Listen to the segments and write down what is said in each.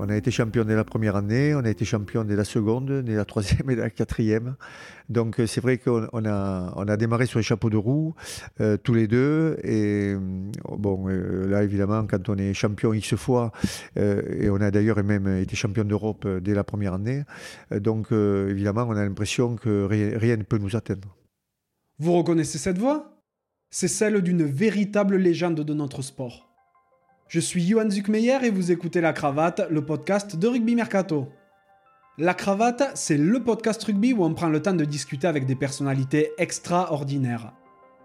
On a été champion dès la première année, on a été champion dès la seconde, dès la troisième et la quatrième. Donc c'est vrai qu'on a, on a démarré sur les chapeaux de roue tous les deux. Et bon, là évidemment, quand on est champion X fois, et on a d'ailleurs même été champion d'Europe dès la première année, donc évidemment, on a l'impression que rien, rien ne peut nous atteindre. Vous reconnaissez cette voix? C'est celle d'une véritable légende de notre sport. Je suis Johan Zuckmeyer et vous écoutez La Cravate, le podcast de Rugby Mercato. La Cravate, c'est le podcast rugby où on prend le temps de discuter avec des personnalités extraordinaires.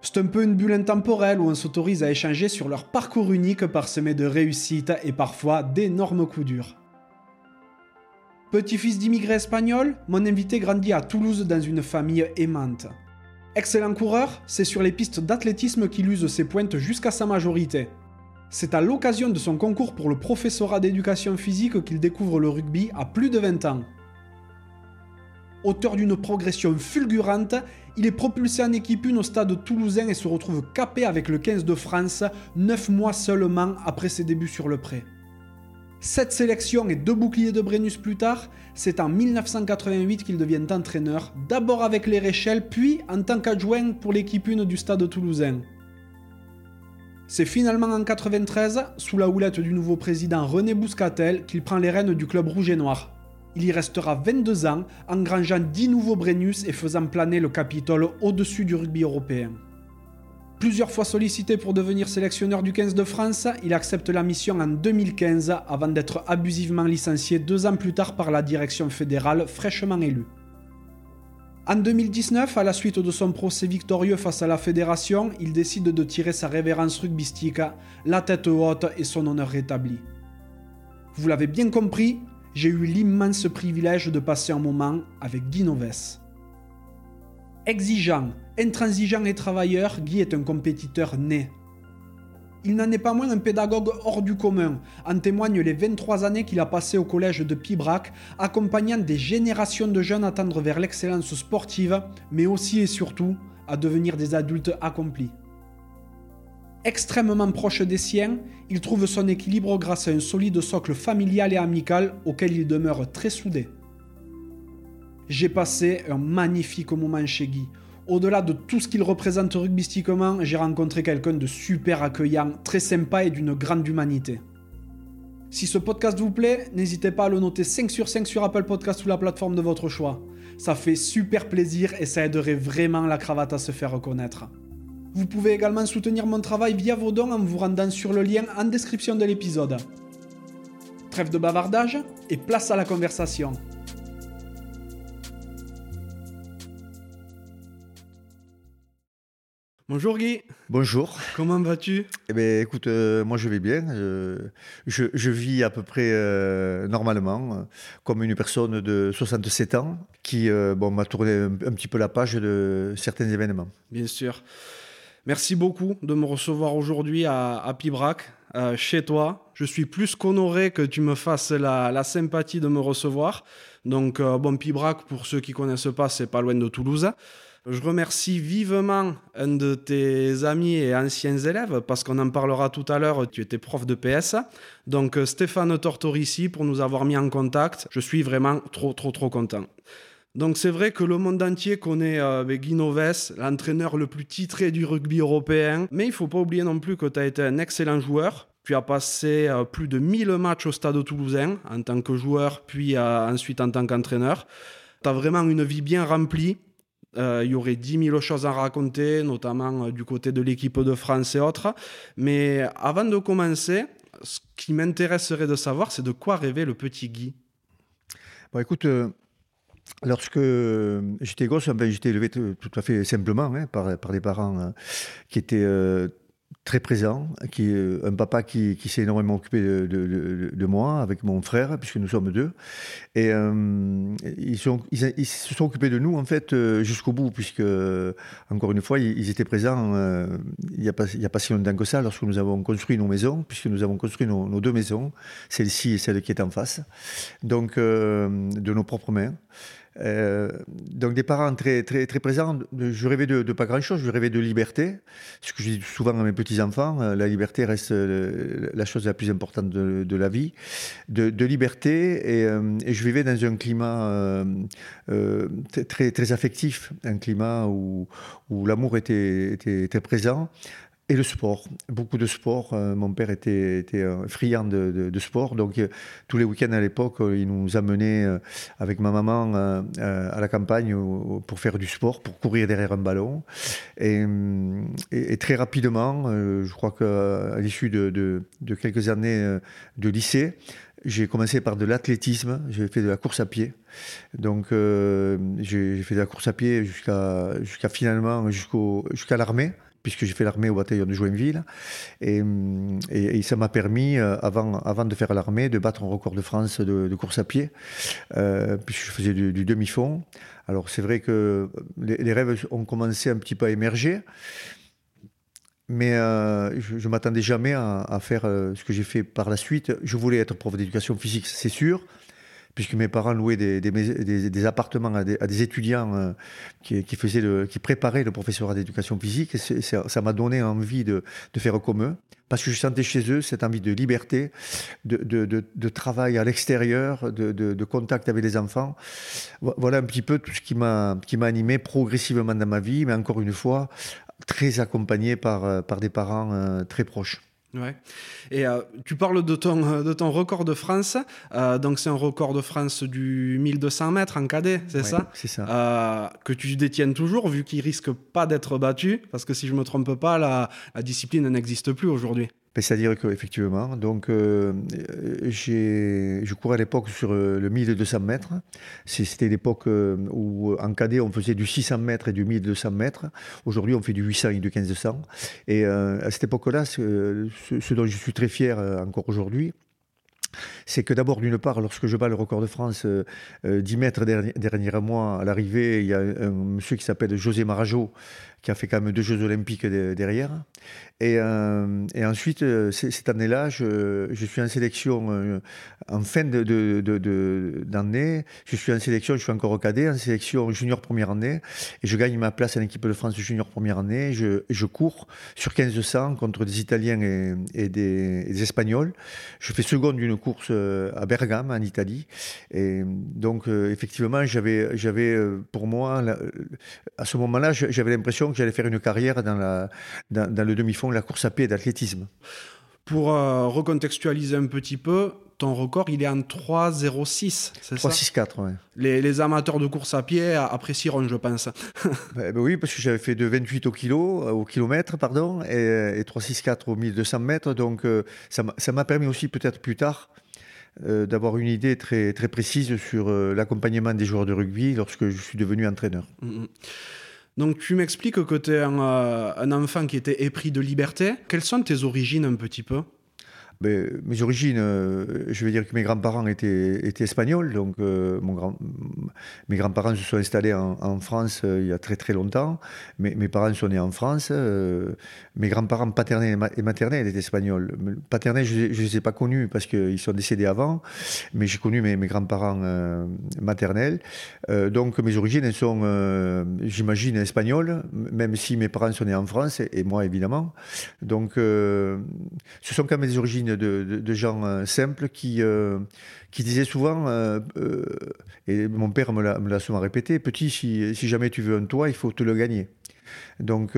C'est un peu une bulle intemporelle où on s'autorise à échanger sur leur parcours unique parsemé de réussites et parfois d'énormes coups durs. Petit-fils d'immigrés espagnols, mon invité grandit à Toulouse dans une famille aimante. Excellent coureur, c'est sur les pistes d'athlétisme qu'il use ses pointes jusqu'à sa majorité. C'est à l'occasion de son concours pour le professorat d'éducation physique qu'il découvre le rugby à plus de 20 ans. Auteur d'une progression fulgurante, il est propulsé en équipe 1 au stade toulousain et se retrouve capé avec le 15 de France 9 mois seulement après ses débuts sur le pré. Cette sélection et deux boucliers de Brennus plus tard, c'est en 1988 qu'il devient entraîneur, d'abord avec les Réchelles, puis en tant qu'adjoint pour l'équipe 1 du stade toulousain. C'est finalement en 93, sous la houlette du nouveau président René Bouscatel, qu'il prend les rênes du club rouge et noir. Il y restera 22 ans, engrangeant 10 nouveaux Brennus et faisant planer le Capitole au-dessus du rugby européen. Plusieurs fois sollicité pour devenir sélectionneur du 15 de France, il accepte la mission en 2015 avant d'être abusivement licencié deux ans plus tard par la direction fédérale fraîchement élue. En 2019, à la suite de son procès victorieux face à la fédération, il décide de tirer sa révérence rugbystique, la tête haute et son honneur rétabli. Vous l'avez bien compris, j'ai eu l'immense privilège de passer un moment avec Guy Noves. Exigeant, intransigeant et travailleur, Guy est un compétiteur né. Il n'en est pas moins un pédagogue hors du commun. En témoignent les 23 années qu'il a passées au collège de Pibrac, accompagnant des générations de jeunes à tendre vers l'excellence sportive, mais aussi et surtout à devenir des adultes accomplis. Extrêmement proche des siens, il trouve son équilibre grâce à un solide socle familial et amical auquel il demeure très soudé. J'ai passé un magnifique moment chez Guy, au-delà de tout ce qu'il représente rugbystiquement, j'ai rencontré quelqu'un de super accueillant, très sympa et d'une grande humanité. Si ce podcast vous plaît, n'hésitez pas à le noter 5 sur 5 sur Apple Podcast ou la plateforme de votre choix. Ça fait super plaisir et ça aiderait vraiment la cravate à se faire reconnaître. Vous pouvez également soutenir mon travail via vos dons en vous rendant sur le lien en description de l'épisode. Trêve de bavardage et place à la conversation. Bonjour Guy. Bonjour. Comment vas-tu? Eh bien, écoute, euh, moi je vais bien. Je, vis à peu près euh, normalement, euh, comme une personne de 67 ans qui bon, m'a tourné un, petit peu la page de certains événements. Bien sûr. Merci beaucoup de me recevoir aujourd'hui à, Pibrac, chez toi. Je suis plus qu'honoré que tu me fasses la, la, sympathie de me recevoir. Donc, bon, Pibrac, pour ceux qui ne connaissent pas, c'est pas loin de Toulouse. Je remercie vivement un de tes amis et anciens élèves, parce qu'on en parlera tout à l'heure, tu étais prof de PS. Donc Stéphane Tortorici pour nous avoir mis en contact. Je suis vraiment trop, trop, trop content. Donc c'est vrai que le monde entier connaît euh, Guy l'entraîneur le plus titré du rugby européen, mais il faut pas oublier non plus que tu as été un excellent joueur. Tu as passé euh, plus de 1000 matchs au stade toulousain en tant que joueur, puis euh, ensuite en tant qu'entraîneur. Tu as vraiment une vie bien remplie. Euh, il y aurait 10 000 choses à raconter, notamment euh, du côté de l'équipe de France et autres. Mais avant de commencer, ce qui m'intéresserait de savoir, c'est de quoi rêvait le petit Guy Bon, écoute, euh, lorsque j'étais gosse, j'étais élevé tout à fait simplement hein, par, par des parents qui étaient très présent, qui un papa qui, s'est énormément occupé de, moi avec mon frère, puisque nous sommes deux. Et euh, ils, se sont occupés de nous en fait euh, jusqu'au bout, puisque encore une fois, ils, étaient présents euh, il n'y a, a pas si longtemps que ça, lorsque nous avons construit nos maisons, puisque nous avons construit nos deux maisons, celle-ci et celle qui est en face, donc de nos propres mains. Euh, donc des parents très, très, très présents. Je rêvais de, pas grand-chose, je rêvais de liberté. Ce que je dis souvent à mes petits-enfants, euh, la liberté reste euh, la chose la plus importante de, la vie. De, liberté, et, je vivais dans un climat très, très affectif, un climat où, où l'amour était, était, était présent. Et le sport, beaucoup de sport. Euh, mon père était, était friand de, sport, donc euh, tous les week-ends à l'époque, euh, il nous amenait avec ma maman à la campagne pour faire du sport, pour courir derrière un ballon. Et, très rapidement, je crois qu'à l'issue de, quelques années de lycée, j'ai commencé par de l'athlétisme, j'ai fait de la course à pied. Donc j'ai fait de la course à pied jusqu'à finalement jusqu'à l'armée puisque j'ai fait l'armée au bataillon de Joinville. Et, et, ça m'a permis, euh, avant, de faire l'armée, de battre un record de France de, course à pied, euh, puisque je faisais du, demi-fond. Alors c'est vrai que les, rêves ont commencé un petit peu à émerger. Mais euh, je ne m'attendais jamais à, à faire ce que j'ai fait par la suite. Je voulais être prof d'éducation physique, c'est sûr puisque mes parents louaient des, appartements à des, étudiants euh, qui, faisaient le, qui préparaient le professorat d'éducation physique. Et ça m'a donné envie de, faire comme eux, parce que je sentais chez eux cette envie de liberté, de, travail à l'extérieur, de, contact avec les enfants. Voilà un petit peu tout ce qui m'a animé progressivement dans ma vie, mais encore une fois, très accompagné par, euh, des parents euh, très proches. Ouais. Et euh, tu parles de ton, euh, de ton record de France. Euh, donc, c'est un record de France du 1200 mètres en cadet, c'est ça? C'est ça. que tu détiennes toujours, vu qu'il risque pas d'être battu. Parce que si je me trompe pas, la, la discipline n'existe plus aujourd'hui. Ben, c'est-à-dire qu'effectivement, donc, euh, je courais à l'époque sur euh, le 1200 mètres. C'était l'époque euh, où en cadet, on faisait du 600 mètres et du 1200 mètres. Aujourd'hui, on fait du 800 et du 1500. Et à cette époque-là, ce, dont je suis très fier encore aujourd'hui, c'est que d'abord, d'une part, lorsque je bats le record de France, 10 mètres dernier, mois, à l'arrivée, il y a un, monsieur qui s'appelle José Marajo, qui a fait quand même deux Jeux Olympiques derrière. Et, euh, ensuite, euh, cette année-là, je, je, suis en sélection euh, en fin d'année. De, de, je suis en sélection, je suis encore au cadet, en sélection junior première année. Et je gagne ma place en équipe de France junior première année. Je, je cours sur 1500 contre des Italiens et, des, Espagnols. Je fais seconde d'une course à Bergame, en Italie. Et donc, effectivement, j'avais, j'avais pour moi, à ce moment-là, j'avais l'impression que j'allais faire une carrière dans, la, dans, dans le demi-fond la course à pied d'athlétisme. Pour euh, recontextualiser un petit peu, ton record, il est en 3,06, c'est ça? 3,64, oui. Les, les, amateurs de course à pied apprécieront, je pense. Ben, ben oui, parce que j'avais fait de 28 au, kilo, euh, au kilomètre pardon, et, et 3,64 au 1200 mètres. Donc, euh, ça m'a permis aussi, peut-être plus tard, d'avoir une idée très, très précise sur l'accompagnement des joueurs de rugby lorsque je suis devenu entraîneur. Mm, mm. Donc tu m'expliques que tu es euh, un, enfant qui était épris de liberté. Quelles sont tes origines un petit peu? Mes origines, euh, je veux dire que mes grands-parents étaient, espagnols, donc euh, mes grands-parents se sont installés en, France euh, il y a très très longtemps. Mes, mes parents sont nés en France. mes grands-parents paternels et maternels étaient espagnols. Paternels, je ne les ai pas connus parce qu'ils sont décédés avant, mais j'ai connu mes, grands-parents maternels. donc mes origines elles sont, j'imagine, espagnoles, même si mes parents sont nés en France et, moi évidemment. Donc ce sont quand même des origines de, gens euh, simples qui, euh, qui disaient souvent, euh, et mon père me l'a souvent répété, petit, si, jamais tu veux un toit, il faut te le gagner. Donc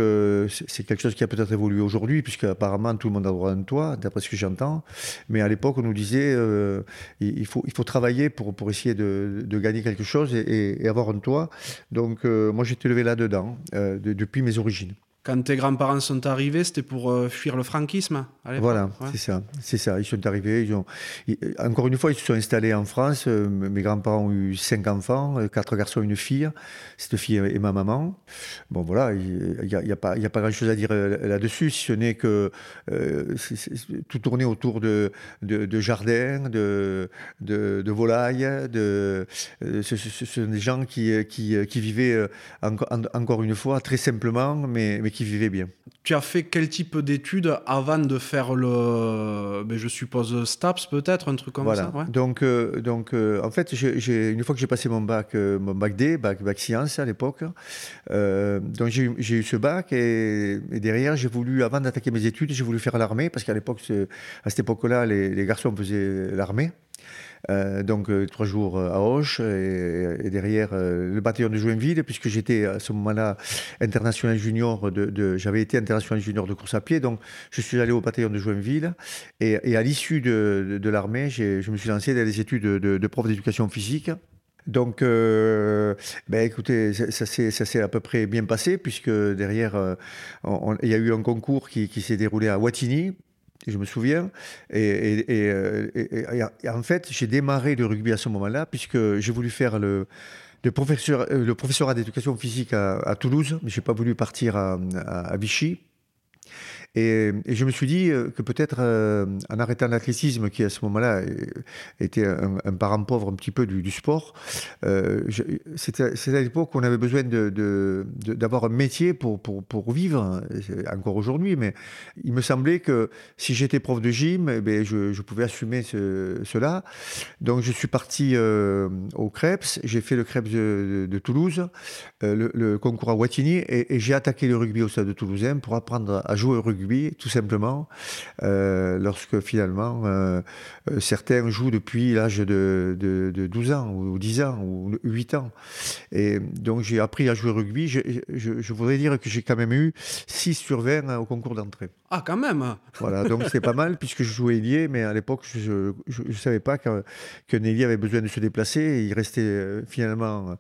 c'est quelque chose qui a peut-être évolué aujourd'hui, puisque apparemment tout le monde a droit à un toit, d'après ce que j'entends. Mais à l'époque, on nous disait il, faut, il faut travailler pour, pour essayer de, de gagner quelque chose et, avoir un toit. Donc moi, j'étais levé là-dedans, depuis mes origines. Quand tes grands-parents sont arrivés, c'était pour euh, fuir le franquisme Voilà, c'est ça. C'est ça. Ils sont arrivés. Ils ont, encore une fois, ils se sont installés en France. Euh, mes grands-parents ont eu cinq enfants, euh, quatre garçons, une fille. Cette fille est ma maman. Bon, voilà, il n'y a, a, pas, a pas grand-chose à dire là-dessus, si ce n'est que tout tournait autour de, de, jardins, de, de, volailles. De, ce, sont des gens qui, qui, qui vivaient, encore une fois, très simplement, mais, mais qui vivait bien. Tu as fait quel type d'études avant de faire le, ben, je suppose, STAPS peut-être, un truc comme ça. Donc, euh, donc euh, en fait, une fois que j'ai passé mon bac, euh, mon bac D, bac, bac sciences à l'époque, donc j'ai, eu ce bac et, derrière, j'ai voulu, avant d'attaquer mes études, j'ai voulu faire l'armée parce qu'à l'époque, à cette époque-là, les, les garçons faisaient l'armée. Euh, donc euh, trois jours euh, à Auch et, derrière le bataillon de Joinville, puisque j'étais à ce moment-là international junior, de, j'avais été international junior de course à pied, donc je suis allé au bataillon de Joinville et, à l'issue de, l'armée, je me suis lancé dans les études de, prof d'éducation physique. Donc, ben écoutez, ça, s'est à peu près bien passé, puisque derrière, il y a eu un concours qui, qui s'est déroulé à Wattignies je me souviens. Et, en fait, j'ai démarré le rugby à ce moment-là, puisque j'ai voulu faire le, le, professeur, euh, le professorat d'éducation physique à, Toulouse, mais je n'ai pas voulu partir à Vichy. Et, je me suis dit euh, que peut-être euh, en arrêtant l'athlétisme, qui à ce moment-là était un, parent pauvre un petit peu du, sport, euh, c'était à l'époque où on avait besoin d'avoir un métier pour, vivre, encore aujourd'hui, mais il me semblait que si j'étais prof de gym, eh bien, je, pouvais assumer ce, cela. Donc je suis parti au Krebs, j'ai fait le Krebs de, Toulouse, le, concours à Wattignies, et, et j'ai attaqué le rugby au stade de Toulousain pour apprendre à jouer au rugby tout simplement, euh, lorsque finalement euh, euh, certains jouent depuis l'âge de, de, 12 ans, ou 10 ans, ou 8 ans. Et donc j'ai appris à jouer au rugby. Je, je, voudrais dire que j'ai quand même eu 6 sur 20 au concours d'entrée. Ah, quand même Voilà, donc c'est pas mal puisque je jouais ailier, mais à l'époque, je ne savais pas qu'un que avait besoin de se déplacer. il restait finalement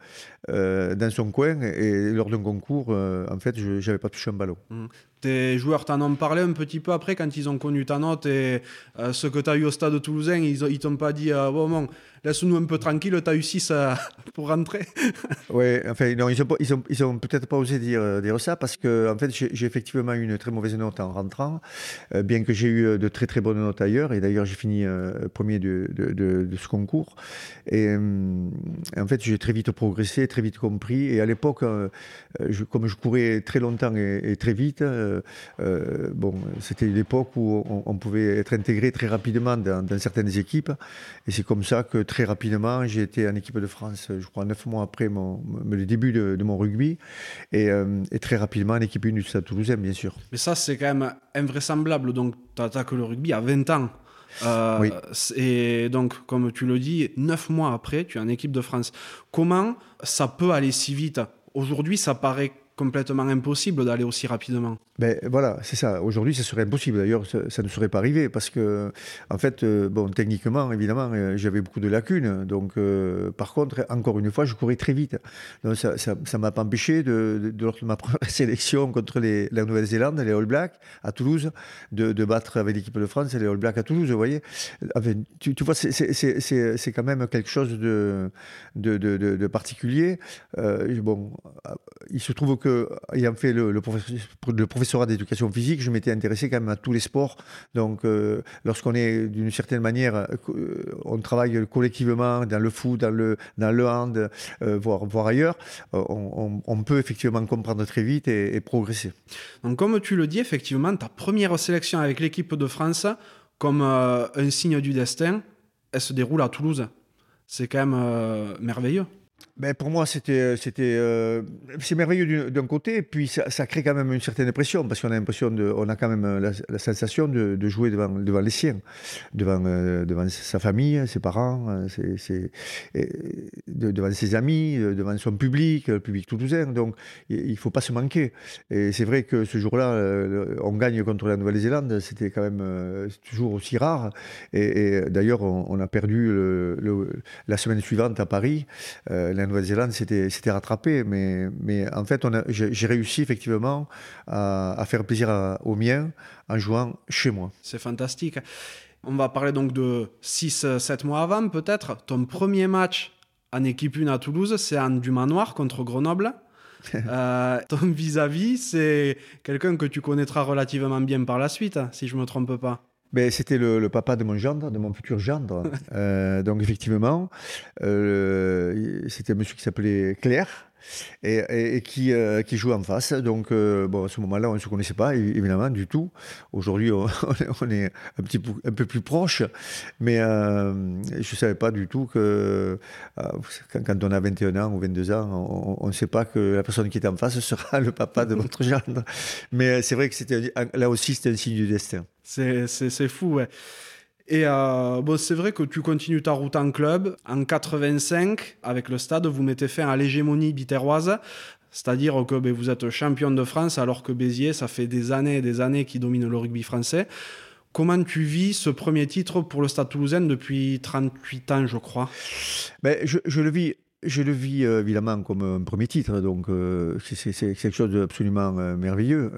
dans son coin et lors d'un concours, en fait, je n'avais pas touché un ballon. Mmh. Tes joueurs t'en ont parlé un petit peu après quand ils ont connu ta note et euh, ce que tu as eu au stade toulousain. Ils, ils t'ont pas dit euh, bon, bon, laisse-nous un peu tranquille, tu as eu 6 pour rentrer. oui, enfin, non, ils n'ont peut-être pas osé dire, euh, dire ça parce que en fait, j'ai effectivement eu une très mauvaise note en rentrant, bien que j'ai eu de très très bonnes notes ailleurs. Et d'ailleurs, j'ai fini premier de, de, ce concours. Et en fait, j'ai très vite progressé, très vite compris. Et à l'époque, comme je courais très longtemps et très vite, euh, euh, bon, c'était l'époque où on, pouvait être intégré très rapidement dans, certaines équipes. Et c'est comme ça que très rapidement, j'ai été en équipe de France, je crois, neuf mois après mon, le début de, mon rugby. Euh, et, très rapidement en équipe 1 du Stade Toulousain, bien sûr. Mais ça, c'est quand même invraisemblable. Donc, tu attaques le rugby à 20 ans. oui. Et donc, comme tu le dis, neuf mois après, tu es en équipe de France. Comment ça peut aller si vite? Aujourd'hui, ça paraît complètement impossible d'aller aussi rapidement. Ben voilà, c'est ça. Aujourd'hui, ça serait impossible. D'ailleurs, ça, ne serait pas arrivé parce que, en fait, euh, bon, techniquement, évidemment, euh, j'avais beaucoup de lacunes. Donc, euh, par contre, encore une fois, je courais très vite. Donc, ça ne m'a pas empêché, de, de, de, ma première sélection contre la Nouvelle-Zélande, les All Blacks à Toulouse, de, de battre avec l'équipe de France et les All Blacks à Toulouse. Vous voyez, tu, vois, c'est quand même quelque chose de, de, de particulier. bon, il se trouve que ayant fait le, le, professorat d'éducation physique, je m'étais intéressé quand même à tous les sports. Donc, euh, lorsqu'on est d'une certaine manière, euh, on travaille collectivement dans le foot, dans le, dans le hand, euh, voire, ailleurs, on, peut effectivement comprendre très vite et, progresser. Donc, comme tu le dis, effectivement, ta première sélection avec l'équipe de France, comme un signe du destin, elle se déroule à Toulouse. C'est quand même merveilleux ben pour moi, c'était, euh, c'était, euh, c'est merveilleux d'un côté, et puis ça, crée quand même une certaine pression, parce qu'on a l'impression de, on a quand même euh, la, sensation de, jouer devant, devant les siens, devant, devant sa famille, ses parents, devant ses amis, devant son public, le public toulousain. Donc, il ne faut pas se manquer. Et c'est vrai que ce jour-là, on gagne contre la Nouvelle-Zélande, c'était quand même toujours aussi rare. Et, d'ailleurs, on, a perdu la semaine suivante à Paris la Nouvelle-Zélande s'était rattrapé, mais, mais en fait, j'ai réussi effectivement à, faire plaisir aux miens en jouant chez moi. C'est fantastique. On va parler donc de 6-7 mois avant, peut-être. Ton premier match en équipe 1 à Toulouse, c'est en du manoir contre Grenoble. Euh, ton vis-à-vis, c'est quelqu'un que tu connaîtras relativement bien par la suite, si je ne me trompe pas. Ben, c'était le, papa de mon gendre, de mon futur gendre. Euh, donc effectivement, euh, c'était un monsieur qui s'appelait Claire. Et, qui, euh, jouait en face. Donc, euh, bon, à ce moment-là, on ne se connaissait pas, évidemment, du tout. Aujourd'hui, on, est un, petit peu, plus proche, mais je ne savais pas du tout que quand, on a 21 ans ou 22 ans, on ne sait pas que la personne qui est en face sera le papa de votre gendre. Mais c'est vrai que là aussi, c'était un signe du destin. C'est fou, ouais. Et euh, bon, c'est vrai que tu continues ta route en club. En 85, avec le stade, vous mettez fin à l'hégémonie bitéroise. C'est-à-dire que ben, vous êtes champion de France alors que Béziers, ça fait des années et des années qu'il domine le rugby français. Comment tu vis ce premier titre pour le Stade toulousain depuis 38 ans, je crois? Ben, je, le vis je le vis euh, évidemment comme un premier titre, donc euh, c'est quelque chose d'absolument merveilleux.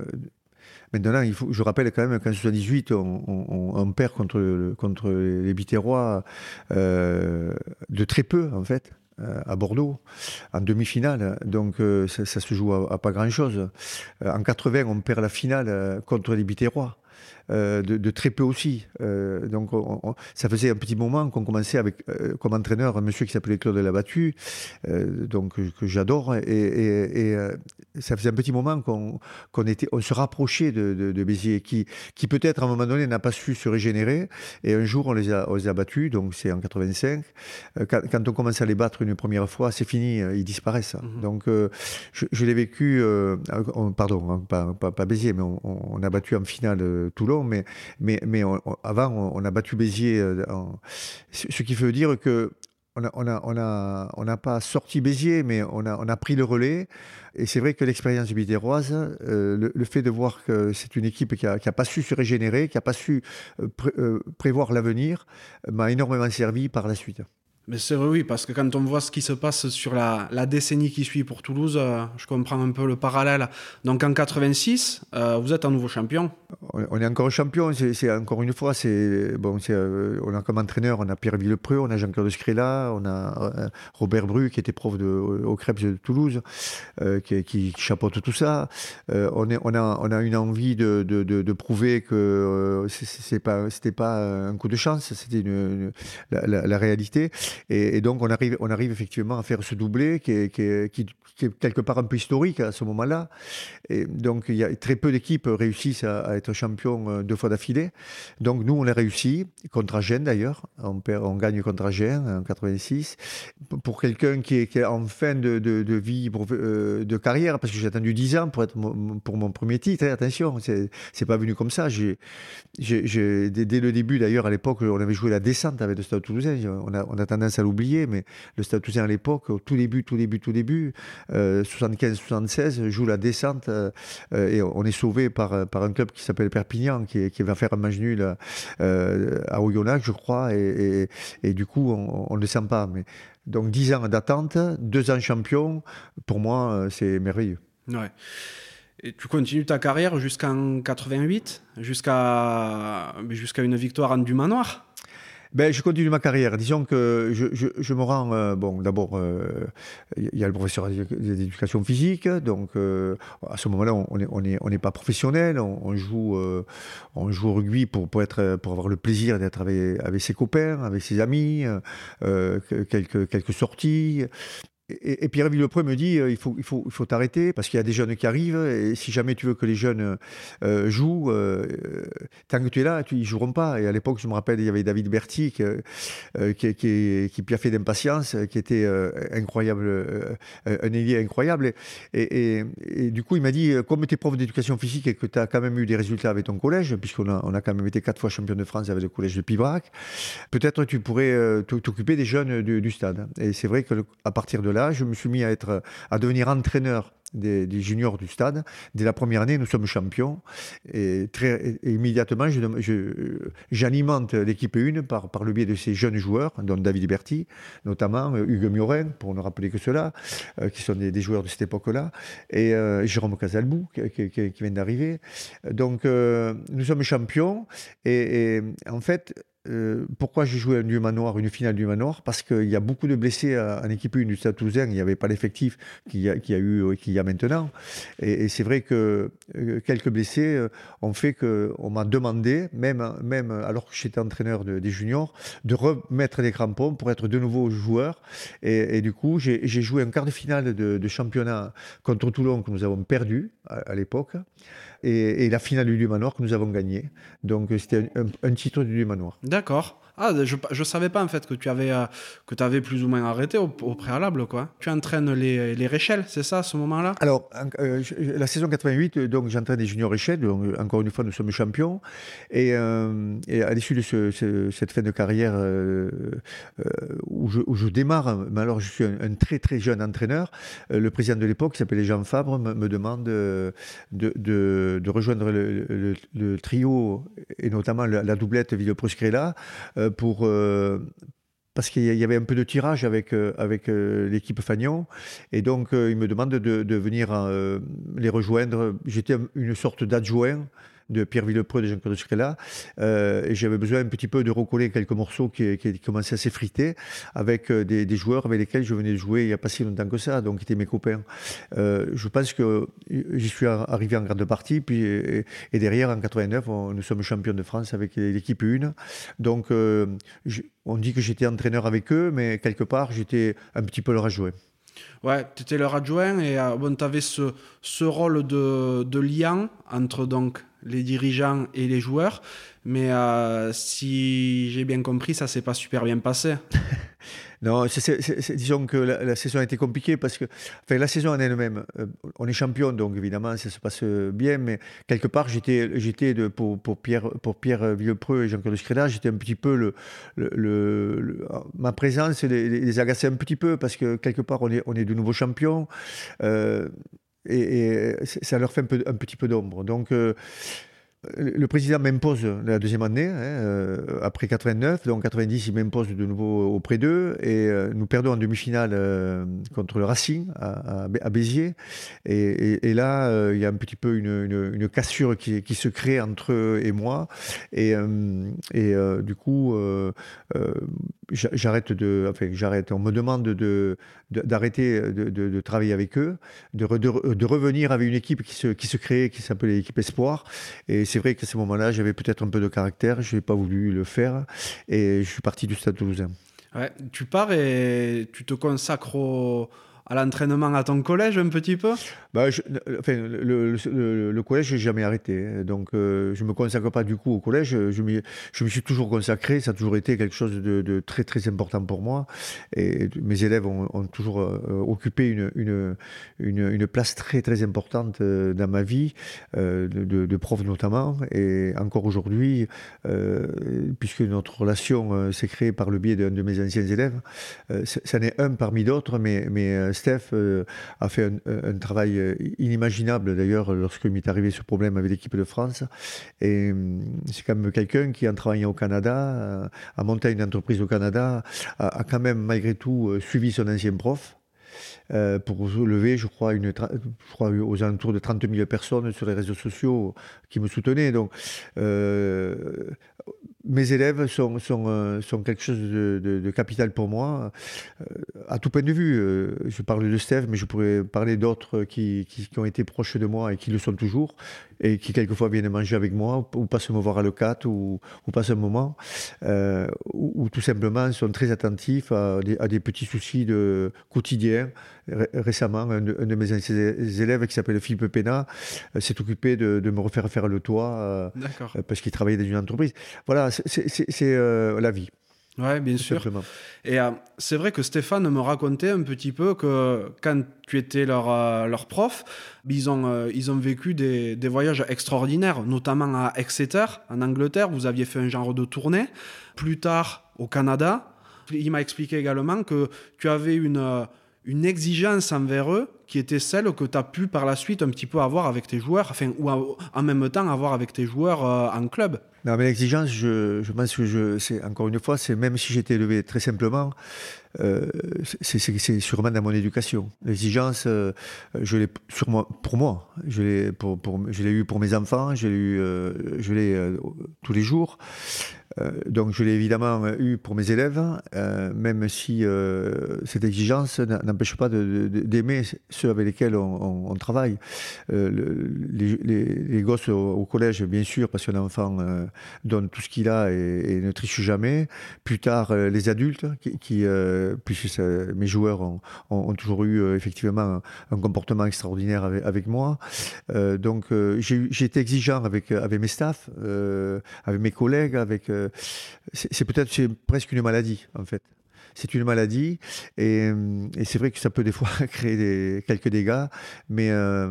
Maintenant, il faut, je rappelle quand même qu'en 78, on, perd contre, contre les Biterrois euh, de très peu, en fait euh, à Bordeaux en demi-finale. Donc euh, ça, se joue à, pas grand-chose. en 80, on perd la finale contre les Biterrois. Euh, de, très peu aussi. Euh, donc ça faisait un petit moment qu'on commençait avec euh, comme entraîneur un monsieur qui s'appelait Claude Labattu, donc que, j'adore, et, ça faisait un petit moment qu'on était, on se rapprochait de, Béziers, qui, qui peut-être à un moment donné n'a pas su se régénérer, et un jour on les a, on les a battus, donc c'est en 85. Quand, on commence à les battre une première fois, c'est fini, ils disparaissent. Mhm. Donc je, l'ai vécu, pardon, hein, pas, pas, Béziers, mais on, on, a battu en finale Toulon mais, avant, on, a battu Béziers. Euh, ce qui veut dire que on n'a pas sorti Béziers, mais on a, pris le relais. Et c'est vrai que l'expérience bidéroise, euh, le, fait de voir que c'est une équipe qui n'a pas su se régénérer, qui n'a pas su euh, prévoir l'avenir, m'a énormément servi par la suite. Mais c'est vrai, oui, parce que quand on voit ce qui se passe sur la, décennie qui suit pour Toulouse, euh, je comprends un peu le parallèle. Donc en 86, euh, vous êtes un nouveau champion. On est encore champion, c'est encore une fois, c'est bon, euh, on a comme entraîneur, on a Pierre Villepreux, on a Jean-Claude Scrella, on a Robert Bru qui était prof de, au de Toulouse, qui, chapeaute tout ça. on, a, une envie de, de, de, prouver que c'est pas, c'était pas un coup de chance, c'était la réalité. Et, donc, on arrive, on arrive effectivement à faire ce doublé qui est, quelque part un peu historique à ce moment-là. Et donc, il y a très peu d'équipes réussissent à, être champions euh, deux fois d'affilée. Donc, nous, on l'a réussi, contre Agen d'ailleurs. On, on gagne contre Agen en 86. Pour quelqu'un qui est, en fin de, vie, euh, de carrière, parce que j'ai attendu 10 ans pour, être pour mon premier titre, hein, attention, c'est pas venu comme ça. Dès, le début, d'ailleurs, à l'époque, on avait joué la descente avec le Stade Toulousain. On a, on a tendance à l'oublier, mais le Stade Toulousain à l'époque, au tout début, tout début, tout début, 75-76, euh, joue la descente euh, euh, et on est sauvé par, un club qui s'appelle Perpignan, qui, va faire un match nul à Oyonnax, je crois, et, du coup, on ne descend pas. Donc 10 ans d'attente, 2 ans champion, pour moi, c'est merveilleux. Ouais. Et tu continues ta carrière jusqu'en 88, jusqu'à jusqu'à une victoire en du manoir ben, je continue ma carrière. Disons que je, je, me rends. Euh, bon, d'abord, euh, il y a le professeur d'éducation physique. Donc, euh, à ce moment-là, on n'est on est, on pas professionnel. On, joue, on joue au rugby pour, pour, être, pour avoir le plaisir d'être avec, avec ses copains, avec ses amis, quelques, quelques sorties. Et, Pierre Villepreux me dit euh, il faut il faut il faut t'arrêter parce qu'il y a des jeunes qui arrivent et si jamais tu veux que les jeunes euh, jouent euh, tant que tu es là tu, ils joueront pas. Et à l'époque je me rappelle il y avait David Berti qui qui, piaffait d'impatience qui était incroyable un ailier incroyable. Et, et, du coup il m'a dit comme tu es prof d'éducation physique et que tu as quand même eu des résultats avec ton collège puisqu'on a, on a quand même été quatre fois champion de France avec le collège de Pibrac peut-être tu pourrais t'occuper des jeunes du, stade. Et c'est vrai que à partir de là je me suis mis à, être, à devenir entraîneur des, juniors du stade. Dès la première année, nous sommes champions. Et, très, immédiatement, j'alimente l'équipe 1 par, le biais de ces jeunes joueurs, dont David Berti, notamment euh, Hugues Miorin, pour ne rappeler que cela, euh, qui sont des, joueurs de cette époque-là, et euh, Jérôme Casalbou, qui, vient d'arriver. Donc, nous sommes champions. Et en fait, euh, pourquoi j'ai joué un manoir, une finale du manoir? Parce qu'il y a beaucoup de blessés en équipe 1 du Stade Toulousain. Il n'y avait pas l'effectif qu'il y, a, eu qu'il y a maintenant. Et, c'est vrai que euh, quelques blessés euh, ont fait qu'on m'a demandé, même, même alors que j'étais entraîneur des juniors, de remettre des crampons pour être de nouveau joueur. Et, du coup, j'ai joué un quart de finale de, championnat contre Toulon que nous avons perdu à, l'époque. Et, la finale du manoir que nous avons gagné. Donc c'était un, un titre du manoir. D'accord. Ah, je ne savais pas en fait que tu avais, euh, que avais plus ou moins arrêté au, préalable. quoi. Tu entraînes les, les Réchelles, c'est ça, à ce moment-là? Alors, euh, la saison 88, donc j'entraîne des juniors Réchelles. Donc, encore une fois, nous sommes champions. Et, euh, à l'issue de cette fin de carrière où je, je, démarre, mais alors je suis un, très très jeune entraîneur, le président de l'époque, qui s'appelait Jean Fabre, me, demande de, de, rejoindre le, trio et notamment la, doublette Villepreux-Scrella euh, pour euh, parce qu'il y avait un peu de tirage avec, euh, l'équipe Fagnon. Et donc, il me demande de, de venir les rejoindre. J'étais une sorte d'adjoint de Pierre Villepreux, de Jean-Claude Scrella. Euh, et j'avais besoin un petit peu de recoller quelques morceaux qui, commençaient à s'effriter avec euh, des, joueurs avec lesquels je venais de jouer il n'y a pas si longtemps que ça, donc qui étaient mes copains. Euh, je pense que j'y suis arrivé en grande partie, puis, et, derrière, en 89, nous sommes champions de France avec l'équipe 1. Donc, on dit que j'étais entraîneur avec eux, mais quelque part, j'étais un petit peu leur adjoint. Ouais, tu étais leur adjoint et bon, tu avais ce, ce rôle de, de lien entre donc les dirigeants et les joueurs. Mais euh, si j'ai bien compris, ça s'est pas super bien passé. non, disons que la, saison a été compliquée parce que enfin, la saison en elle-même, euh, on est champion, donc évidemment ça se passe bien, mais quelque part j'étais, pour, pour, Pierre, pour Pierre Villepreux et Jean-Claude Screda, j'étais un petit peu le, ma présence les, les, agaçait un petit peu parce que quelque part on est, on est de nouveaux champions. Euh, et, ça leur fait un petit peu d'ombre. Donc, le président m'impose la deuxième année, hein, euh, après 89, donc 90, il m'impose de nouveau auprès d'eux, et euh, nous perdons en demi-finale euh, contre le Racing à, Béziers. Et, là, il y a un petit peu une, cassure qui, se crée entre eux et moi, et, et du coup, j'arrête de, enfin, j'arrête. On me demande de, d'arrêter de, travailler avec eux, de, de, revenir avec une équipe qui se, qui se crée, qui s'appelait l'équipe Espoir. Et c'est vrai qu'à ce moment-là, j'avais peut-être un peu de caractère, je n'ai pas voulu le faire, et je suis parti du Stade Toulousain. Ouais, tu pars et tu te consacres au à l'entraînement à ton collège un petit peu? Bah, enfin, le, le, le, collège, je n'ai jamais arrêté. Hein. Donc, euh, je ne me consacre pas du coup au collège. Je, je me suis toujours consacré. Ça a toujours été quelque chose de, très, très important pour moi. Et mes élèves ont, toujours euh, occupé une, place très, très importante euh, dans ma vie, de, prof notamment. Et encore aujourd'hui, puisque notre relation s'est créée par le biais d'un de mes anciens élèves, ça n'est un parmi d'autres, mais Steph euh, a fait un, travail euh, inimaginable d'ailleurs lorsqu'il m'est arrivé ce problème avec l'équipe de France. Hum, c'est quand même quelqu'un qui, en travaillant au Canada, euh, a monté une entreprise au Canada, a, quand même malgré tout suivi son ancien prof. pour lever, je crois, une, je crois, aux alentours de 30 000 personnes sur les réseaux sociaux qui me soutenaient. Donc, mes élèves sont, sont, euh, sont quelque chose de, capital pour moi, euh, à tout point de vue. Euh, je parle de Steph, mais je pourrais parler d'autres qui, qui, ont été proches de moi et qui le sont toujours, et qui quelquefois viennent manger avec moi, ou passent me voir à le ou, ou passent un moment, ou, tout simplement sont très attentifs à des, petits soucis de Récemment, un de, mes élèves qui s'appelle Philippe Pena s'est occupé de, de, me refaire faire le toit parce qu'il travaillait dans une entreprise. Voilà, c'est euh, la vie. Oui, bien sûr. Et euh, c'est vrai que Stéphane me racontait un petit peu que quand tu étais leur, euh, leur prof, ils ont, ils ont vécu des, des, voyages extraordinaires, notamment à Exeter, en Angleterre. Vous aviez fait un genre de tournée. Plus tard, au Canada. Il m'a expliqué également que tu avais une, une exigence envers eux qui était celle que tu as pu par la suite un petit peu avoir avec tes joueurs, enfin, ou en même temps avoir avec tes joueurs en club. Non, mais l'exigence, je, pense que je, c'est encore une fois, c'est même si j'étais élevé très simplement, euh, c'est sûrement dans mon éducation. L'exigence, euh, je l'ai sur moi, pour moi, je l'ai pour, pour, eu pour mes enfants, je l'ai eu, euh, je l'ai tous les jours. Euh, donc je l'ai évidemment eu pour mes élèves, euh, même si euh, cette exigence n'empêche pas d'aimer ceux avec lesquels on, travaille. Les, gosses au, collège, bien sûr, parce qu'un enfant donne tout ce qu'il a et, ne triche jamais. Plus tard, les adultes, qui, puisque mes joueurs ont, toujours eu effectivement un, comportement extraordinaire avec, moi. donc j'ai été exigeant avec, avec mes staffs, avec mes collègues, avec c'est peut-être presque une maladie en fait. C'est une maladie et, c'est vrai que ça peut des fois créer quelques dégâts, mais, euh,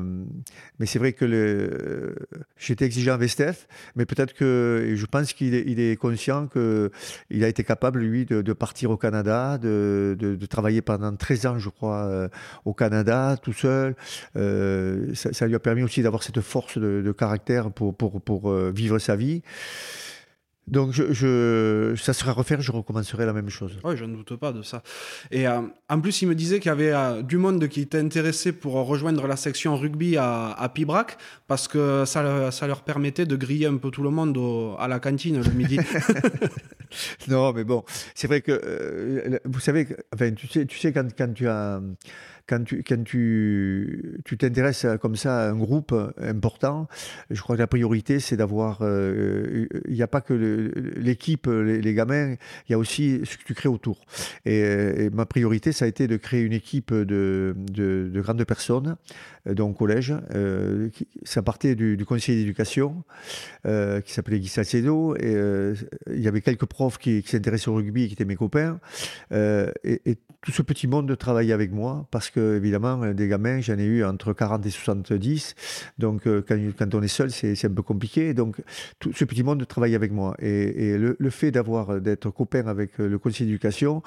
mais c'est vrai que j'étais exigeant avec Steph, mais peut-être que je pense qu'il est, il est conscient qu'il a été capable, lui, de, partir au Canada, de, travailler pendant 13 ans, je crois, euh, au Canada, tout seul. Euh, ça, lui a permis aussi d'avoir cette force de, caractère pour, pour, pour vivre sa vie. Donc, je, ça serait à refaire, je recommencerai la même chose. Oui, je ne doute pas de ça. Et euh, en plus, il me disait qu'il y avait euh, du monde qui était intéressé pour rejoindre la section rugby à, à Pibrac, parce que ça, ça, leur permettait de griller un peu tout le monde à la cantine le midi. non, mais bon, c'est vrai que, euh, vous savez, enfin, tu sais, tu sais quand, quand tu as quand tu quand tu tu t'intéresses comme ça à un groupe important, je crois que la priorité c'est d'avoir. Euh, il n'y a pas que l'équipe, les, gamins, il y a aussi ce que tu crées autour. Et, ma priorité ça a été de créer une équipe de, de, de grandes personnes, donc collège. Euh, ça partait du, du conseiller d'éducation euh, qui s'appelait Guy Salcedo et il y avait quelques profs qui, qui s'intéressaient au rugby et qui étaient mes copains. et, et tout ce petit monde travaillait avec moi parce que, évidemment, des gamins, j'en ai eu entre 40 et 70. Donc, euh, quand, on est seul, c'est un peu compliqué. Donc, tout ce petit monde travaillait avec moi. Et, le, le, fait d'avoir, d'être copain avec le conseil d'éducation,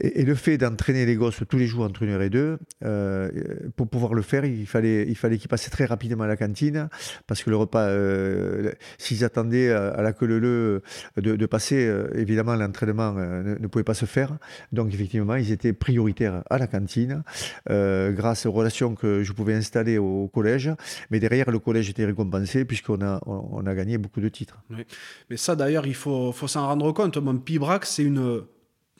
et, le fait d'entraîner les gosses tous les jours entre une heure et deux, euh, pour pouvoir le faire, il fallait, il fallait qu'ils passent très rapidement à la cantine, parce que le repas, euh, s'ils attendaient à la queue leu de, de passer, euh, évidemment, l'entraînement ne, pouvait pas se faire. Donc, effectivement, ils étaient prioritaires à la cantine, grâce aux relations que je pouvais installer au, collège. Mais derrière, le collège était récompensé, puisqu'on a, on, a gagné beaucoup de titres. Mais ça, d'ailleurs, il faut, faut s'en rendre compte. Mon Pibrac, c'est une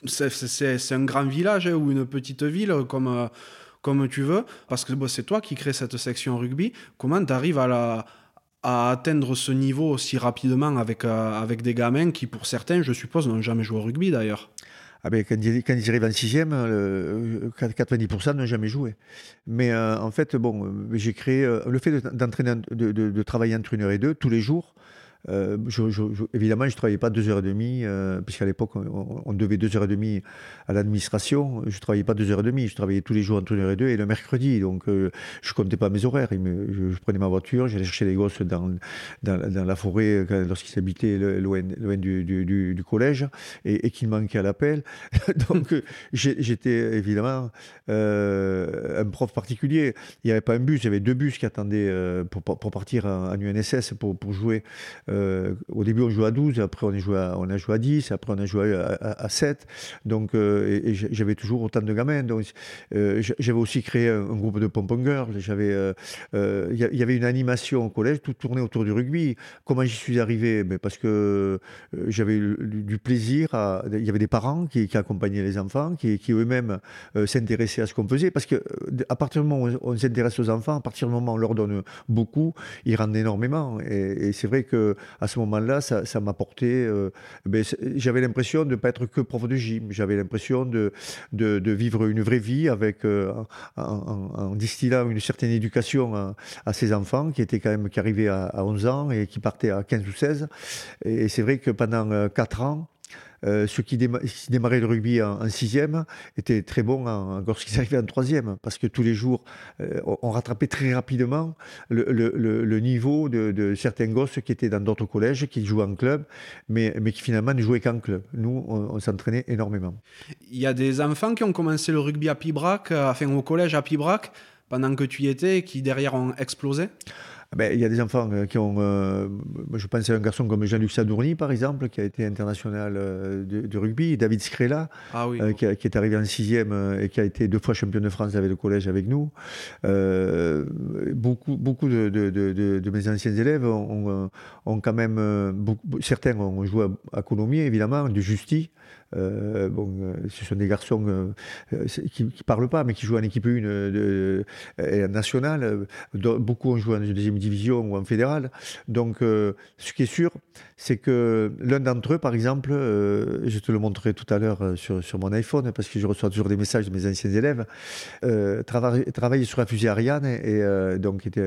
c'est un grand village hein, ou une petite ville comme, euh, comme tu veux, parce que c'est toi qui crée cette section rugby. Comment tu arrives à, atteindre ce niveau aussi rapidement avec, euh, avec des gamins qui, pour certains, je suppose, n'ont jamais joué au rugby d'ailleurs? Ah ben, quand, ils, quand, ils, arrivent en sixième, 90% n'ont jamais joué. Mais euh, en fait, bon, j'ai créé le fait de, travailler entre une heure et deux tous les jours. Euh, évidemment, je ne travaillais pas deux heures et demie, euh, puisqu'à l'époque, on, devait deux heures et demie à l'administration. Je ne travaillais pas deux heures et demie, je travaillais tous les jours entre une heure et deux et le mercredi. Donc, euh, je ne comptais pas mes horaires. je, prenais ma voiture, j'allais chercher les gosses dans, dans, la forêt lorsqu'ils habitaient loin, loin du, du, collège et, qu'ils manquaient à l'appel. Donc, j'étais évidemment un prof particulier. Il n'y avait pas un bus, il y avait deux bus qui attendaient pour, pour, partir en, en UNSS pour, pour jouer euh, au début, on jouait à 12, après on a joué à, on a joué à 10, après on a joué à, 7. Donc, euh, j'avais toujours autant de gamins. Donc, euh, j'avais aussi créé un, groupe de pom-pom girls. Il y, avait une animation au collège, tout tournait autour du rugby. Comment j'y suis arrivé? Mais Parce que j'avais du plaisir. Il y avait des parents qui, accompagnaient les enfants, qui, eux-mêmes s'intéressaient à ce qu'on faisait. Parce que à partir du moment où on, s'intéresse aux enfants, à partir du moment où on leur donne beaucoup, ils rendent énormément. Et c'est vrai que à ce moment-là, ça, m'apportait. Euh, j'avais l'impression de ne pas être que prof de gym. J'avais l'impression de, vivre une vraie vie avec, euh, en, distillant une certaine éducation à, ces enfants qui étaient quand même qui arrivaient à, à 11 ans et qui partaient à 15 ou 16. Et c'est vrai que pendant 4 euh, ans, euh, ceux qui, démarraient le rugby en, sixième étaient très bons lorsqu'ils arrivaient en troisième, parce que tous les jours, euh, on rattrapait très rapidement le, niveau de, certains gosses qui étaient dans d'autres collèges, qui jouaient en club, mais, qui finalement ne jouaient qu'en club. Nous, on, s'entraînait énormément. Il y a des enfants qui ont commencé le rugby à Pibrac, euh, enfin au collège à Pibrac, pendant que tu y étais, qui derrière ont explosé? Ben, Il y a des enfants qui ont. je pense à un garçon comme Jean-Luc Sadourny, par exemple, qui a été international de, rugby, David Scrella, ah qui, est arrivé en sixième et qui a été deux fois champion de France avec le collège avec nous. beaucoup beaucoup de, de, mes anciens élèves ont, ont, quand même. Beaucoup, certains ont joué à, à Coulommiers, évidemment, du Justi. Euh, euh, ce sont des garçons euh, qui ne parlent pas, mais qui jouent en équipe 1 de, nationale. Beaucoup ont joué en deuxième division ou en fédérale. Donc, ce qui est sûr, c'est que l'un d'entre eux, par exemple, je te le montrerai tout à l'heure sur, sur, mon iPhone, parce que je reçois toujours des messages de mes anciens élèves, travaillait sur la fusée Ariane, et, donc était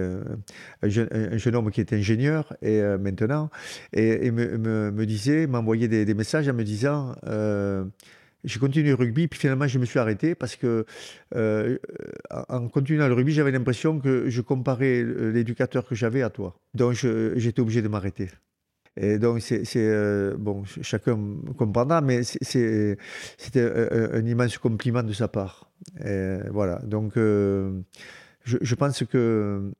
un, jeune, homme qui était ingénieur, et maintenant, et, me, disait, m'envoyait des, messages en me disant, euh, j'ai continué le rugby, puis finalement je me suis arrêté parce que euh, en continuant le rugby, j'avais l'impression que je comparais l'éducateur que j'avais à toi. Donc j'étais obligé de m'arrêter. Et donc, c'est, euh, bon, chacun comprendra, mais c'était un, immense compliment de sa part. Et voilà. Donc, je, je, pense que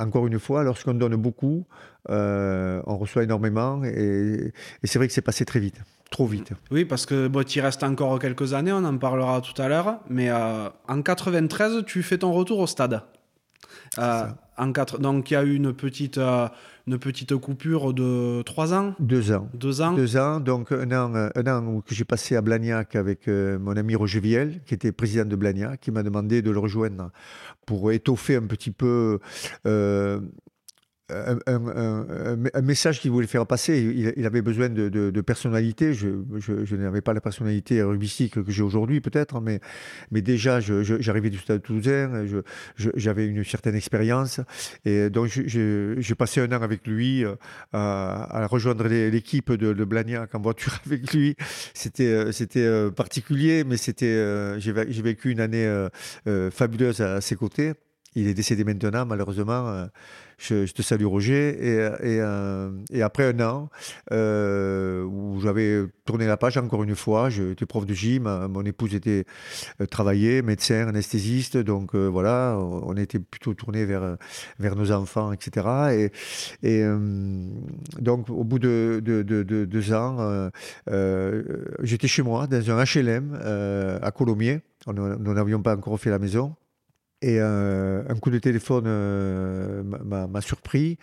encore une fois, lorsqu'on donne beaucoup, euh, on reçoit énormément et, c'est vrai que c'est passé très vite, trop vite. Oui, parce que bon, il reste encore quelques années, on en parlera tout à l'heure, mais euh, en 93, tu fais ton retour au stade. Euh, en quatre... Donc il y a eu une petite, une petite coupure de trois ans Deux ans. Deux ans. Deux ans, donc un an, un an que j'ai passé à Blagnac avec mon ami Roger Viel, qui était président de Blagnac, qui m'a demandé de le rejoindre pour étoffer un petit peu euh, un, message qu'il voulait faire passer. Il, avait besoin de, personnalité. Je, n'avais pas la personnalité rugbyistique que j'ai aujourd'hui, peut-être, mais, mais déjà, j'arrivais du Stade Toulousain, j'avais une certaine expérience. Et donc, j'ai passé un an avec lui euh, à, rejoindre l'équipe de, de, Blagnac en voiture avec lui. C'était euh, particulier, mais j'ai vécu une année fabuleuse à ses côtés. Il est décédé maintenant, malheureusement. Euh, je, te salue, Roger. Et, euh, après un an, euh, où j'avais tourné la page encore une fois, j'étais prof de gym, mon épouse était travaillée, médecin, anesthésiste. Donc voilà, on était plutôt tourné vers, nos enfants, etc. Et, donc, au bout de, de deux ans, j'étais chez moi, dans un HLM à Colomiers. Nous n'avions pas encore fait la maison. Et euh, un coup de téléphone euh, m'a surpris.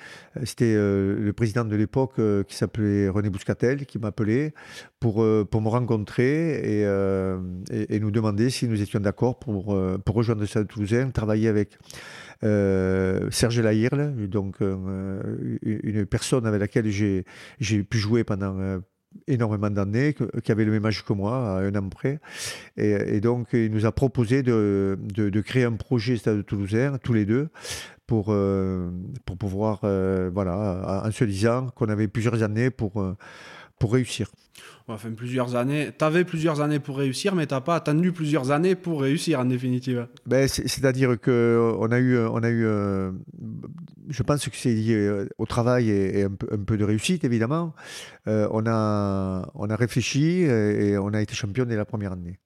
C'était euh, le président de l'époque qui s'appelait René Bouscatel qui m'appelait pour, pour me rencontrer et, et, nous demander si nous étions d'accord pour, pour rejoindre le Stade Toulousain, travailler avec Serge Lahirle, donc une personne avec laquelle j'ai pu jouer pendant énormément d'années, qui avait le même âge que moi, à un an près. Et, donc, il nous a proposé de, créer un projet Stade Toulousain, tous les deux, pour, euh, pour pouvoir, euh, voilà, en se disant qu'on avait plusieurs années pour, euh, pour réussir. Enfin, plusieurs années. Tu avais plusieurs années pour réussir, mais tu n'as pas attendu plusieurs années pour réussir en définitive. Ben, C'est-à-dire qu'on a eu, on a eu je pense que c'est lié au travail et, un, peu, de réussite, évidemment. on, a, on a réfléchi et on a été champion dès la première année.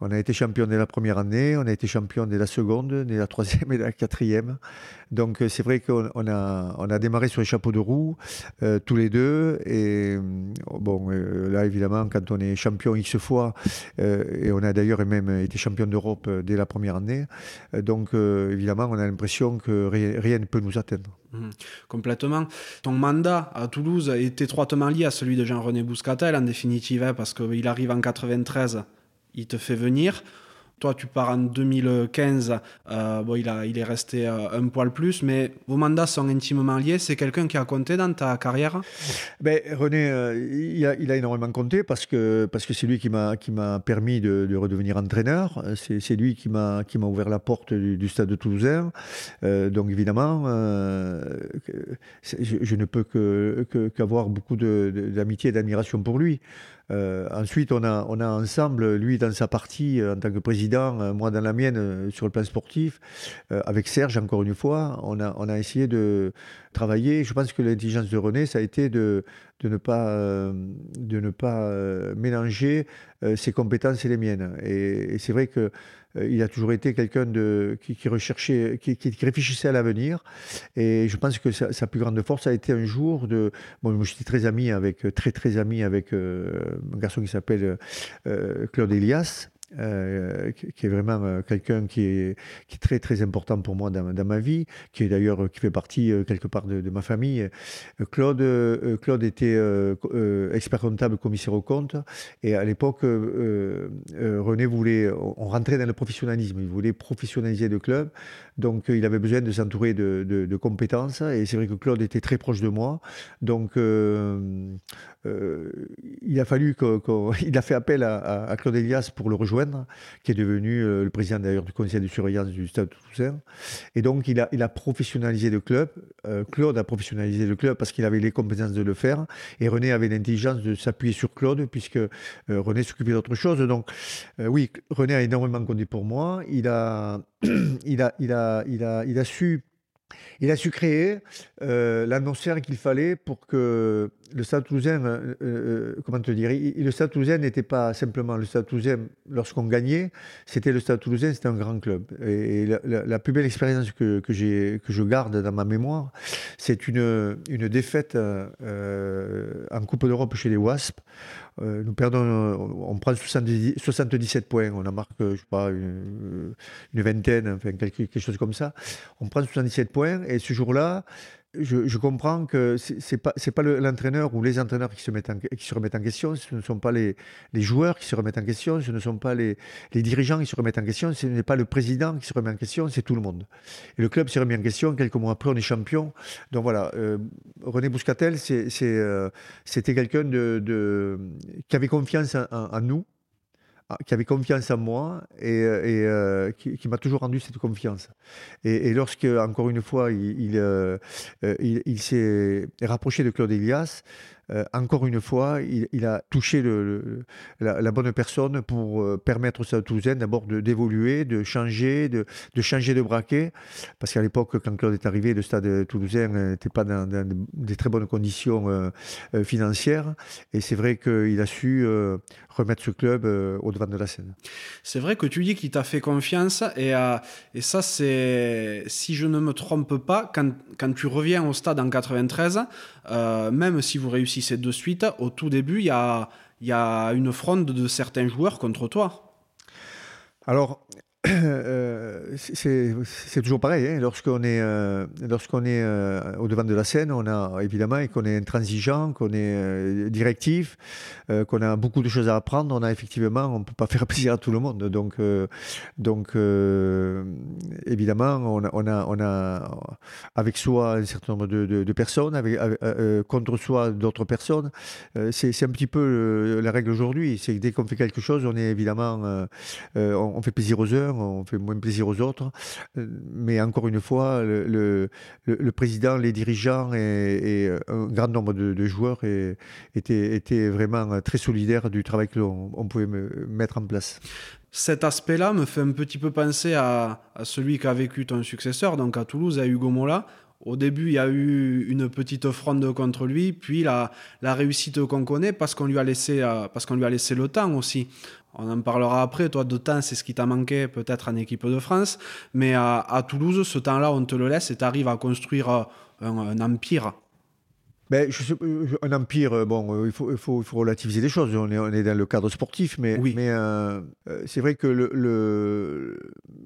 On a été champion dès la première année, on a été champion dès la seconde, dès la troisième et la quatrième. Donc euh, c'est vrai qu'on a, on a démarré sur les chapeaux de roue, euh, tous les deux. Et euh, bon, là évidemment, quand on est champion X fois, et on a d'ailleurs même été champion d'Europe dès la première année, donc évidemment, on a l'impression que rien, ne peut nous atteindre. Mmh. complètement. Ton mandat à Toulouse est étroitement lié à celui de Jean-René Bouscatel, en définitive, hein, parce qu'il arrive en 93 il te fait venir. Toi, tu pars en 2015. Euh, bon, il, a, il est resté euh, un poil plus, mais vos mandats sont intimement liés. C'est quelqu'un qui a compté dans ta carrière? Ben, René, euh, il, a, énormément compté parce que parce que c'est lui qui m'a permis de, redevenir entraîneur. C'est lui qui m'a ouvert la porte du, stade de Toulousain. donc évidemment, je, ne peux que qu'avoir beaucoup d'amitié et d'admiration pour lui. Ensuite, on a on a ensemble, lui dans sa partie en tant que président président, moi dans la mienne, sur le plan sportif, avec Serge, encore une fois, on a, on a essayé de travailler. Je pense que l'intelligence de René, ça a été de, de ne pas, de ne pas mélanger ses compétences et les miennes. Et, c'est vrai que il a toujours été quelqu'un qui, recherchait, qui, réfléchissait à l'avenir. Et je pense que sa, plus grande force a été un jour de. Bon, je suis très ami avec, très très ami avec un garçon qui s'appelle Claude Elias. Euh, qui est vraiment euh, quelqu'un qui est, qui est très très important pour moi dans, ma vie, qui est d'ailleurs qui fait partie euh, quelque part de, ma famille. Claude, Claude était expert comptable, commissaire au compte, et à l'époque, René voulait, on rentrait dans le professionnalisme, il voulait professionnaliser le club, donc il avait besoin de s'entourer de, de, compétences, et c'est vrai que Claude était très proche de moi, donc il a fallu qu'il a fait appel à Claude Elias pour le rejoindre qui est devenu euh, le président d'ailleurs du conseil de surveillance du Stade Toulousain. Et donc, il a, il a professionnalisé le club. Euh, Claude a professionnalisé le club parce qu'il avait les compétences de le faire. Et René avait l'intelligence de s'appuyer sur Claude, puisque euh, René s'occupait d'autre chose. Donc, oui, René a énormément compté pour moi. Il a, il a, il a, il a, il a su il a su créer euh, l'annonceur qu'il fallait pour que le Stade Toulousain, euh, euh, comment te dire, le Stade Toulousain n'était pas simplement le Stade Toulousain lorsqu'on gagnait, c'était le Stade Toulousain, c'était un grand club. Et, la, plus belle expérience que, que, que je garde dans ma mémoire, c'est une, une défaite en Coupe d'Europe chez les Wasps. Euh, nous perdons, on prend 77 points, on a marqué, je sais pas, une, vingtaine, enfin quelque, quelque, chose comme ça. On prend 77 points et ce jour-là, je, comprends que c'est pas pas l'entraîneur ou les entraîneurs qui se mettent en, qui se remettent en question, ce ne sont pas les, les, joueurs qui se remettent en question, ce ne sont pas les, les, dirigeants qui se remettent en question, ce n'est pas le président qui se remet en question, c'est tout le monde. Et le club s'est remis en question. Quelques mois après, on est champion. Donc voilà, euh, René Bouscatel, euh, c'était quelqu'un de, de, qui avait confiance en nous ah, qui avait confiance en moi et, euh, euh, qui, m'a toujours rendu cette confiance. Et, lorsque, encore une fois, euh, il s'est rapproché de Claude Elias, euh, encore une fois, il, a touché la, bonne personne pour euh, permettre au Stade Toulousain d'abord d'évoluer, de, changer, de, de, changer de braquet. Parce qu'à l'époque, quand Claude est arrivé, le Stade Toulousain n'était pas dans, des très bonnes conditions euh, financières. Et c'est vrai qu'il a su remettre ce club au devant de la scène. C'est vrai que tu dis qu'il t'a fait confiance. Et, et ça, c'est, si je ne me trompe pas, quand, quand tu reviens au stade en 93, même si vous réussissez de suite, au tout début, il y a, y a une fronde de certains joueurs contre toi. Alors, euh, c'est toujours pareil. Hein. Lorsqu'on est, euh, est euh, au devant de la scène, on a évidemment qu'on est intransigeant, qu'on est directif, qu'on a beaucoup de choses à apprendre. On a effectivement, on peut pas faire plaisir à tout le monde. Donc, donc évidemment, on a, on a, on avec soi un certain nombre de, personnes, contre soi d'autres personnes. c'est un petit peu la règle aujourd'hui. C'est que dès qu'on fait quelque chose, on est évidemment, on fait plaisir aux heures on fait moins plaisir aux autres. Euh, mais encore une fois, le, président, les dirigeants et, un grand nombre de, joueurs étaient, vraiment très solidaires du travail que l'on pouvait mettre en place. Cet aspect-là me fait un petit peu penser à, celui qu'a vécu ton successeur, donc à Toulouse, à Hugo Mola. Au début, il y a eu une petite fronde contre lui, puis la, la réussite qu'on connaît parce qu'on lui a euh, parce qu'on lui a laissé le temps aussi. On en parlera après. Toi, de temps, c'est ce qui t'a manqué peut-être en équipe de France. Mais à, Toulouse, ce temps-là, on te le laisse et tu arrives à construire un empire ben, je euh, un empire, euh, bon, euh, il faut, il, faut, il faut relativiser les choses. On est, on est dans le cadre sportif, mais, mais c'est vrai que le, le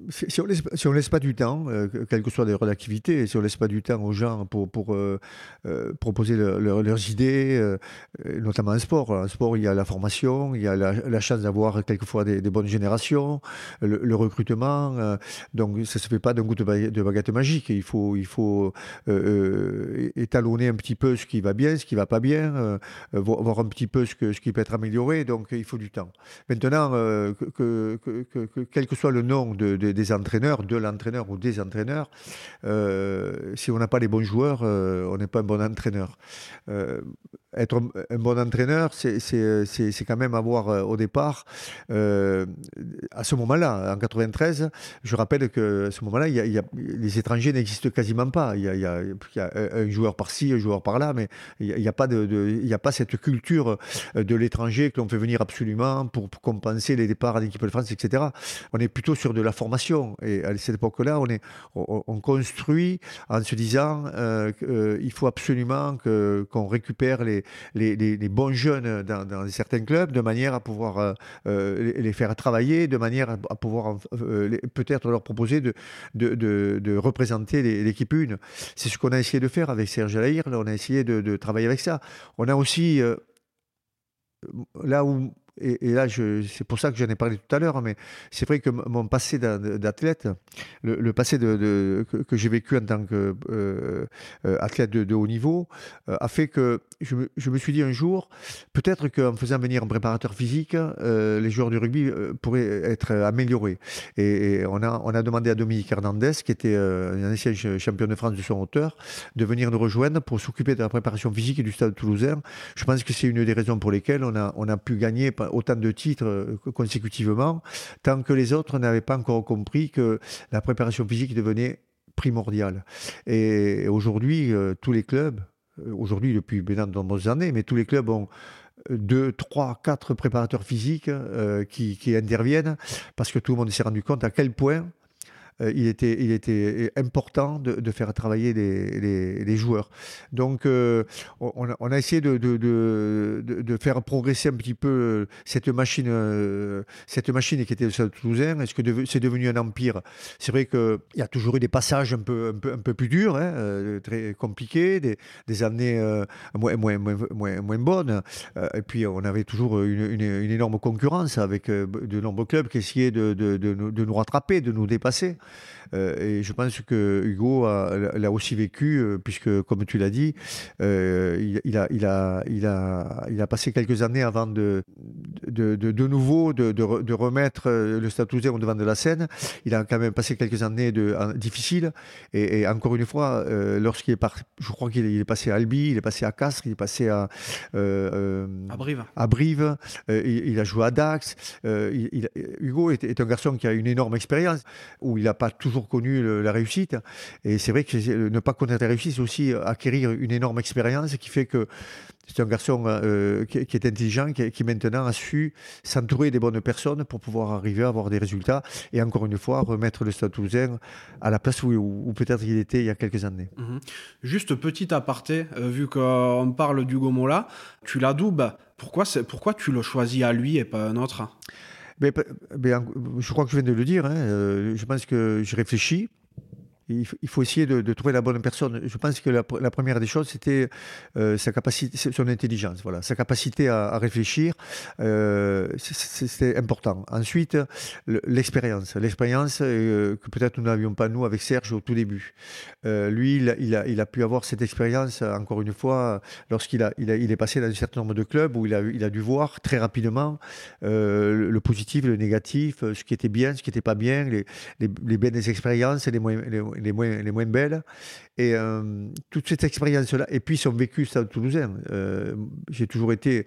si, on laisse, si on laisse pas du temps, quelle que soit d'ailleurs l'activité, si on laisse pas du temps aux gens pour, pour proposer leurs idées, notamment en sport. En sport, il y a la formation, il y a la, chance d'avoir quelquefois des, des, bonnes générations, le, recrutement. donc, ça se fait pas d'un coup de, baguette magique. Il faut, il faut étalonner un petit peu ce qui va bien, ce qui va pas bien, voir, un petit peu ce, que, qui peut être amélioré. Donc il faut du temps. Maintenant, que, quel que soit le nom des entraîneurs, de l'entraîneur ou des entraîneurs, si on n'a pas les bons joueurs, on n'est pas un bon entraîneur être un bon entraîneur, c'est quand même avoir euh, au départ, euh, à ce moment-là, en 93, je rappelle qu'à ce moment-là, les étrangers n'existent quasiment pas. Il y, a, un joueur par-ci, un joueur par-là, mais il n'y a, pas de, a pas cette culture de l'étranger que l'on fait venir absolument pour, compenser les départs en équipe de France, etc. On est plutôt sur de la formation. Et à cette époque-là, on, on, construit en se disant euh, qu'il faut absolument qu'on récupère les, les, bons jeunes dans, certains clubs de manière à pouvoir euh, euh, les faire travailler, de manière à, pouvoir euh, peut-être leur proposer de, de, représenter l'équipe une. C'est ce qu'on a essayé de faire avec Serge Lahir, on a essayé de, travailler avec ça. On a aussi, là où et, là, c'est pour ça que j'en ai parlé tout à l'heure, mais c'est vrai que mon passé d'athlète, le, passé que, j'ai vécu en tant qu'athlète euh, euh, de, haut niveau, euh, a fait que je me, suis dit un jour, peut-être qu'en faisant venir un préparateur physique, les joueurs du rugby pourraient être améliorés. Et, on, a, demandé à Dominique Hernandez, qui était un ancien champion de France de son hauteur, de venir nous rejoindre pour s'occuper de la préparation physique du stade toulousain. Je pense que c'est une des raisons pour lesquelles on a pu gagner autant de titres euh, consécutivement, tant que les autres n'avaient pas encore compris que la préparation physique devenait primordiale. Et aujourd'hui, euh, tous les clubs, euh, aujourd'hui depuis de nombreuses années, mais tous les clubs ont deux, trois, quatre préparateurs physiques qui, interviennent parce que tout le monde s'est rendu compte à quel point il, était, il était important de, faire travailler les, joueurs. Donc, euh, on, a essayé de, faire progresser un petit peu euh, cette machine, cette machine qui était le Stade Toulousain. Est-ce que c'est devenu un empire? C'est vrai qu'il y a toujours eu des passages un peu, plus durs, hein, très compliqués, des, années moins, bonnes. et puis, on avait toujours une, énorme concurrence avec de nombreux clubs qui essayaient de nous rattraper, de nous dépasser. Euh, et je pense que Hugo l'a aussi vécu, euh, puisque, comme tu l'as dit, euh, il, a, il, a, il, a, il a passé quelques années avant de, de, de, nouveau de, de, remettre le Stade au devant de la scène. Il a quand même passé quelques années de, difficiles. Et, encore une fois, lorsqu'il est parti, je crois qu'il est, passé à Albi, il est passé à Castres, il est passé à, à Brive. À Brive. Il, a joué à Dax. Hugo est, est, un garçon qui a une énorme expérience, où il pas toujours connu la réussite. Et c'est vrai que ne pas connaître la réussite, c'est aussi acquérir une énorme expérience qui fait que c'est un garçon euh, qui, est intelligent, qui, maintenant a su s'entourer des bonnes personnes pour pouvoir arriver à avoir des résultats et encore une fois remettre le Stade Toulousain à la place où, peut-être il était il y a quelques années. Mhm. Juste petit aparté, euh, vu qu'on parle d'Hugo Mola, tu l'adoubes. Pourquoi, pourquoi tu le choisis à lui et pas à un autre? Mais, je crois que je viens de le dire. Hein, euh, je pense que j'ai réfléchi il faut essayer de, trouver la bonne personne. Je pense que la, première des choses, c'était euh, sa capacité, son intelligence, voilà, sa capacité à, réfléchir. Euh, c'était important. Ensuite, l'expérience, l'expérience euh, que peut-être nous n'avions pas nous avec Serge au tout début. lui, il a, il, a, pu avoir cette expérience encore une fois lorsqu'il a, il, est passé dans un certain nombre de clubs où il a, il a dû voir très rapidement le, positif, le négatif, ce qui était bien, ce qui n'était pas bien, les, les, expériences et les les moins, les moins belles. Et toute cette expérience-là, et puis son vécu Stade Toulousain. J'ai toujours été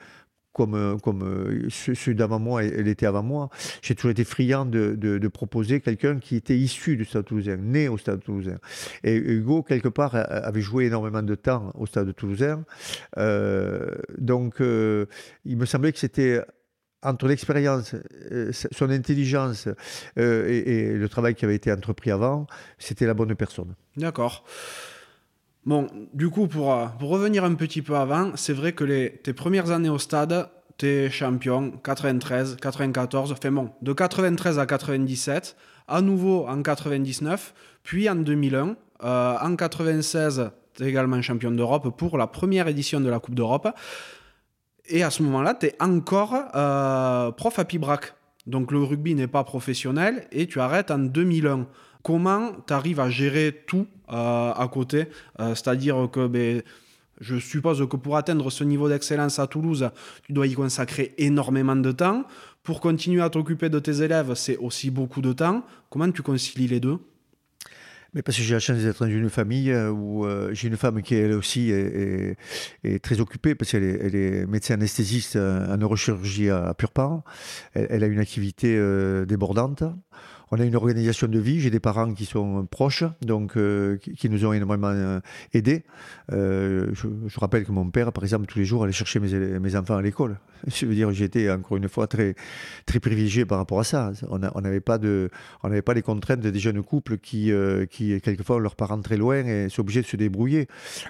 comme, comme ceux, d'avant moi, elle était avant moi, j'ai toujours été friand de, de, proposer quelqu'un qui était issu du Stade Toulousain, né au Stade Toulousain. Et Hugo, quelque part, avait joué énormément de temps au Stade Toulousain. Donc, il me semblait que c'était entre l'expérience, euh, son intelligence euh, et, le travail qui avait été entrepris avant, c'était la bonne personne. D'accord. Bon, du coup, pour, euh, pour, revenir un petit peu avant, c'est vrai que les, tes premières années au stade, tu es champion 93, 94, enfin bon, de 93 à 97, à nouveau en 99, puis en 2001, en 96, tu es également champion d'Europe pour la première édition de la Coupe d'Europe. Et à ce moment-là, tu es encore euh, prof à Pibrac. Donc le rugby n'est pas professionnel et tu arrêtes en 2001. Comment tu arrives à gérer tout euh, à côté? Euh, C'est-à-dire que ben, Je suppose que pour atteindre ce niveau d'excellence à Toulouse, tu dois y consacrer énormément de temps. Pour continuer à t'occuper de tes élèves, c'est aussi beaucoup de temps. Comment tu concilies les deux? Mais parce que j'ai la chance d'être dans une famille euh, où euh, j'ai une femme qui elle aussi est, très occupée parce qu'elle est, médecin anesthésiste en neurochirurgie à, Purpan. Elle, a une activité débordante on a une organisation de vie. J'ai des parents qui sont proches, donc euh, qui, nous ont énormément euh, aidés. Euh, je, rappelle que mon père, par exemple, tous les jours allait chercher mes, enfants à l'école. Je veux dire, j'étais encore une fois très très privilégié par rapport à ça. On n'avait pas on n'avait pas les contraintes des jeunes couples qui, qui quelquefois leurs parents très loin et sont obligés de se débrouiller.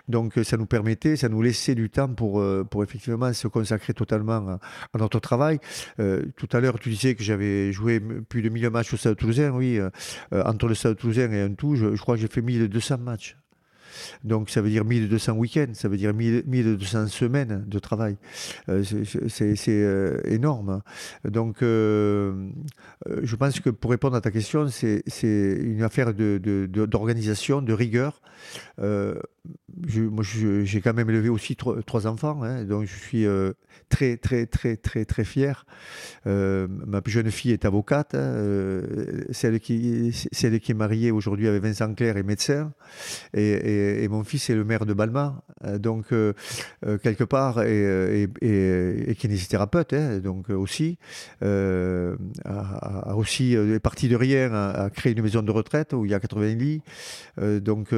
Donc ça nous permettait, ça nous laissait du temps pour pour effectivement se consacrer totalement à, notre travail. tout à l'heure, tu disais que j'avais joué plus de 1000 matchs au Oui. Euh, euh, entre le Stade Toulousain et un tout, je, crois que j'ai fait 1200 matchs. Donc ça veut dire 1200 week-ends, ça veut dire 1200 semaines de travail. Euh, c'est énorme. Donc je pense que pour répondre à ta question, c'est une affaire d'organisation, de, de, rigueur j'ai quand même élevé aussi trois, enfants, hein, donc je suis euh, très, très, très, très, très fier. Euh, ma plus jeune fille est avocate, hein, euh, celle, qui, celle qui est mariée aujourd'hui avec Vincent Clair est médecin, et, mon fils est le maire de Balma, donc quelque part, et, et, kinésithérapeute, hein, donc aussi, a, aussi est parti de rien, a, créé une maison de retraite où il y a 80 lits, donc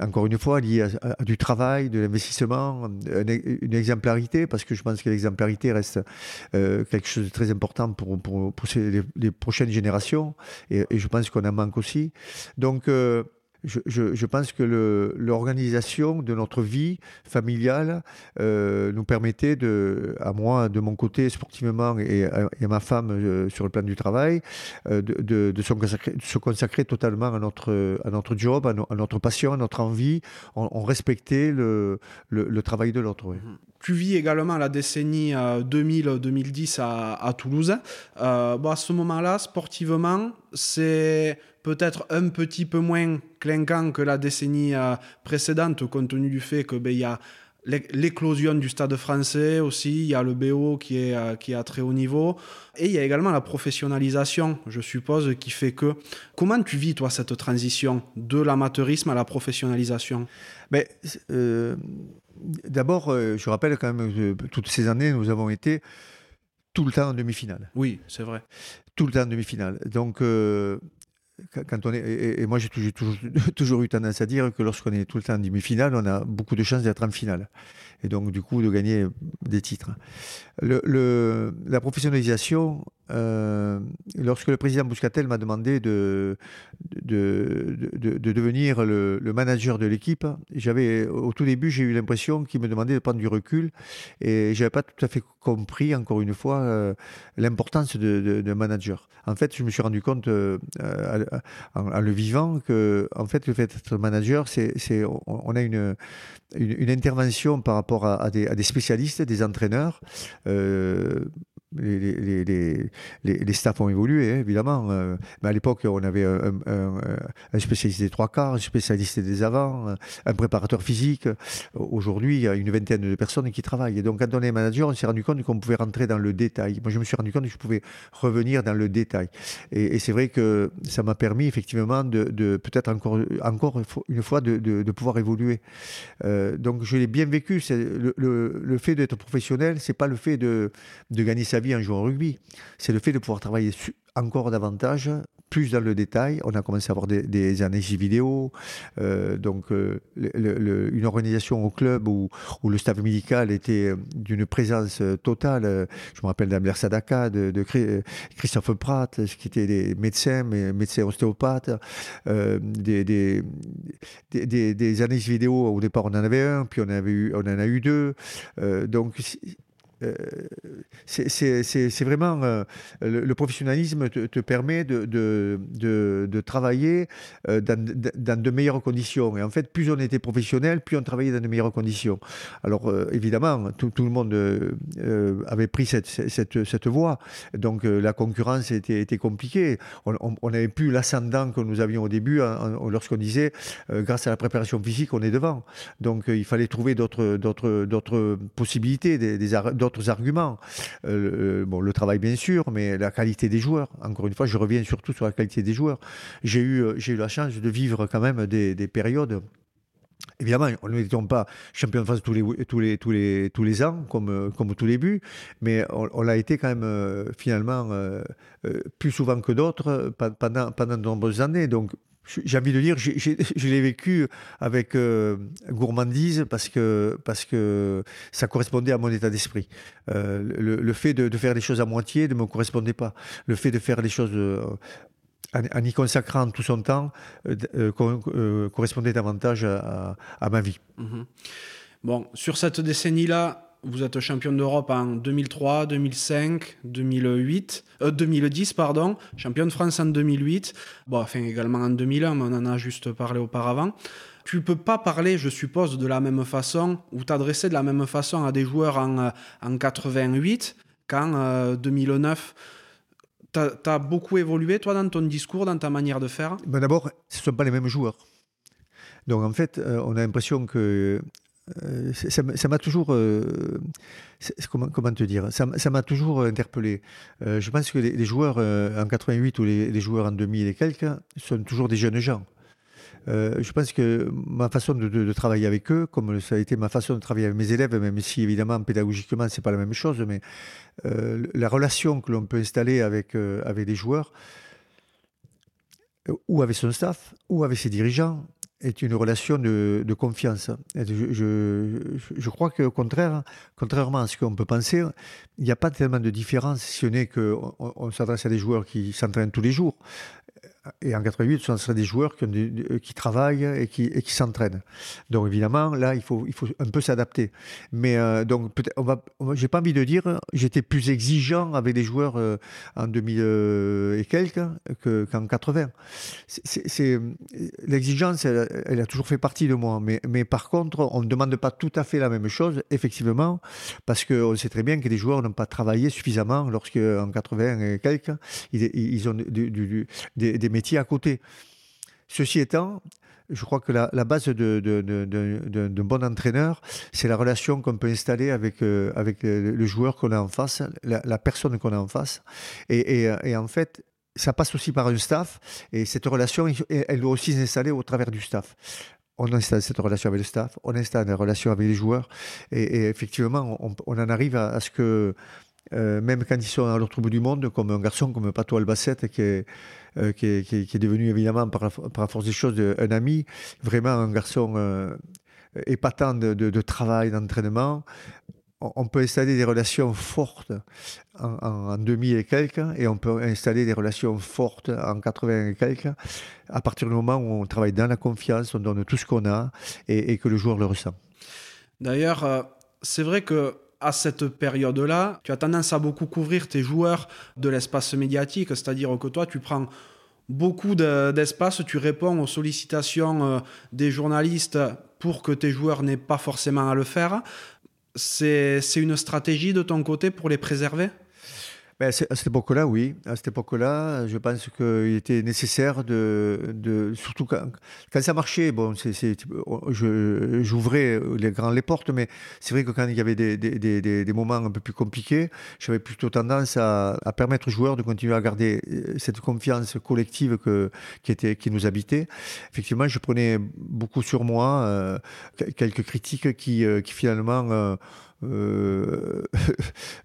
encore une fois lié à du travail, de l'investissement, une exemplarité, parce que je pense que l'exemplarité reste euh, quelque chose de très important pour, pour, les, prochaines générations, et, je pense qu'on en manque aussi. Donc, euh, je, pense que l'organisation de notre vie familiale euh, nous permettait, de, à moi, de mon côté, sportivement, et à, ma femme euh, sur le plan du travail, euh, de, de, se consacrer, totalement à notre, à notre job, à, notre passion, à notre envie. On, respectait le, le, travail de l'autre. Mhm. Tu vis également la décennie 2000-2010 à, à, Toulouse. Bon, à ce moment-là, sportivement, c'est peut-être un petit peu moins clinquant que la décennie euh, précédente, compte tenu du fait qu'il ben, y a l'éclosion du stade français aussi, il y a le BO qui est, euh, à très haut niveau, et il y a également la professionnalisation, je suppose, qui fait que... Comment tu vis, toi, cette transition de l'amateurisme à la professionnalisation? Ben, euh, D'abord, je rappelle quand même que toutes ces années, nous avons été tout le temps en demi-finale. Oui, c'est vrai. Tout le temps en demi-finale. Donc, quand on est, et, moi j'ai toujours, toujours, eu tendance à dire que lorsqu'on est tout le temps en demi-finale, on a beaucoup de chances d'être en finale. Et donc du coup de gagner des titres. Le, la professionnalisation, euh, lorsque le président Bouscatel m'a demandé de, de, de, devenir le, manager de l'équipe, j'avais au tout début j'ai eu l'impression qu'il me demandait de prendre du recul et j'avais pas tout à fait compris encore une fois euh, l'importance de, manager. En fait, je me suis rendu compte euh, en, le vivant que en fait le fait d'être manager, c'est on, a une, une, intervention par rapport à des, spécialistes, des entraîneurs. Euh, les, les, les, staffs ont évolué, hein, évidemment. Euh, mais à l'époque, on avait un, un, spécialiste des trois quarts, un spécialiste des avants, un préparateur physique. Aujourd'hui, il y a une vingtaine de personnes qui travaillent. Et donc, quand on est manager, on s'est rendu compte qu'on pouvait rentrer dans le détail. Moi, je me suis rendu compte que je pouvais revenir dans le détail. Et, c'est vrai que ça m'a permis, effectivement, de, de peut-être encore, encore une fois, de, de, pouvoir évoluer. Euh, donc, je l'ai bien vécu. Le, le, le, fait d'être professionnel, c'est pas le fait de, de gagner sa vie en jouant au rugby. C'est le fait de pouvoir travailler encore davantage, plus dans le détail. On a commencé à avoir des, des analyses vidéo, euh, donc euh, une organisation au club où, le staff médical était euh, d'une présence totale. Je me rappelle d'Ambler Sadaka, de, de, Christophe Pratt, qui étaient des médecins, médecins ostéopathes, des, des, analyses vidéo. Au départ, on en avait un, puis on, avait eu, on en a eu deux. donc c'est vraiment le, professionnalisme te, permet de, de, travailler dans, dans, de meilleures conditions. Et en fait, plus on était professionnel, plus on travaillait dans de meilleures conditions. Alors évidemment, tout, le monde avait pris cette, cette, cette voie. Donc la concurrence était, était compliquée. On n'avait plus l'ascendant que nous avions au début lorsqu'on disait, grâce à la préparation physique, on est devant. Donc il fallait trouver d'autres d'autres possibilités, d'autres arguments. Euh, bon, le travail bien sûr, mais la qualité des joueurs. Encore une fois, je reviens surtout sur la qualité des joueurs. J'ai eu, euh, j'ai eu la chance de vivre quand même des, périodes. Évidemment, nous n'étions pas champion de France tous les, tous les, tous les, tous les ans, comme, comme au tout début, mais on, l'a été quand même euh, finalement plus souvent que d'autres pendant, pendant de nombreuses années. Donc, j'ai envie de dire, je l'ai vécu avec euh, gourmandise parce que, parce que ça correspondait à mon état d'esprit. Euh, le, fait de, faire les choses à moitié ne me correspondait pas. Le fait de faire les choses euh, en, y consacrant tout son temps correspondait davantage à, ma vie. Mhm. Bon, sur cette décennie-là, vous êtes champion d'Europe en 2003, 2005, 2008, 2010, pardon, champion de France en 2008, bon, enfin également en 2001, mais on en a juste parlé auparavant. Tu peux pas parler, je suppose, de la même façon ou t'adresser de la même façon à des joueurs en, euh, en 88 qu'en 2009. Tu as, beaucoup évolué, toi, dans ton discours, dans ta manière de faire? Ben D'abord, ce ne sont pas les mêmes joueurs. Donc, en fait, euh, on a l'impression que euh, ça m'a toujours. Euh, comment, te dire? Ça m'a toujours interpellé. Euh, je pense que les, joueurs en 88 ou les, joueurs en 2000 et quelques sont toujours des jeunes gens. je pense que ma façon de, travailler avec eux, comme ça a été ma façon de travailler avec mes élèves, même si évidemment pédagogiquement c'est pas la même chose, mais la relation que l'on peut installer avec, avec les joueurs, ou avec son staff, ou avec ses dirigeants, est une relation de, confiance. Je, crois contraire, contrairement à ce qu'on peut penser, il n'y a pas tellement de différence, si ce n'est qu'on on, s'adresse à des joueurs qui s'entraînent tous les jours. Et en 88, ce serait des joueurs qui, travaillent et qui, et qui s'entraînent. Donc évidemment, là, il faut, il faut un peu s'adapter. Mais euh, donc, on va, j'ai pas envie de dire, j'étais plus exigeant avec les joueurs euh, en 2000 euh, et quelques qu'en 80. C'est, l'exigence, elle, a toujours fait partie de moi. Mais, mais par contre, on ne demande pas tout à fait la même chose, effectivement, parce qu'on sait très bien que les joueurs n'ont pas travaillé suffisamment lorsqu'en 80 et quelques, ils, ils ont du, des métiers à côté. Ceci étant, je crois que la, base d'un bon entraîneur, c'est la relation qu'on peut installer avec, euh, le, joueur qu'on a en face, la, personne qu'on a en face. Et, et, en fait, ça passe aussi par un staff. Et cette relation, elle doit aussi s'installer au travers du staff. On installe cette relation avec le staff, on installe une relation avec les joueurs. Et, effectivement, on, en arrive à ce que euh, même quand ils sont à l'autre bout du monde, comme un garçon comme Pato Albacete, qui est, euh, qui, est, devenu évidemment par la, par force des choses un ami, vraiment un garçon euh, épatant de, de, travail, d'entraînement. On, peut installer des relations fortes en, en, 2000 et quelques, et on peut installer des relations fortes en 80 et quelques, à partir du moment où on travaille dans la confiance, on donne tout ce qu'on a, et que le joueur le ressent. D'ailleurs, c'est vrai que à cette période-là, tu as tendance à beaucoup couvrir tes joueurs de l'espace médiatique, c'est-à-dire que toi, tu prends beaucoup d'espace, tu réponds aux sollicitations euh, des journalistes pour que tes joueurs n'aient pas forcément à le faire. C'est une stratégie de ton côté pour les préserver? Ben, à cette époque-là, oui. À cette époque-là, je pense qu'il était nécessaire de, de surtout quand, quand, ça marchait. Bon, j'ouvrais les grands les portes, mais c'est vrai que quand il y avait des, des, des, des moments un peu plus compliqués, j'avais plutôt tendance à, à, permettre aux joueurs de continuer à garder euh, cette confiance collective que, qui était, qui nous habitait. Effectivement, je prenais beaucoup sur moi euh, quelques critiques qui, euh, qui finalement euh, ne,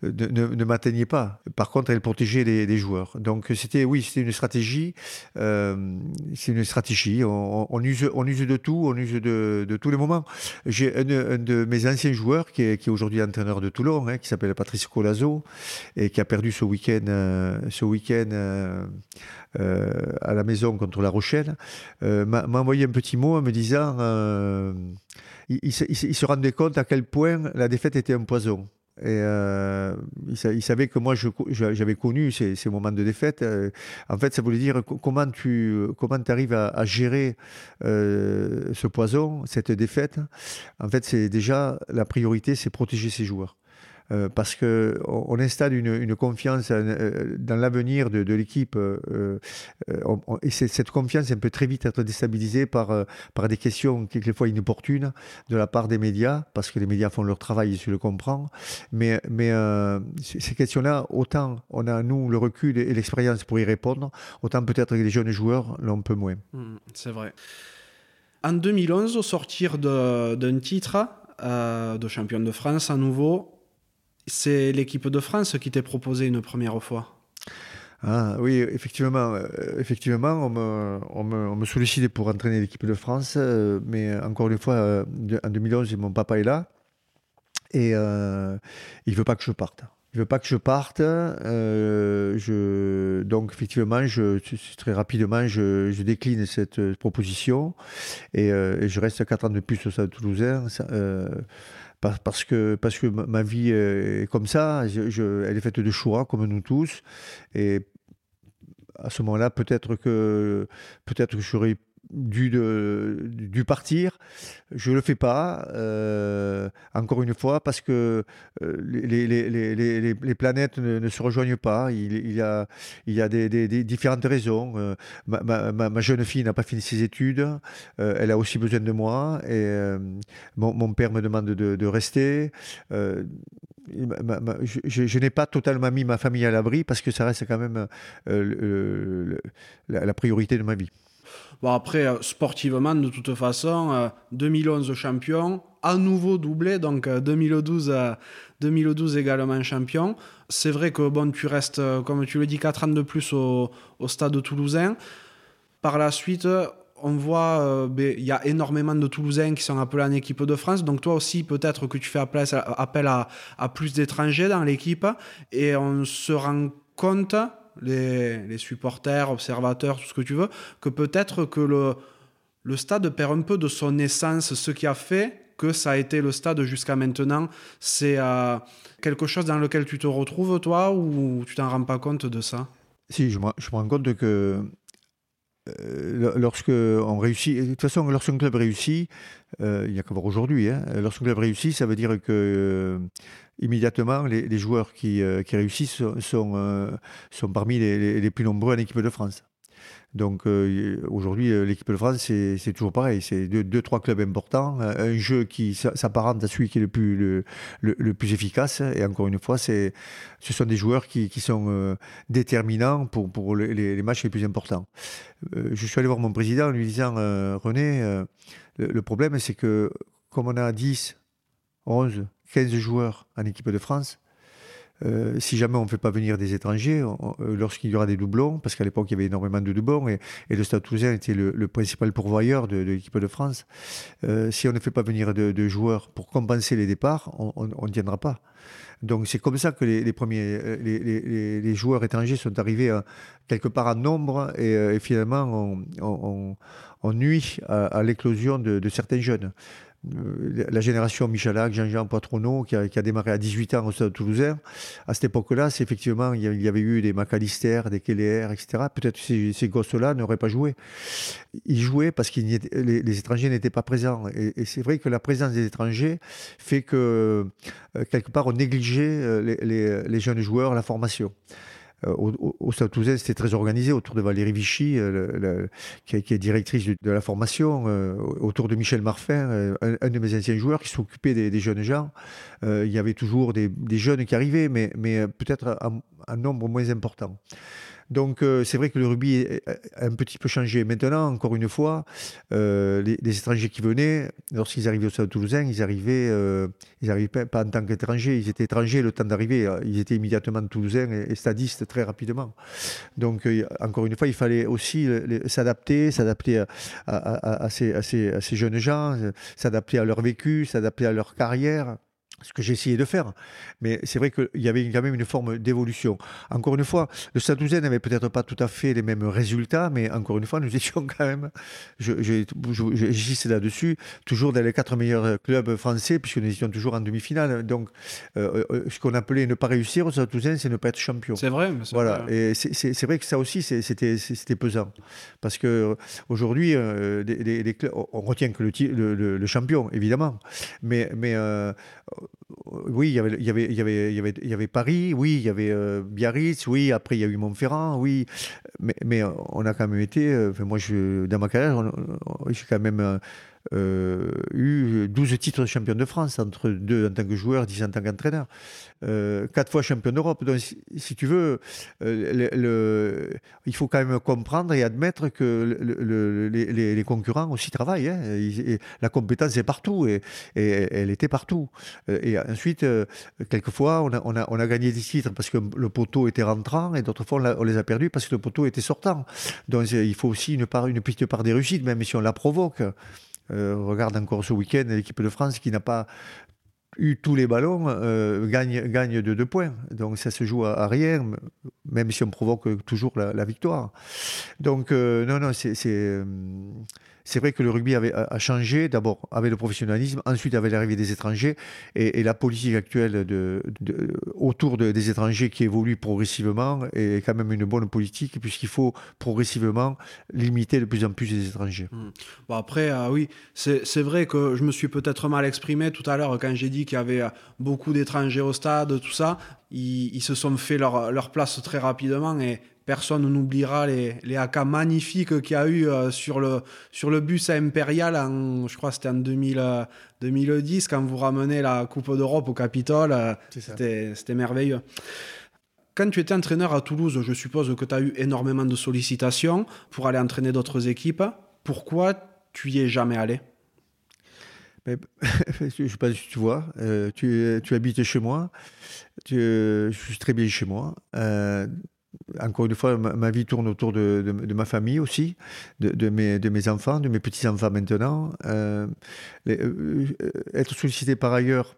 ne, m'atteignait pas. Par contre, elle protégeait les, joueurs. Donc c'était, oui, c'était une stratégie. Euh, c'est une stratégie. On, use, on use de tout, on use de, tous les moments. J'ai un, de mes anciens joueurs qui est, qui est aujourd'hui entraîneur de Toulon, hein, qui s'appelle Patrice Colazo et qui a perdu ce week-end, euh, ce week-end. à la maison contre La Rochelle, m'a envoyé un petit mot en me disant il, se, rendait compte à quel point la défaite était un poison. Et il, savait que moi, j'avais connu ces, moments de défaite. en fait, ça voulait dire comment tu arrives à, à gérer ce poison, cette défaite? En fait, c'est déjà la priorité, c'est protéger ses joueurs. Euh, parce qu'on on installe une, confiance euh, dans l'avenir de, l'équipe. Euh, et cette confiance, elle peut très vite être déstabilisée par, par des questions quelquefois inopportunes de la part des médias, parce que les médias font leur travail, je le comprends. Mais, ces questions-là, autant on a, nous, le recul et l'expérience pour y répondre, autant peut-être que les jeunes joueurs l'ont un peu moins. Mmh, c'est vrai. En 2011, au sortir d'un titre de champion de France à nouveau, c'est l'équipe de France qui t'est proposé une première fois. Ah, oui, effectivement, euh, effectivement on, me, on, me, on, me, sollicitait pour entraîner l'équipe de France, euh, mais encore une fois, euh, en 2011, mon papa est là et il ne veut pas que je parte. Il veut pas que je parte. donc, effectivement, très rapidement, je, je décline cette proposition et, je reste 4 ans de plus au Stade Toulousain parce que, ma vie est comme ça, elle est faite de choix, comme nous tous. Et à ce moment-là, peut-être que, peut-être que j'aurais dû, de, dû partir. Je ne le fais pas, euh, encore une fois, parce que euh, les, les, les, les, planètes ne, se rejoignent pas. Il, y a, il y a des, des, différentes raisons. Euh, ma, ma, ma, jeune fille n'a pas fini ses études. elle a aussi besoin de moi. Et mon, mon, père me demande de, de rester. je, je, n'ai pas totalement mis ma famille à l'abri parce que ça reste quand même la priorité de ma vie. Bon, après, euh, sportivement, de toute façon, 2011 euh, champion, à nouveau doublé, donc 2012, euh, 2012 également champion. C'est vrai que bon, tu restes, comme tu le dis, 4 ans de plus au, stade toulousain. Par la suite, on voit, ben, il y a énormément de Toulousains qui sont appelés en équipe de France. Donc toi aussi, peut-être que tu fais appel, à plus d'étrangers dans l'équipe. Et on se rend compte les, supporters, observateurs, tout ce que tu veux, que peut-être que le, stade perd un peu de son essence, ce qui a fait que ça a été le stade jusqu'à maintenant. C'est euh, quelque chose dans lequel tu te retrouves, toi, ou tu t'en rends pas compte de ça? Si, je me, rends compte que euh, lorsque on réussit, de toute façon, lorsqu'un club réussit, euh, il n'y a qu'à voir aujourd'hui, hein, lorsqu'un club réussit, ça veut dire que immédiatement, les, joueurs qui, qui réussissent sont, sont, parmi les, plus nombreux en équipe de France. Donc euh, aujourd'hui, euh, l'équipe de France, c'est toujours pareil. C'est deux, trois clubs importants, un jeu qui s'apparente à celui qui est le plus, le, le, efficace. Et encore une fois, ce sont des joueurs qui, sont euh, déterminants pour, les, les, matchs les plus importants. je suis allé voir mon président en lui disant René, le, problème, c'est que comme on a 10, 11, 15 joueurs en équipe de France, euh, si jamais on ne fait pas venir des étrangers, euh, lorsqu'il y aura des doublons, parce qu'à l'époque il y avait énormément de doublons et, le Stade Toulousain était le, principal pourvoyeur de, l'équipe de France, euh, si on ne fait pas venir de, joueurs pour compenser les départs, on ne tiendra pas. Donc c'est comme ça que les, premiers, les, joueurs étrangers sont arrivés quelque part en nombre et, finalement on, nuit à, l'éclosion de, certains jeunes. Euh, la génération Michalak, Jean-Jean Poitronneau, qui a, démarré à 18 ans au Stade Toulousain, à cette époque-là, c'est effectivement, il y avait eu des McAllister, des Keller, etc. Peut-être que ces, gosses-là n'auraient pas joué. Ils jouaient parce que les, étrangers n'étaient pas présents. Et, c'est vrai que la présence des étrangers fait que, euh, quelque part, on négligeait euh, les jeunes joueurs, la formation. Euh, au, au Toulousain, c'était très organisé autour de Valérie Vichy, euh, qui, est directrice de, la formation, euh, autour de Michel Marfin, un, de mes anciens joueurs qui s'occupait des, jeunes gens. il y avait toujours des, jeunes qui arrivaient, mais peut-être un nombre moins important. Donc euh, c'est vrai que le rugby a un petit peu changé. Maintenant, encore une fois, euh, les, étrangers qui venaient, lorsqu'ils arrivaient au Stade Toulousain, ils arrivaient, euh, ils arrivaient pas, en tant qu'étrangers, ils étaient étrangers le temps d'arriver. Ils étaient immédiatement Toulousains et, stadistes très rapidement. Donc encore une fois, il fallait aussi s'adapter, s'adapter à, ces, jeunes gens, s'adapter à leur vécu, s'adapter à leur carrière. Ce que j'ai essayé de faire. Mais c'est vrai qu'il y avait quand même une forme d'évolution. Encore une fois, le Stade n'avait peut-être pas tout à fait les mêmes résultats, mais encore une fois, nous étions quand même, j'insiste là-dessus, toujours dans les quatre meilleurs clubs français, puisque nous étions toujours en demi-finale. Donc, euh, euh, ce qu'on appelait ne pas réussir au Stade c'est ne pas être champion. C'est vrai. Voilà. Et c'est vrai que ça aussi, c'était pesant. Parce que aujourd'hui, euh, on retient que le, le, champion, évidemment. Mais, mais oui, il y, avait, il, y avait, il, y avait, il, y avait, Paris, oui, il y avait euh, Biarritz, oui, après il y a eu Montferrand, oui, mais, mais on a quand même été, euh, moi je, dans ma carrière, j'ai quand même euh, euh, eu 12 titres de champion de France, entre deux en tant que joueur, 10 en tant qu'entraîneur. Euh, quatre fois champion d'Europe. Donc, si, tu veux, euh, le, il faut quand même comprendre et admettre que le, les, concurrents aussi travaillent. Hein. la compétence est partout et, elle était partout. Et ensuite, quelquefois, on a, on, a, on a, gagné des titres parce que le poteau était rentrant et d'autres fois, on, les a perdus parce que le poteau était sortant. Donc, il faut aussi une, part, une petite part des réussites, même si on la provoque. Euh, regarde encore ce week-end l'équipe de France qui n'a pas eu tous les ballons, euh, gagne, de deux points. Donc ça se joue à, rien, même si on provoque toujours la, victoire. Donc euh, non, non, c'est c'est vrai que le rugby a changé, d'abord avec le professionnalisme, ensuite avec l'arrivée des étrangers et, la politique actuelle autour des étrangers qui évolue progressivement est quand même une bonne politique puisqu'il faut progressivement limiter de plus en plus les étrangers. Mmh. Bon après, euh, oui, c'est vrai que je me suis peut-être mal exprimé tout à l'heure quand j'ai dit qu'il y avait euh, beaucoup d'étrangers au stade, tout ça. Ils, se sont fait leur, leur place très rapidement et Personne n'oubliera les, les AK magnifiques qu'il y a eu euh, sur, le, sur le bus à Impérial, en, je crois que c'était en 2000, 2010, quand vous ramenez la Coupe d'Europe au Capitole. Euh, c'était merveilleux. Quand tu étais entraîneur à Toulouse, je suppose que tu as eu énormément de sollicitations pour aller entraîner d'autres équipes. Pourquoi tu y es jamais allé? Je ne sais pas si tu vois, euh, tu, tu, habites chez moi, tu, je suis très bien chez moi encore une fois, ma, vie tourne autour de, ma famille aussi, de, mes, enfants, de mes petits-enfants maintenant. Euh, euh, être sollicité par ailleurs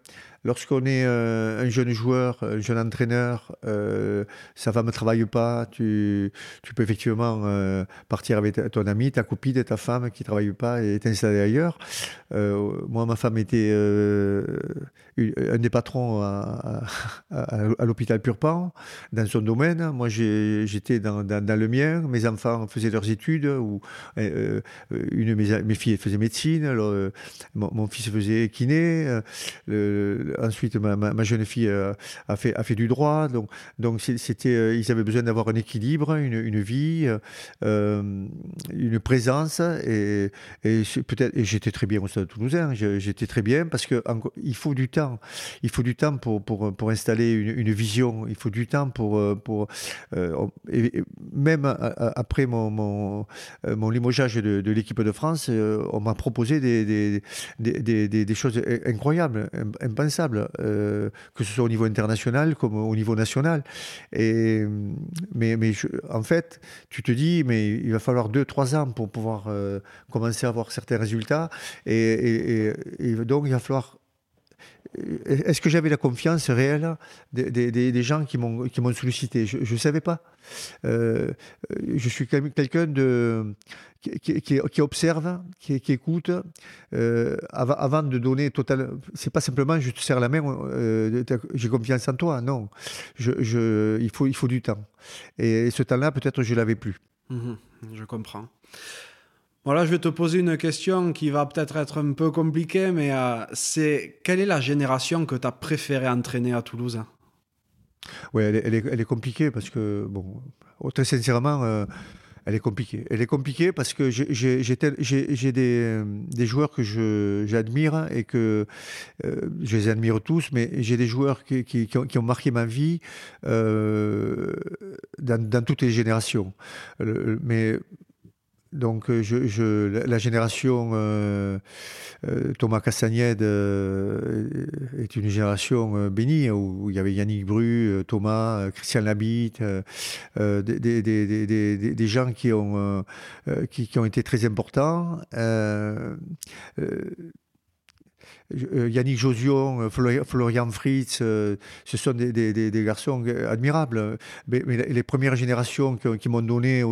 Lorsqu'on est euh, un jeune joueur, un jeune entraîneur, euh, sa femme ne travaille pas, tu, peux effectivement euh, partir avec ton ami, ta copine, ta femme qui ne travaille pas et t'installer ailleurs. moi, ma femme était un des patrons à, l'hôpital Purpan, dans son domaine. Moi, j'étais dans, le mien. Mes enfants faisaient leurs études. Une de mes, filles faisait médecine. mon, fils faisait kiné. Ensuite, ma, jeune fille euh, a, fait, du droit. Donc, c'était, euh, ils avaient besoin d'avoir un équilibre, une, vie, euh, une présence. Et, peut-être, j'étais très bien au Stade Toulousain. J'étais très bien parce que il faut du temps. Il faut du temps pour, installer une, vision. Il faut du temps pour, même après mon, mon, de, l'équipe de France, on m'a proposé des, choses incroyables, impensables. Euh, que ce soit au niveau international comme au niveau national. Et, mais en fait, tu te dis, mais il va falloir 2-3 ans pour pouvoir euh, commencer à avoir certains résultats. Et, donc, il va falloir est-ce que j'avais la confiance réelle des, gens qui m'ont sollicité? Je ne savais pas. Euh, je suis quelqu'un de qui, qui, observe, qui, écoute, euh, avant, de donner total. C'est pas simplement je te serre la main, euh, j'ai confiance en toi. Non, je, je, il faut il faut du temps. Et ce temps-là, peut-être je l'avais plus. Mmh je comprends. Voilà, je vais te poser une question qui va peut-être être un peu compliquée, mais euh, c'est quelle est la génération que tu as préféré entraîner à Toulouse? Oui, elle, est, compliquée parce que, bon, oh, très sincèrement, euh, elle est compliquée. Elle est compliquée parce que j'ai des, joueurs que j'admire et que euh, je les admire tous, mais j'ai des joueurs qui, ont, marqué ma vie dans, dans, toutes les générations. mais donc, euh, je, la génération euh, euh, Thomas Castagnède est une génération bénie où il y avait Yannick Bru, Thomas, Christian Labitte, des, des, gens qui ont, qui, qui, ont été très importants. Yannick Josion, Florian Fritz, ce sont des, garçons admirables. Mais, les premières générations qui, m'ont donné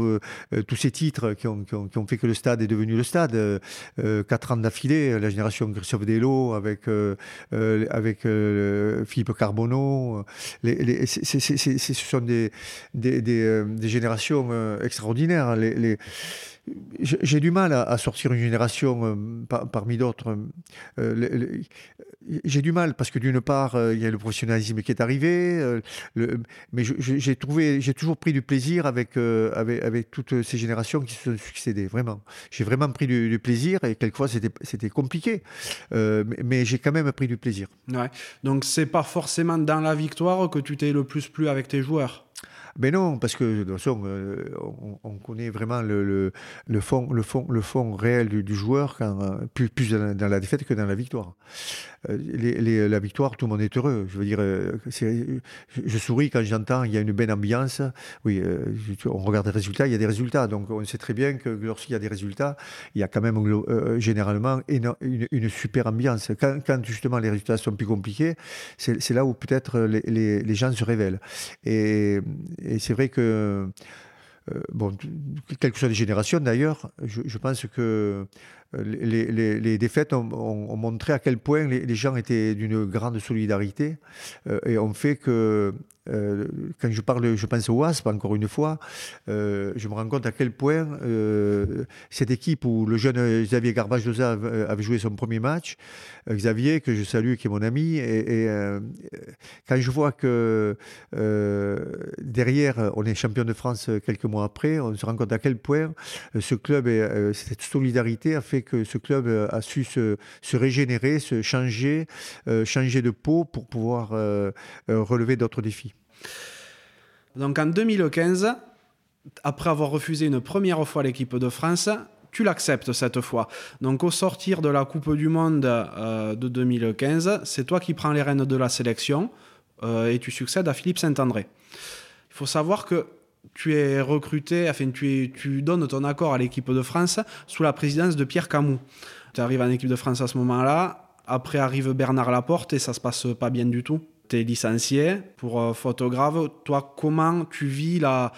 tous ces titres, qui ont, fait que le stade est devenu le stade, quatre ans d'affilée, la génération Christophe Delo avec, avec Philippe Carbonneau, ce sont des, des, générations extraordinaires. les j'ai du mal à, sortir une génération euh, parmi d'autres. Euh, j'ai du mal parce que d'une part, euh, il y a le professionnalisme qui est arrivé, mais j'ai toujours pris du plaisir avec, toutes ces générations qui se sont succédées, vraiment. J'ai vraiment pris du, plaisir et quelquefois c'était compliqué, mais, mais j'ai quand même pris du plaisir. Ouais. Donc c'est pas forcément dans la victoire que tu t'es le plus plu avec tes joueurs? Mais non, parce que de toute façon, euh, on, connaît vraiment le, fond, le, fond, le fond réel du, joueur, euh, plus dans la défaite que dans la victoire. Euh, la victoire, tout le monde est heureux. Je veux dire, je, souris quand j'entends il y a une belle ambiance. Oui, on regarde les résultats, il y a des résultats. Donc on sait très bien que lorsqu'il y a des résultats, il y a quand même généralement une, super ambiance. Quand, justement les résultats sont plus compliqués, c'est là où peut-être les, gens se révèlent. Et, et c'est vrai que, euh, bon, quelles que soient les générations d'ailleurs, je, pense que les, défaites ont, montré à quel point les, gens étaient d'une grande solidarité euh, et ont fait que euh, quand je parle, je pense au WASP, encore une fois, euh, je me rends compte à quel point cette équipe où le jeune Xavier Garbajosa avait joué son premier match, Xavier, que je salue, qui est mon ami, et, quand je vois que derrière, on est champion de France quelques mois après, on se rend compte à quel point ce club, et, cette solidarité a fait que ce club a su se, régénérer, se changer, changer de peau pour pouvoir relever d'autres défis. Donc en 2015, après avoir refusé une première fois l'équipe de France, tu l'acceptes cette fois. Donc au sortir de la Coupe du Monde euh, de 2015, c'est toi qui prends les rênes de la sélection euh, et tu succèdes à Philippe Saint-André. Il faut savoir que tu es recruté, enfin tu, tu donnes ton accord à l'équipe de France sous la présidence de Pierre Camus. Tu arrives en équipe de France à ce moment-là, après arrive Bernard Laporte et ça se passe pas bien du tout tu es licencié pour euh, photographe. Toi, comment tu vis la,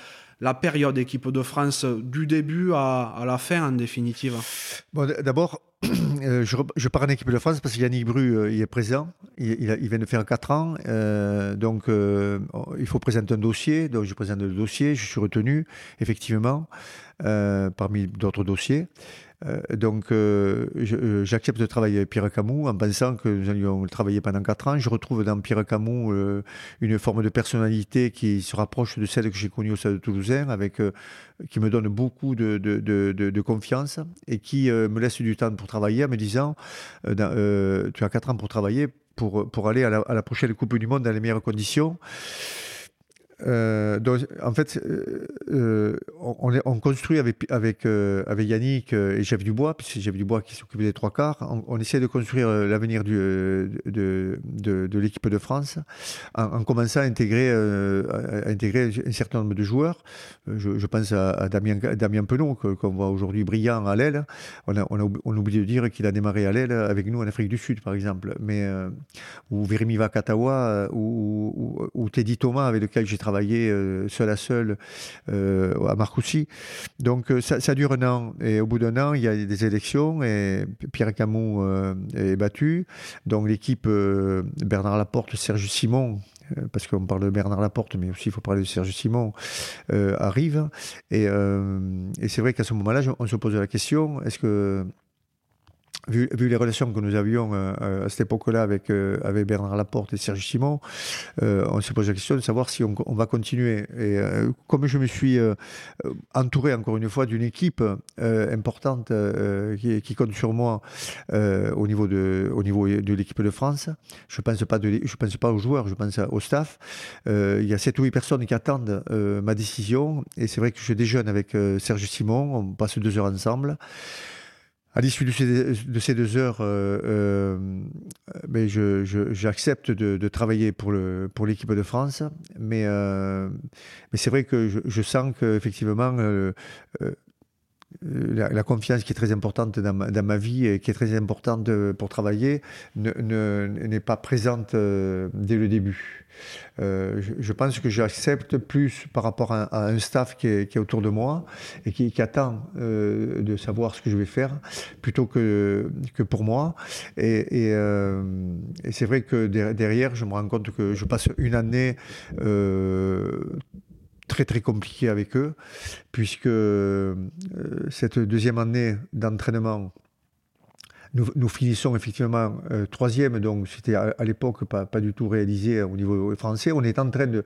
période équipe de France du début à, à la fin en définitive? Bon, D'abord, euh, je, pars en équipe de France parce que Yannick Bru euh, est présent. Il, il, vient de faire 4 ans. donc, il faut présenter un dossier. Donc, je présente le dossier. Je suis retenu, effectivement, parmi d'autres dossiers. Euh, donc, euh, euh, j'accepte de travailler avec Pierre Camus en pensant que nous allions travailler pendant 4 ans. Je retrouve dans Pierre Camus une forme de personnalité qui se rapproche de celle que j'ai connue au Stade Toulousain, avec, qui me donne beaucoup de, confiance et qui me laisse du temps pour travailler en me disant Tu as 4 ans pour travailler, pour, aller à la prochaine Coupe du Monde dans les meilleures conditions. Euh, donc, en fait, euh, euh, on, on, construit avec, avec, Yannick et Jeff Dubois, puisque Jeff Dubois qui s'occupe des trois quarts, on, essaie de construire l'avenir de, de, l'équipe de France en, commençant à intégrer, à intégrer un certain nombre de joueurs. Je, pense à, Damien, Damien Penaud, qu'on voit aujourd'hui brillant à l'aile. On, on, on oublie de dire qu'il a démarré à l'aile avec nous en Afrique du Sud, par exemple. Mais, ou Virimi Vakatawa, ou, ou, Teddy Thomas, avec lequel j'ai travailler euh, seul à seul euh, à Marcoussis. Donc euh, ça, dure un an et au bout d'un an, il y a des élections et Pierre Camus est battu. Donc l'équipe Bernard Laporte, Serge Simon, parce qu'on parle de Bernard Laporte, mais aussi il faut parler de Serge Simon, arrive. Et c'est vrai qu'à ce moment-là, on se pose la question, est-ce que Vu, les relations que nous avions euh, à cette époque-là avec, euh, avec Bernard Laporte et Serge Simon, euh, on se pose la question de savoir si on, va continuer. Et comme je me suis entouré, encore une fois, d'une équipe importante qui, compte sur moi au niveau de, au niveau de l'équipe de France, je ne pense, pas pense pas aux joueurs, je pense au staff. il y a 7 ou 8 personnes qui attendent ma décision. Et c'est vrai que je déjeune avec Serge Simon, on passe deux heures ensemble à l'issue de ces, deux heures, euh, euh, ben, j'accepte de, travailler pour l'équipe de France, mais, euh, mais c'est vrai que je, sens qu'effectivement, la, confiance qui est très importante dans ma, vie et qui est très importante pour travailler n'est pas présente dès le début. Euh, je, pense que j'accepte plus par rapport à, un staff qui est, autour de moi et qui, attend euh, de savoir ce que je vais faire plutôt que, pour moi. Et, euh, c'est vrai que derrière, je me rends compte que je passe une année très très compliquée avec eux, puisque cette deuxième année d'entraînement nous, finissons effectivement euh, troisième, donc c'était à, l'époque pas, du tout réalisé au niveau français. On est en train de,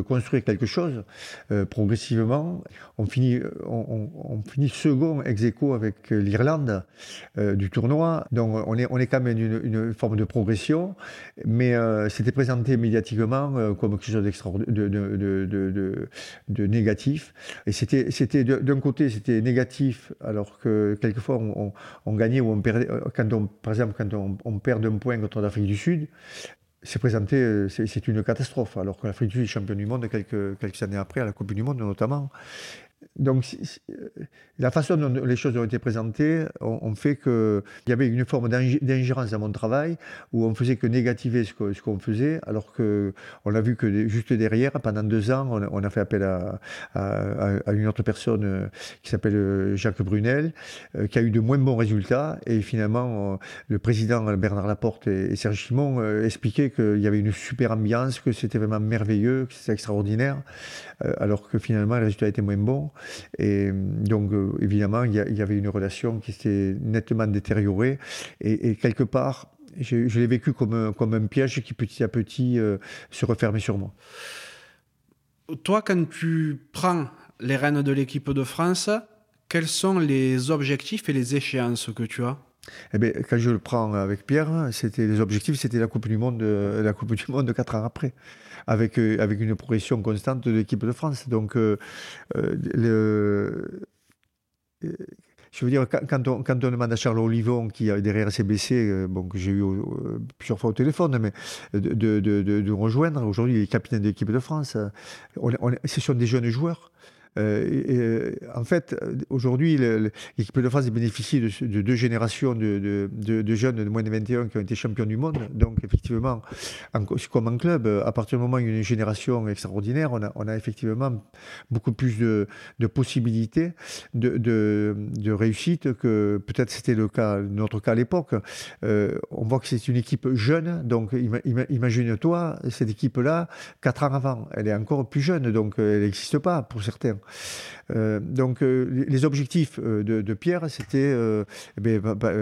construire quelque chose euh, progressivement. On finit, on, finit second ex aequo avec l'Irlande euh, du tournoi, donc on est, on est quand même une, une forme de progression, mais c'était présenté médiatiquement comme quelque chose de, négatif. Et c'était d'un côté c'était négatif, alors que quelquefois on, on gagnait ou on euh, quand par exemple, quand on, perd d'un point contre l'Afrique du Sud, c'est présenté, euh, c'est une catastrophe, alors que l'Afrique du Sud est champion du monde quelques, quelques années après, à la Coupe du Monde notamment donc, la façon dont les choses ont été présentées on, fait qu'il y avait une forme d'ingérence dans mon travail où on faisait que négativer ce qu'on faisait, alors qu'on a vu que juste derrière, pendant deux ans, on, a fait appel à, une autre personne euh, qui s'appelle euh, Jacques Brunel, euh, qui a eu de moins bons résultats. Et finalement, le président Bernard Laporte et, Serge Simon expliquaient qu'il y avait une super ambiance, que c'était vraiment merveilleux, que c'était extraordinaire, alors que finalement, les résultats étaient moins bons. Et donc, euh, évidemment, il y, avait une relation qui s'est nettement détériorée. Et, quelque part, je, l'ai vécu comme un, comme un piège qui petit à petit euh, se refermait sur moi. Toi, quand tu prends les rênes de l'équipe de France, quels sont les objectifs et les échéances que tu as? Eh bien, quand je le prends avec Pierre, c'était les objectifs, c'était la Coupe du Monde, la Coupe du Monde quatre ans après avec, euh, avec une progression constante de l'équipe de France. Donc, euh, euh, je veux dire, quand on, demande à Charles Olivon, qui derrière s'est blessé, bon, que j'ai eu plusieurs fois au téléphone, mais de, de, de, de rejoindre, aujourd'hui il est capitaine de l'équipe de France, on, ce sont des jeunes joueurs. Euh, en fait, aujourd'hui, l'équipe de France bénéficie de, de deux générations de, de, jeunes de moins de 21 qui ont été champions du monde. Donc, effectivement, comme en club, à partir du moment où il y a une génération extraordinaire, on a, on a effectivement beaucoup plus de, possibilités de, réussite que peut-être c'était le cas, notre cas à l'époque. Euh, on voit que c'est une équipe jeune. Donc, imagine-toi, cette équipe-là, quatre ans avant, elle est encore plus jeune. Donc, elle n'existe pas pour certains. Euh, donc, euh, les objectifs euh, de, Pierre, c'était eh bah, bah,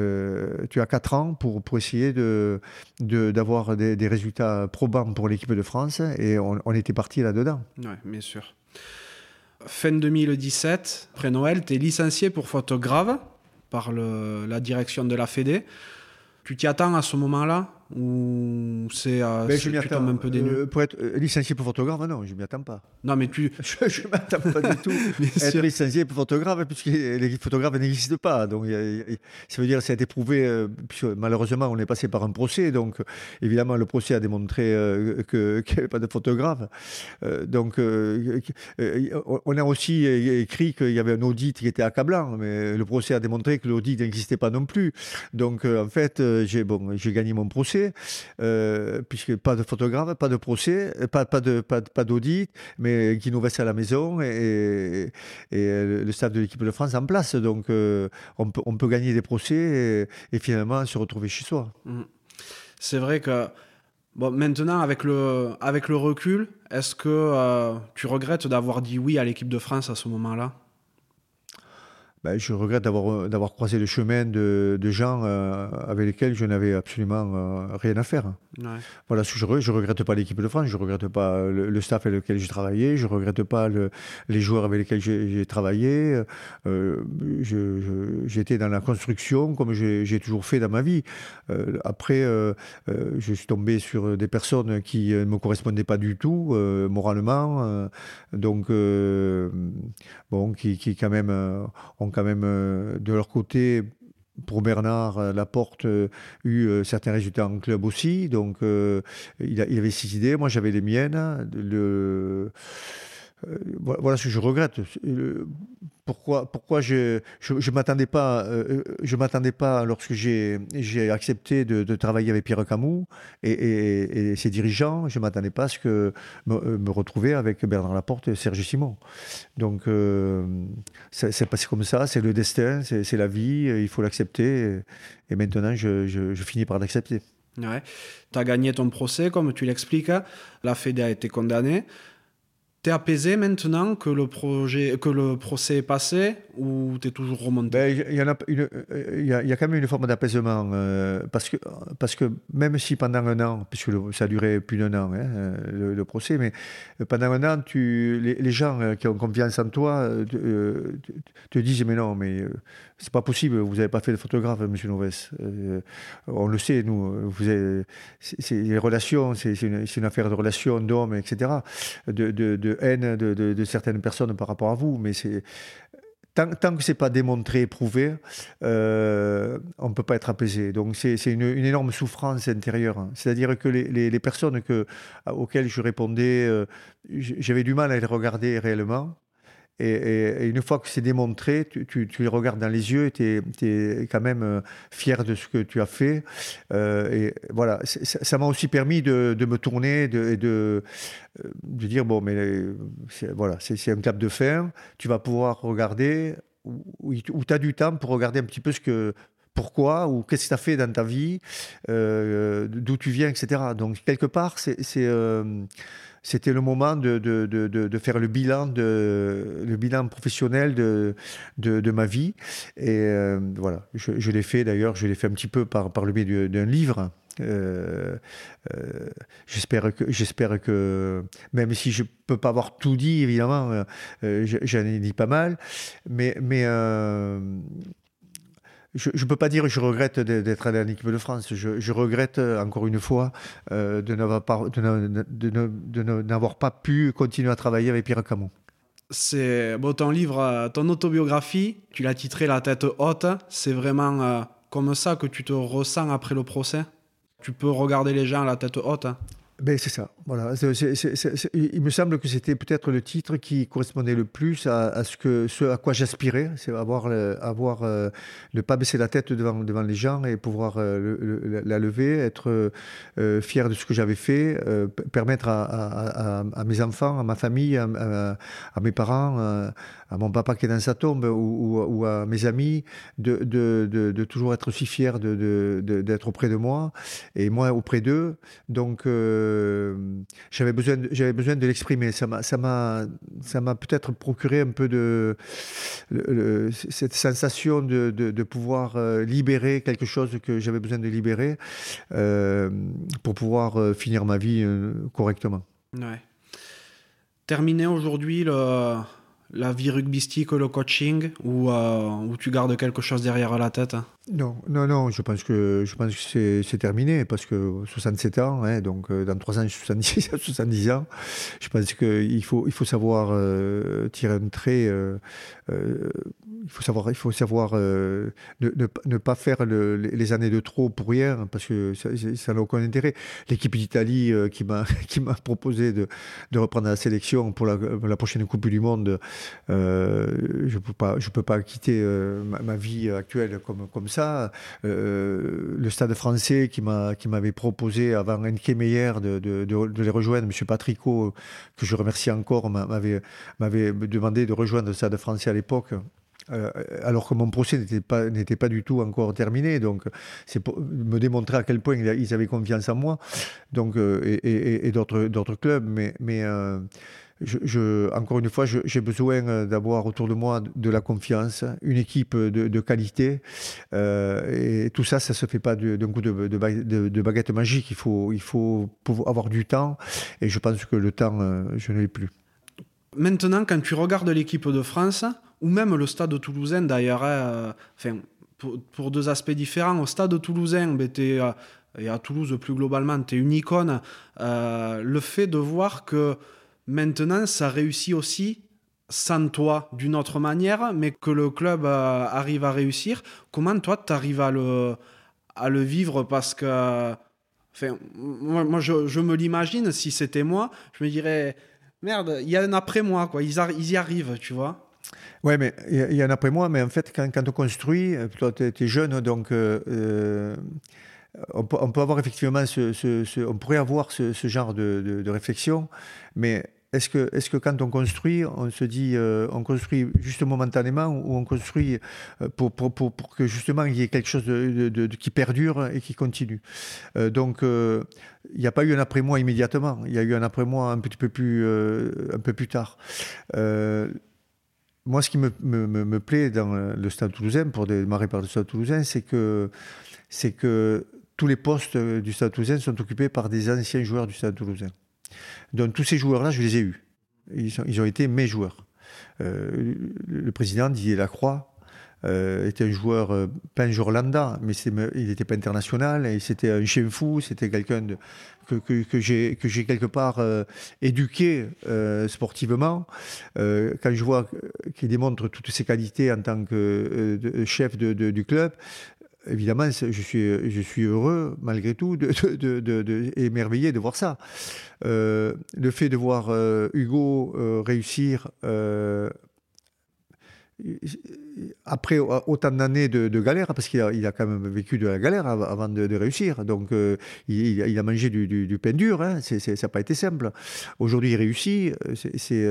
tu as 4 ans pour, pour essayer d'avoir de, d'avoir des, résultats probants pour l'équipe de France et on, était parti là-dedans. Oui, bien sûr. Fin 2017, après Noël, tu es licencié pour grave par la direction de la Fédé. Tu t'y attends à ce moment-là? Ou c'est euh, ben, je un peu dénu euh, Pour être euh, licencié pour photographe, non, je m'y attends pas. Non, mais tu. je ne m'attends pas du tout être licencié pour photographe, puisque les photographes n'existent pas. Donc, ça veut dire que ça a été prouvé, puisque malheureusement, on est passé par un procès. Donc, évidemment, le procès a démontré qu'il n'y avait pas de photographe. donc, on a aussi écrit qu'il y avait un audit qui était accablant, mais le procès a démontré que l'audit n'existait pas non plus. Donc, en fait, j'ai bon, gagné mon procès. Euh, puisque pas de photographe, pas de procès, pas, pas de pas, d'audit, mais qui nous reste à la maison et, et, le staff de l'équipe de France en place. Donc euh, on, peut, on peut gagner des procès et, finalement se retrouver chez soi. Mmh. C'est vrai que maintenant, avec le, avec le recul, est-ce que euh, tu regrettes d'avoir dit oui à l'équipe de France à ce moment-là? Ben, je regrette d'avoir, euh, d'avoir croisé le chemin de, de gens euh, avec lesquels je n'avais absolument euh, rien à faire. Voilà je regrette. Je regrette pas l'équipe de France, je regrette pas le, staff avec lequel j'ai travaillé, je regrette pas le, les joueurs avec lesquels j'ai, travaillé. j'étais dans la construction comme j'ai, toujours fait dans ma vie. après, je suis tombé sur des personnes qui ne me correspondaient pas du tout moralement, donc bon, qui, qui quand même ont quand même euh, de leur côté pour Bernard euh, Laporte euh, eu certains résultats en club aussi. Donc il, avait ses idées, moi j'avais les miennes. Le, voilà ce que je regrette. pourquoi, pourquoi je je, m'attendais pas, euh, je m'attendais pas lorsque j'ai accepté de, travailler avec Pierre Camus et, ses dirigeants, je m'attendais pas à ce que me, retrouver avec Bernard Laporte et Serge Simon. Donc c'est passé comme ça, c'est le destin, c'est la vie, il faut l'accepter. Et, maintenant, je, finis par l'accepter. Ouais. Tu as gagné ton procès, comme tu l'expliques. La Fédé a été condamnée. T'es apaisé maintenant que le, projet, que le procès est passé ou t'es toujours remonté? Ben, Il y, a quand même une forme d'apaisement euh, parce, que, parce que même si pendant un an, puisque ça a duré plus d'un an hein, le, procès, mais pendant un an, tu, les, gens euh, qui ont confiance en toi euh, te, disent mais non, mais c'est pas possible, vous n'avez pas fait de photographe, monsieur Noves. on le sait, nous, vous avez, c'est, les relations, c'est, une, une, affaire de relations d'hommes, etc. de, de de haine de, certaines personnes par rapport à vous, mais c'est tant, que c'est pas démontré, prouvé, euh, on ne peut pas être apaisé. Donc c'est une, énorme souffrance intérieure. C'est-à-dire que les, personnes que, auxquelles je répondais, euh, j'avais du mal à les regarder réellement. Et, une fois que c'est démontré, tu, les regardes dans les yeux et tu es, quand même euh, fier de ce que tu as fait. Euh, et voilà, ça m'a aussi permis de, me tourner et de, de, de, dire bon, mais voilà, c'est un cap de fin. Tu vas pouvoir regarder où, tu as du temps pour regarder un petit peu ce que pourquoi ou qu'est-ce que tu as fait dans ta vie, euh, d'où tu viens, etc. Donc, quelque part, c'est c'était le moment de, de, de, de, faire le bilan, de, le bilan professionnel de, de, ma vie. Et euh, voilà, je, l'ai fait d'ailleurs, je l'ai fait un petit peu par, par le biais d'un livre. Euh, euh, j'espère que que même si je peux pas avoir tout dit évidemment j'en ai dit pas mal mais je ne peux pas dire que je regrette d'être allé en équipe de France. Je, regrette, euh, encore une fois, euh, de n'avoir pas, pu continuer à travailler avec Pierre Camon. C'est ton livre, euh, ton autobiographie, tu l'as titré La tête haute. C'est vraiment comme ça que tu te ressens après le procès? Tu peux regarder les gens à la tête haute? Ben, c'est ça, voilà. il me semble que c'était peut-être le titre qui correspondait le plus à, ce, que, ce à quoi j'aspirais, c'est avoir, avoir euh, ne pas baisser la tête devant, devant les gens et pouvoir euh, la lever, être euh, fier de ce que j'avais fait, permettre à, à, mes enfants, à ma famille, à, mes parents, à mon papa qui est dans sa tombe ou, à mes amis de, de, de, toujours être aussi fier d'être auprès de moi et moi auprès d'eux. Donc, j'avais besoin, j'avais besoin de l'exprimer. Ça m'a, ça m'a, peut-être procuré un peu de cette sensation de, de, pouvoir euh, libérer quelque chose que j'avais besoin de libérer euh, pour pouvoir euh, finir ma vie correctement. Ouais. Terminer aujourd'hui le, la vie rugbystique, le coaching, ou, ou tu gardes quelque chose derrière la tête non, non, non, je pense que, je pense que c'est terminé parce que 67 ans, hein, donc euh, dans 3 ans, 70, 70 ans, je pense qu'il faut, il faut savoir euh, tirer un trait, euh, il faut savoir, il faut savoir ne, ne, pas faire les années de trop pour rien parce que ça n'a aucun intérêt. L'équipe d'Italie qui m'a proposé de, reprendre la sélection pour la, prochaine Coupe du Monde, je ne peux, pas, quitter ma, vie actuelle comme, ça euh, le stade français qui m'avait proposé avant Enke Meyer de, de, les rejoindre, M. Patricot, que je remercie encore, m'avait demandé de rejoindre le stade français à l'époque. Euh, alors que mon procès n'était pas, pas du tout encore terminé. Donc, c'est pour me démontrer à quel point ils avaient confiance en moi. Donc, euh, et, et, d'autres clubs. Mais, je, encore une fois, j'ai besoin euh, d'avoir autour de moi de la confiance, une équipe de, qualité. Euh, et tout ça, ça ne se fait pas d'un coup de, baguette magique. Il faut, il faut avoir du temps. Et je pense que le temps, euh, je ne l'ai plus. Maintenant, quand tu regardes l'équipe de France, ou même le stade toulousain d'ailleurs, hein, enfin, pour, deux aspects différents, au stade toulousain, ben, et à Toulouse plus globalement, tu es une icône. le fait de voir que Maintenant, ça réussit aussi sans toi d'une autre manière, mais que le club euh, arrive à réussir. Comment toi, tu arrives à le, vivre? Parce que, enfin, moi, je, me l'imagine, si c'était moi, je me dirais, merde, il y a un après moi, quoi. Ils y arrivent, tu vois. Oui, mais il y, en a après moi, mais en fait, quand, on construit, toi, tu es, jeune, donc on, peut, avoir effectivement ce, on pourrait avoir ce, genre de, réflexion, mais est-ce que, quand on construit, on se dit, euh, on construit juste momentanément ou on construit euh, pour, pour, pour, que justement il y ait quelque chose qui perdure et qui continue? Euh, Donc, il n'y a pas eu un après-moi immédiatement. Il y a eu un après-moi un petit peu plus, un peu plus tard. Moi, ce qui me, me, me, plaît dans le Stade toulousain, pour démarrer par le Stade toulousain, c'est que, c'est que tous les postes du Stade toulousain sont occupés par des anciens joueurs du Stade toulousain. Donc tous ces joueurs-là, je les ai eus. Ils, ont été mes joueurs. Euh, le président Didier Lacroix euh, était un joueur, euh, pas un joueur mais il n'était pas international, et c'était un chien fou, c'était quelqu'un que, que, j'ai quelque part éduqué sportivement. quand je vois qu'il démontre toutes ses qualités en tant que chef du club, évidemment, je suis, je suis heureux, malgré tout, de, de, de, émerveillé de voir ça. Euh, le fait de voir euh, Hugo euh, réussir après autant d'années de, galère, parce qu'il a, quand même vécu de la galère avant de, réussir, donc il, a mangé du, pain dur, hein. ça n'a pas été simple. Aujourd'hui, il réussit, c'est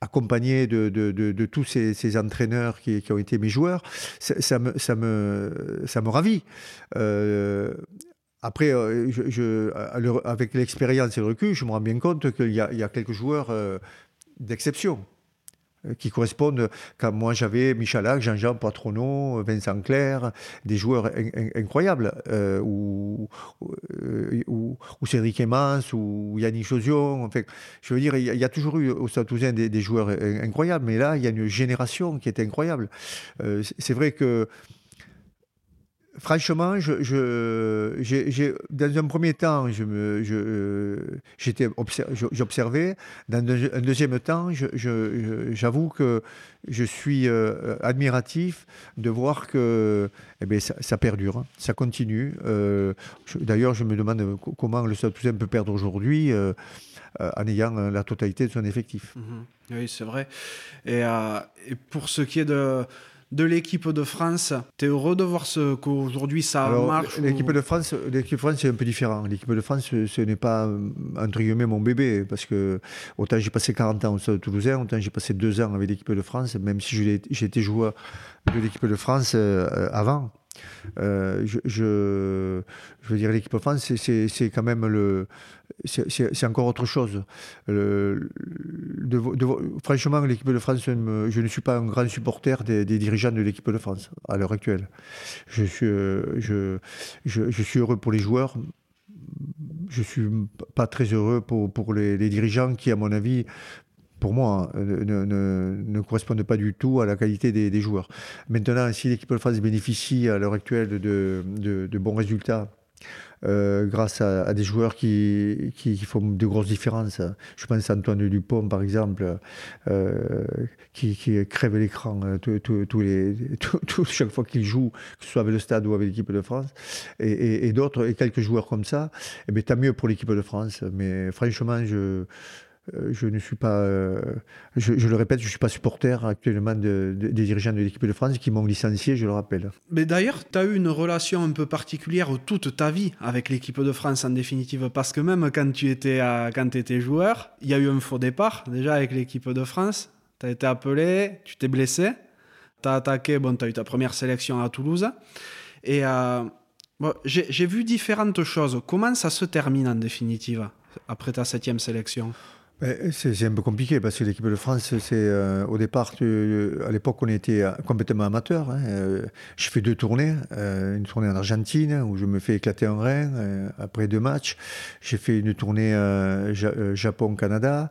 accompagné de, tous ces, entraîneurs qui, ont été mes joueurs, ça, me, ça, ravit. Après, euh, je, avec l'expérience et le recul, je me rends bien compte qu'il y, a quelques joueurs euh, d'exception euh, qui correspondent. Quand moi j'avais Michalak, Jean-Jean Patrono, Vincent Clerc, des joueurs incroyables, ou, ou, Cédric Emmans, ou Yannick Josion. Enfin, je veux dire, il y, a toujours eu au Stade des, des, joueurs incroyables, mais là, il y a une génération qui est incroyable. c'est vrai que franchement, dans un premier temps, je me, j'étais j'observais. Dans un, deuxième temps, j'avoue que je suis euh, admiratif de voir que eh bien, ça, perdure, hein. ça continue. Euh, d'ailleurs, je me demande comment le Stade peut perdre aujourd'hui. Euh, en ayant la totalité de son effectif. Mmh oui, c'est vrai. Et, pour ce qui est de, de l'équipe de France. Tu es heureux de voir ce, qu'aujourd'hui ça marche L'équipe de France, l'équipe de France c'est un peu différent. L'équipe de France, ce n'est pas entre guillemets mon bébé parce que autant j'ai passé 40 ans au Stade Toulousain, autant j'ai passé deux ans avec l'équipe de France, même si j'ai été joueur de l'équipe de France euh, avant. Euh, je, veux dire, l'équipe de France, c'est quand même le. C'est encore autre chose. Franchement, l'équipe de France, je ne suis pas un grand supporter des, dirigeants de l'équipe de France à l'heure actuelle. Je suis, suis heureux pour les joueurs. Je suis pas très heureux pour, les dirigeants qui, à mon avis, pour moi, ne, ne, correspondent pas du tout à la qualité des, joueurs. Maintenant, si l'équipe de France bénéficie à l'heure actuelle de, de, bons résultats, euh, grâce à, des joueurs qui, qui, font de grosses différences. Je pense à Antoine Dupont, par exemple, euh, qui, crève l'écran euh, chaque fois qu'il joue, que ce soit avec le Stade ou avec l'équipe de France, et, d'autres, et quelques joueurs comme ça. Eh bien, tant mieux pour l'équipe de France. Mais franchement, je, je ne suis pas, euh, je, le répète, je ne suis pas supporter actuellement des dirigeants de l'équipe de France qui m'ont licencié, je le rappelle. Mais d'ailleurs, tu as eu une relation un peu particulière toute ta vie avec l'équipe de France en définitive, parce que même quand tu étais joueur, il y a eu un faux départ déjà avec l'équipe de France. Tu as été appelé, tu t'es blessé, tu as attaqué, bon, tu as eu ta première sélection à Toulouse. Et euh, j'ai vu différentes choses. Comment ça se termine en définitive après ta septième sélection? C'est un peu compliqué parce que l'équipe de France, c'est euh, au départ, à l'époque, on était complètement amateur. Hein, euh, je fais deux tournées, euh, une tournée en Argentine où je me fais éclater un rein après deux matchs. J'ai fait une tournée Japon-Canada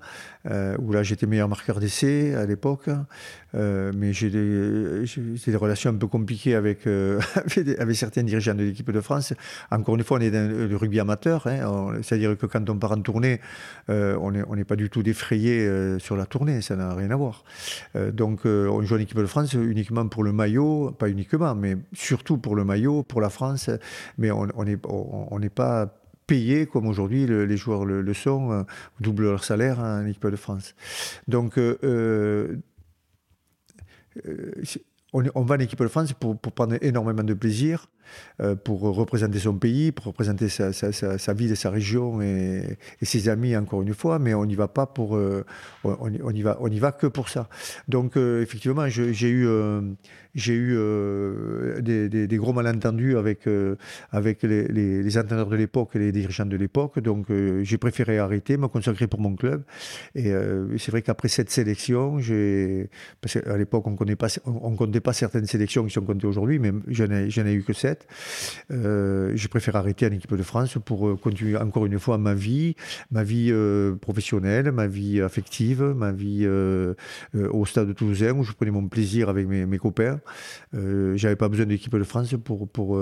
où là j'étais meilleur marqueur d'essai à l'époque. mais j'ai des, relations un peu compliquées avec, avec, certains dirigeants de l'équipe de France. Encore une fois, on est dans le rugby amateur, hein, c'est-à-dire que quand on part en tournée, on n'est pas du tout défrayé euh, sur la tournée, ça n'a rien à voir. Euh, donc euh, on joue en équipe de France uniquement pour le maillot, pas uniquement, mais surtout pour le maillot, pour la France, mais on n'est pas payé comme aujourd'hui les joueurs le, sont, double leur salaire en équipe de France. Donc on, va en équipe de France pour, prendre énormément de plaisir, euh, pour représenter son pays, pour représenter sa, ville et sa région et, ses amis encore une fois, mais on n'y va pas pour, euh, on, y va, on y va que pour ça. Donc euh, effectivement, j'ai eu, j'ai eu des, gros malentendus avec, avec les, les, entraîneurs de l'époque et les dirigeants de l'époque. Donc j'ai préféré arrêter, me consacrer pour mon club. Et c'est vrai qu'après cette sélection, parce qu'à l'époque on ne comptait pas certaines sélections qui sont comptées aujourd'hui, mais je n'en ai, eu que sept. Euh, j'ai préféré arrêter en équipe de France pour euh, continuer encore une fois ma vie, ma vie euh, professionnelle, ma vie affective, ma vie au stade de Toulousain où je prenais mon plaisir avec mes, mes copains. J'avais pas besoin d'équipe de France pour, pour,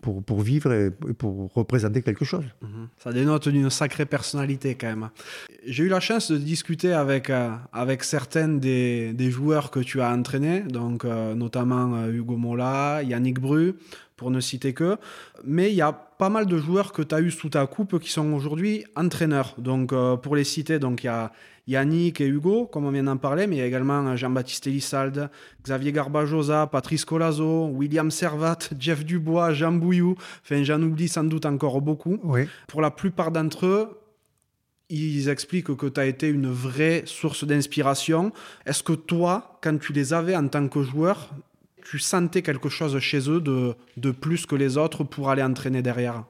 pour, pour, vivre et pour représenter quelque chose. Mhm. Ça dénote d'une sacrée personnalité quand même. J'ai eu la chance de discuter avec, avec certaines des, des joueurs que tu as entraînés, donc notamment Hugo Mola, Yannick Bru, pour ne citer que. Mais il y a pas mal de joueurs que tu as eu sous ta coupe qui sont aujourd'hui entraîneurs. Donc, euh, pour les citer, il y a Yannick et Hugo, comme on vient d'en parler, mais il y a également Jean-Baptiste Elissalde, Xavier Garbajosa, Patrice Colazo, William Servat, Jeff Dubois, Jean Bouillou. Enfin, j'en oublie sans doute encore beaucoup. Oui. Pour la plupart d'entre eux, ils expliquent que tu as été une vraie source d'inspiration. Est-ce que toi, quand tu les avais en tant que joueur, tu sentais quelque chose chez eux de, de plus que les autres pour aller entraîner derrière?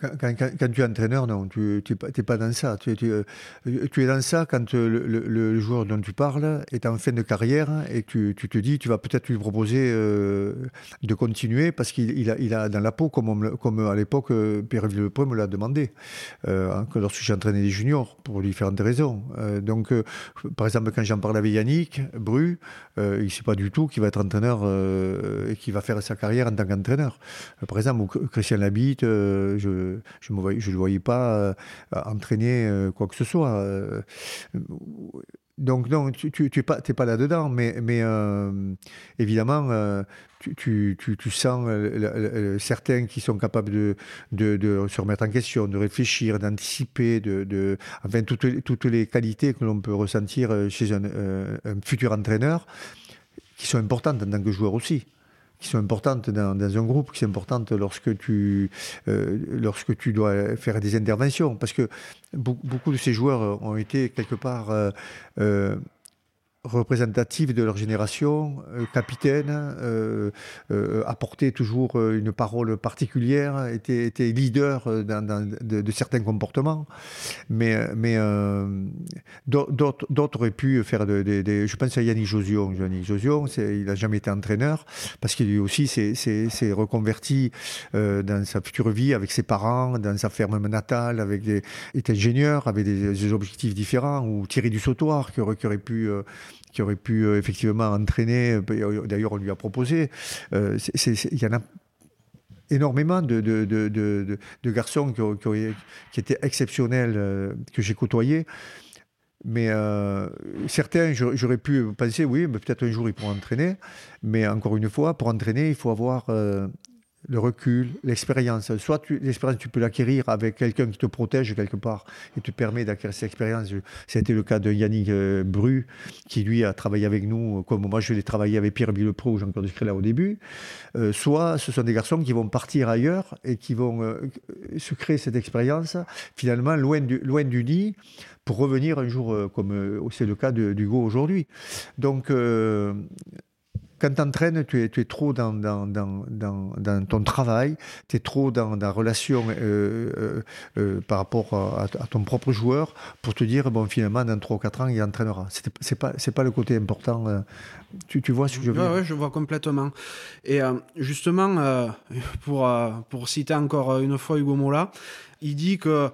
Quand, tu es entraîneur, non, tu n'es pas, dans ça. Tu, euh, tu, es dans ça quand le, joueur dont tu parles est en fin de carrière et tu, tu te dis, tu vas peut-être lui proposer euh, de continuer parce qu'il a, il a dans la peau, comme, comme à l'époque euh, Pierre Villepreux me l'a demandé, lorsque j'ai entraîné les juniors, pour différentes raisons. donc, par exemple, quand j'en parle avec Yannick Bru, il ne sait pas du tout qu'il va être entraîneur et qu'il va faire sa carrière en tant qu'entraîneur. par exemple, Christian Labitte, je je le voyais pas euh, entraîner euh, quoi que ce soit. Euh, donc non, tu n'es pas, pas là-dedans, mais, mais évidemment, tu, tu, sens certains qui sont capables de, de, se remettre en question, de réfléchir, d'anticiper, de, enfin toutes toutes les qualités que l'on peut ressentir chez un, un, futur entraîneur, qui sont importantes en tant que joueur aussi qui sont importantes dans, un groupe, qui sont importantes lorsque tu, euh, lorsque tu dois faire des interventions. Parce que beaucoup de ces joueurs ont été quelque part euh, euh, représentatifs de leur génération, euh, capitaines, euh, euh, apportaient toujours une parole particulière, étaient, étaient leaders de, certains comportements. Mais, mais d'autres auraient pu faire des... je pense à Yannick Josion. Yannick Josion, il n'a jamais été entraîneur parce qu'il lui aussi s'est reconverti dans sa future vie avec ses parents, dans sa ferme natale, avec des, est ingénieur, avec des, objectifs différents, ou Thierry du Sautoir qui qui aurait pu qui aurait pu euh, effectivement entraîner. Euh, d'ailleurs, on lui a proposé. Euh, il y en a énormément de, garçons qui, qui, étaient exceptionnels, que j'ai côtoyés. Mais certains, j'aurais pu penser, oui, peut-être un jour ils pourront entraîner. Mais encore une fois, pour entraîner, il faut avoir le recul, l'expérience. Soit l'expérience, tu peux l'acquérir avec quelqu'un qui te protège quelque part et te permet d'acquérir cette expérience. C'était le cas de Yannick euh, Bru, qui lui a travaillé avec nous, comme moi je l'ai travaillé avec Pierre Villepro ou Jean-Claude là au début. Euh, soit ce sont des garçons qui vont partir ailleurs et qui vont euh, se créer cette expérience, finalement, loin du, loin du nid, pour revenir un jour, comme c'est le cas d'Hugo aujourd'hui. Donc, quand tu entraînes, tu es, tu es trop dans, ton travail, tu es trop dans la relation euh, euh, euh, par rapport à, ton propre joueur pour te dire, bon, finalement, dans 3 ou 4 ans, il entraînera. Ce n'est pas, le côté important. Tu, tu, vois ce que je veux dire? Oui, je vois complètement. Et justement, pour, pour citer encore une fois Hugo Mola, il dit que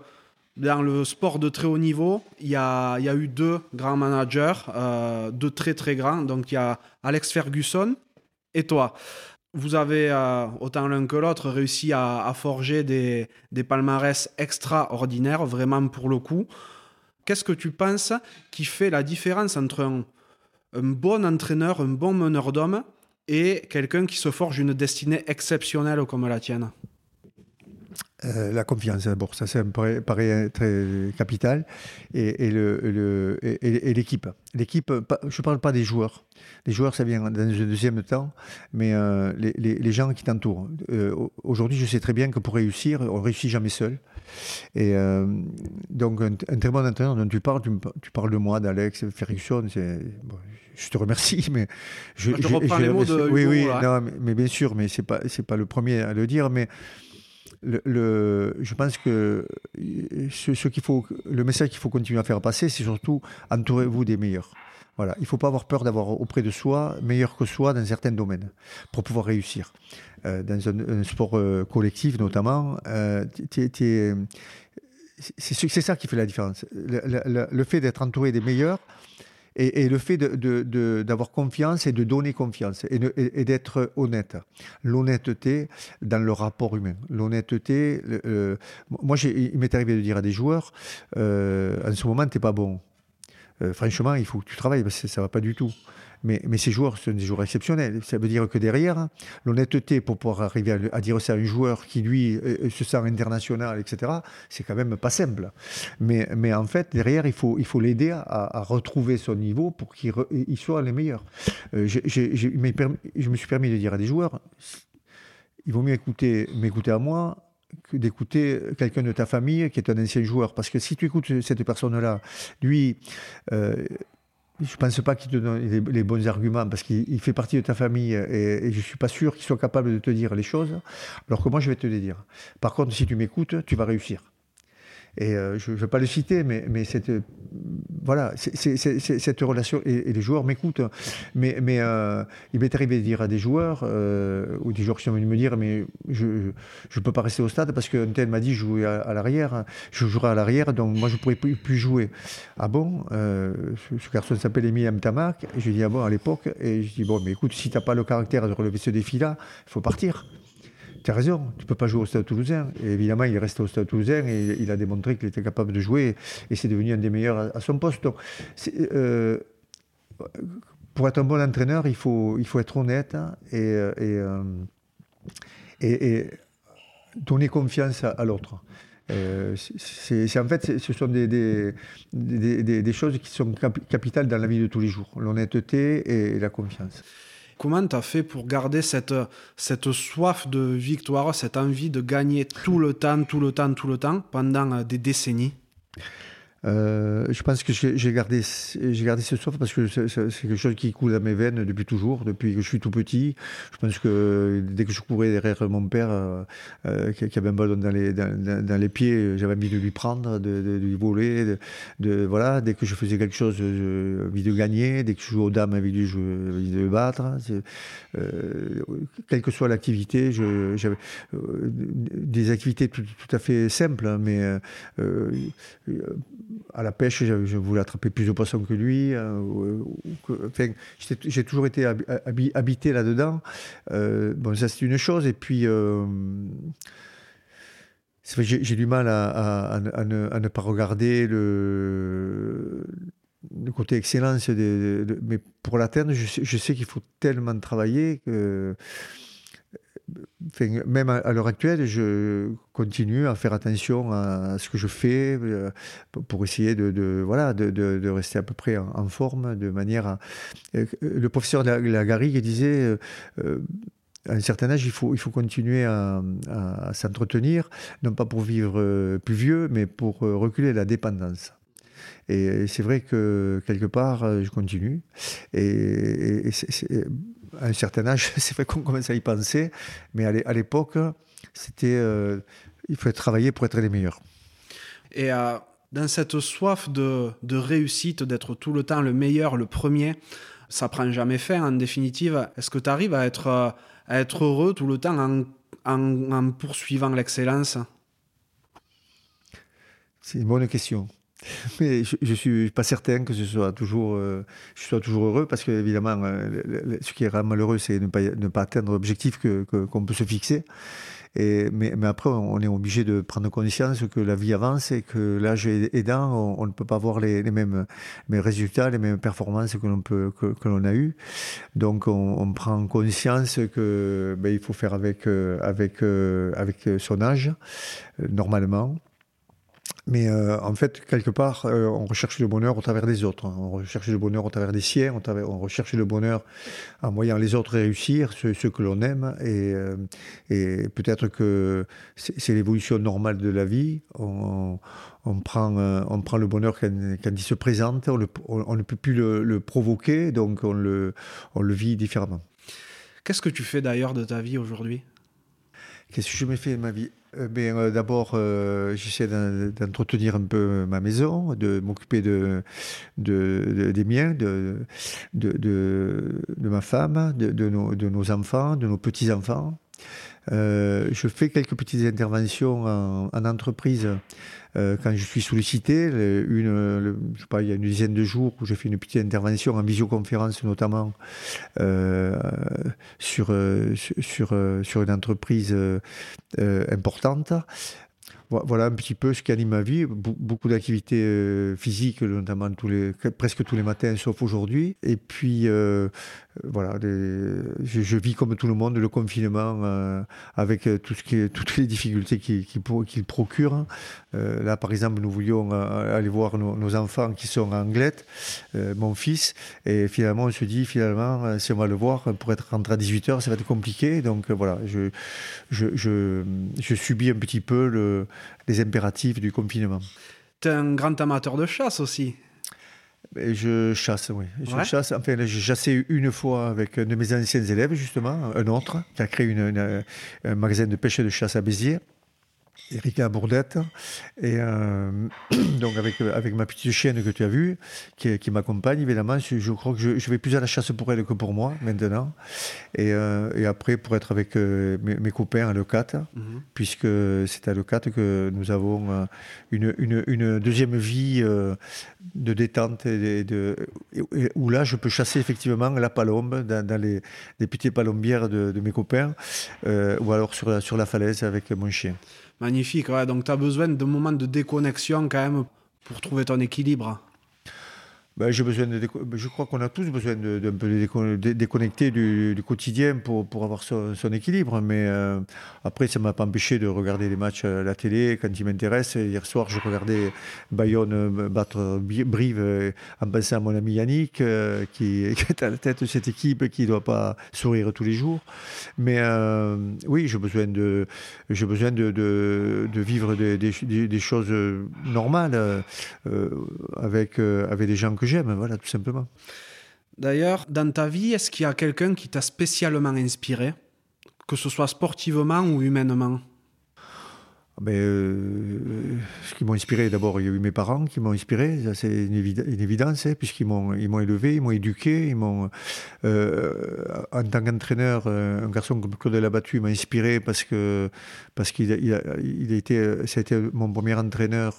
dans le sport de très haut niveau, il y a, eu deux grands managers, euh, deux très très grands. Donc il y a Alex Ferguson et toi. Vous avez, euh, autant l'un que l'autre, réussi à, forger des, des, palmarès extraordinaires, vraiment pour le coup. Qu'est-ce que tu penses qui fait la différence entre un, un bon entraîneur, un bon meneur d'hommes et quelqu'un qui se forge une destinée exceptionnelle comme la tienne? Euh, la confiance, bon, ça, ça me paraît, très capital. Et, et l'équipe. Le, l'équipe, je ne parle pas des joueurs. Les joueurs, ça vient dans un deuxième temps, mais euh, les, les, gens qui t'entourent. Euh, aujourd'hui, je sais très bien que pour réussir, on ne réussit jamais seul. Et donc, un, très bon entraîneur dont tu parles, tu, parles de moi, d'Alex Ferguson, bon, je te remercie, mais je, je, reprends les mots de Oui, oui, non, mais, mais, bien sûr, mais c'est pas, c'est pas le premier à le dire, mais je pense que ce, qu'il faut, le message qu'il faut continuer à faire passer, c'est surtout entourez-vous des meilleurs. Voilà, il ne faut pas avoir peur d'avoir auprès de soi meilleur que soi dans certains domaines pour pouvoir réussir. Euh, dans un, sport euh, collectif notamment, euh, c'est ça qui fait la différence. le fait d'être entouré des meilleurs, et, le fait d'avoir confiance et de donner confiance et, d'être honnête. L'honnêteté dans le rapport humain. L'honnêteté, euh, moi il m'est arrivé de dire à des joueurs, euh, en ce moment tu n'es pas bon. Euh, franchement, il faut que tu travailles parce que ça ne va pas du tout. Mais, ces joueurs sont des joueurs exceptionnels. Ça veut dire que derrière, l'honnêteté pour pouvoir arriver à, dire ça à un joueur qui, lui, euh, euh, se sent international, etc., c'est quand même pas simple. Mais, en fait, derrière, il faut l'aider à, retrouver son niveau pour qu'il soit les meilleurs. Euh, je me suis permis de dire à des joueurs, il vaut mieux écouter, m'écouter à moi que d'écouter quelqu'un de ta famille qui est un ancien joueur. Parce que si tu écoutes cette personne-là, lui, je ne pense pas qu'il te donne les, bons arguments parce qu'il fait partie de ta famille et, et je ne suis pas sûr qu'il soit capable de te dire les choses, alors que moi je vais te les dire. Par contre, si tu m'écoutes, tu vas réussir. Et euh, je ne vais pas le citer, mais, cette, voilà, c'est, cette relation, et, les joueurs m'écoutent. Mais, euh, il m'est arrivé de dire à des joueurs, euh, ou des joueurs qui sont venus me dire, mais je ne peux pas rester au stade parce qu'un tel m'a dit je jouais à, l'arrière, je jouerai à l'arrière, donc moi je ne pourrais plus, jouer. Ah bon ce, garçon s'appelle Émile Amtamak, et je lui dis ah bon à l'époque, et je dis bon, mais écoute, si tu n'as pas le caractère de relever ce défi-là, il faut partir tu as raison, tu ne peux pas jouer au Stade toulousain. Évidemment, il est resté au Stade toulousain et il a démontré qu'il était capable de jouer et c'est devenu un des meilleurs à, son poste. Donc, euh, pour être un bon entraîneur, il faut, il faut être honnête hein, euh, euh, et, et, donner confiance à, l'autre. c'est en fait, ce sont des, des, choses qui sont capitales dans la vie de tous les jours, l'honnêteté et la confiance. Comment tu as fait pour garder cette, cette soif de victoire, cette envie de gagner tout le temps, tout le temps, tout le temps, pendant euh, des décennies? Euh, je pense que j'ai gardé, j'ai gardé ce soif parce que c'est quelque chose qui coule dans mes veines depuis toujours, depuis que je suis tout petit. Je pense que dès que je courais derrière mon père, euh, euh qui avait un ballon dans les, pieds, j'avais envie de lui prendre, de, lui voler. Voilà, dès que je faisais quelque chose, j'ai envie de gagner. Dès que je jouais aux dames, j'ai envie de battre. Euh, quelle que soit l'activité, j'avais des activités tout, tout, à fait simples, hein, mais à la pêche, je, voulais attraper plus de poissons que lui. Euh, j'ai toujours été habité là-dedans. Euh, bon, ça c'est une chose. Et puis, euh, j'ai du mal à, ne, pas regarder le, côté excellence. mais pour l'atteindre, je, je, sais qu'il faut tellement travailler même à, l'heure actuelle, je continue à faire attention à ce que je fais euh, pour essayer de, voilà, de, rester à peu près en, forme, de manière à... Euh, le professeur Lagarrigue disait... Euh, à un certain âge, il faut, il faut continuer à, s'entretenir, non pas pour vivre plus vieux, mais pour reculer la dépendance. Et c'est vrai que quelque part, je continue. Et à un certain âge, c'est vrai qu'on commence à y penser, mais à l'époque, c'était, euh, il fallait travailler pour être les meilleurs. Et euh, dans cette soif de, de réussite, d'être tout le temps le meilleur, le premier, ça prend jamais fin en définitive. Est-ce que tu arrives à être, à être heureux tout le temps en, en, en poursuivant l'excellence? C'est une bonne question. Mais je ne suis pas certain que ce soit toujours, euh, je sois toujours heureux parce que, évidemment, euh, ce qui est malheureux, c'est ne pas, ne pas atteindre l'objectif qu'on que, qu'on peut se fixer. Et, mais, mais après, on est obligé de prendre conscience que la vie avance et que l'âge aidant, on, on, ne peut pas avoir les, les mêmes, mêmes, résultats, les mêmes performances que l'on que, que l'on a eu. Donc, on, on, prend conscience que ben, il faut faire avec avec avec son âge normalement. Mais euh, en fait, quelque part, euh, on recherche le bonheur au travers des autres. On recherche le bonheur au travers des siens. On, on recherche le bonheur en voyant les autres réussir, ceux, ceux que l'on aime. Et, euh, et peut-être que c'est l'évolution normale de la vie. On, on, prend, on prend le bonheur quand, quand il se présente. On, le, on, ne peut plus le, le, provoquer, donc on le, on le vit différemment. Qu'est-ce que tu fais d'ailleurs de ta vie aujourd'hui? Qu'est-ce que je me fais de ma vie? Euh, euh, D'abord, euh, j'essaie d'entretenir un peu ma maison, de m'occuper de, de, des miens, de, de, ma femme, de, nos, enfants, de nos petits-enfants. je fais quelques petites interventions en, en entreprise euh, quand je suis sollicité, une, je sais pas, il y a une dizaine de jours où j'ai fait une petite intervention en visioconférence notamment euh, sur, euh, sur, sur une entreprise importante voilà un petit peu ce qui anime ma vie. Beaucoup d'activités physiques, notamment tous les, presque tous les matins, sauf aujourd'hui. Et puis, voilà, je, vis comme tout le monde le confinement euh, avec tout ce toutes les difficultés qu'il qui, qui procure. là, par exemple, nous voulions aller voir nos, enfants qui sont en mon fils, et finalement, on se dit, finalement, si on va le voir, pour être rentré à 18h, ça va être compliqué. Donc, voilà, je, je, je, subis un petit peu le les impératifs du confinement. Tu es un grand amateur de chasse aussi je chasse, oui. Je chasse. Enfin, j'ai chassé une fois avec un de mes anciens élèves, justement, un autre, qui a créé une, un magasin de pêche et de chasse à Béziers. Erika Bourdette. Et euh, donc, avec, avec ma petite chienne que tu as vue, qui, qui m'accompagne, évidemment, je, crois que je, vais plus à la chasse pour elle que pour moi, maintenant. Et, euh, et après, pour être avec euh, mes, copains à Lecate, mhm. puisque c'est à Lecate que nous avons une, une, une deuxième vie de détente, et de, où là, je peux chasser effectivement la palombe dans, dans les, les petites palombières de, de mes copains, ou alors sur la, sur la falaise avec mon chien. Magnifique, ouais. Donc tu as besoin de moments de déconnexion quand même pour trouver ton équilibre. J'ai besoin de je crois qu'on a tous besoin de déconnecter du, quotidien pour, pour avoir son, équilibre. Mais euh, après, ça ne m'a pas empêché de regarder les matchs à la télé quand ils m'intéressent. Hier soir, je regardais Bayonne euh, battre Brive euh, en pensant à mon ami Yannick, qui, est à la tête de cette équipe qui ne doit pas sourire tous les jours. Mais oui, j'ai besoin de, j'ai besoin de, vivre des, choses normales avec, avec des gens que j'aime, voilà, tout simplement. D'ailleurs, dans ta vie, est-ce qu'il y a quelqu'un qui t'a spécialement inspiré, que ce soit sportivement ou humainement? Mais, euh, ce qui m'ont inspiré, d'abord, il y a eu mes parents qui m'ont inspiré, c'est une, évidence, hein, puisqu'ils m'ont, ils m'ont élevé, ils m'ont éduqué, ils m'ont, euh, en tant qu'entraîneur, euh, un garçon comme Claude Labattu m'a inspiré parce que, parce qu'il il a, il a été, ça a été mon premier entraîneur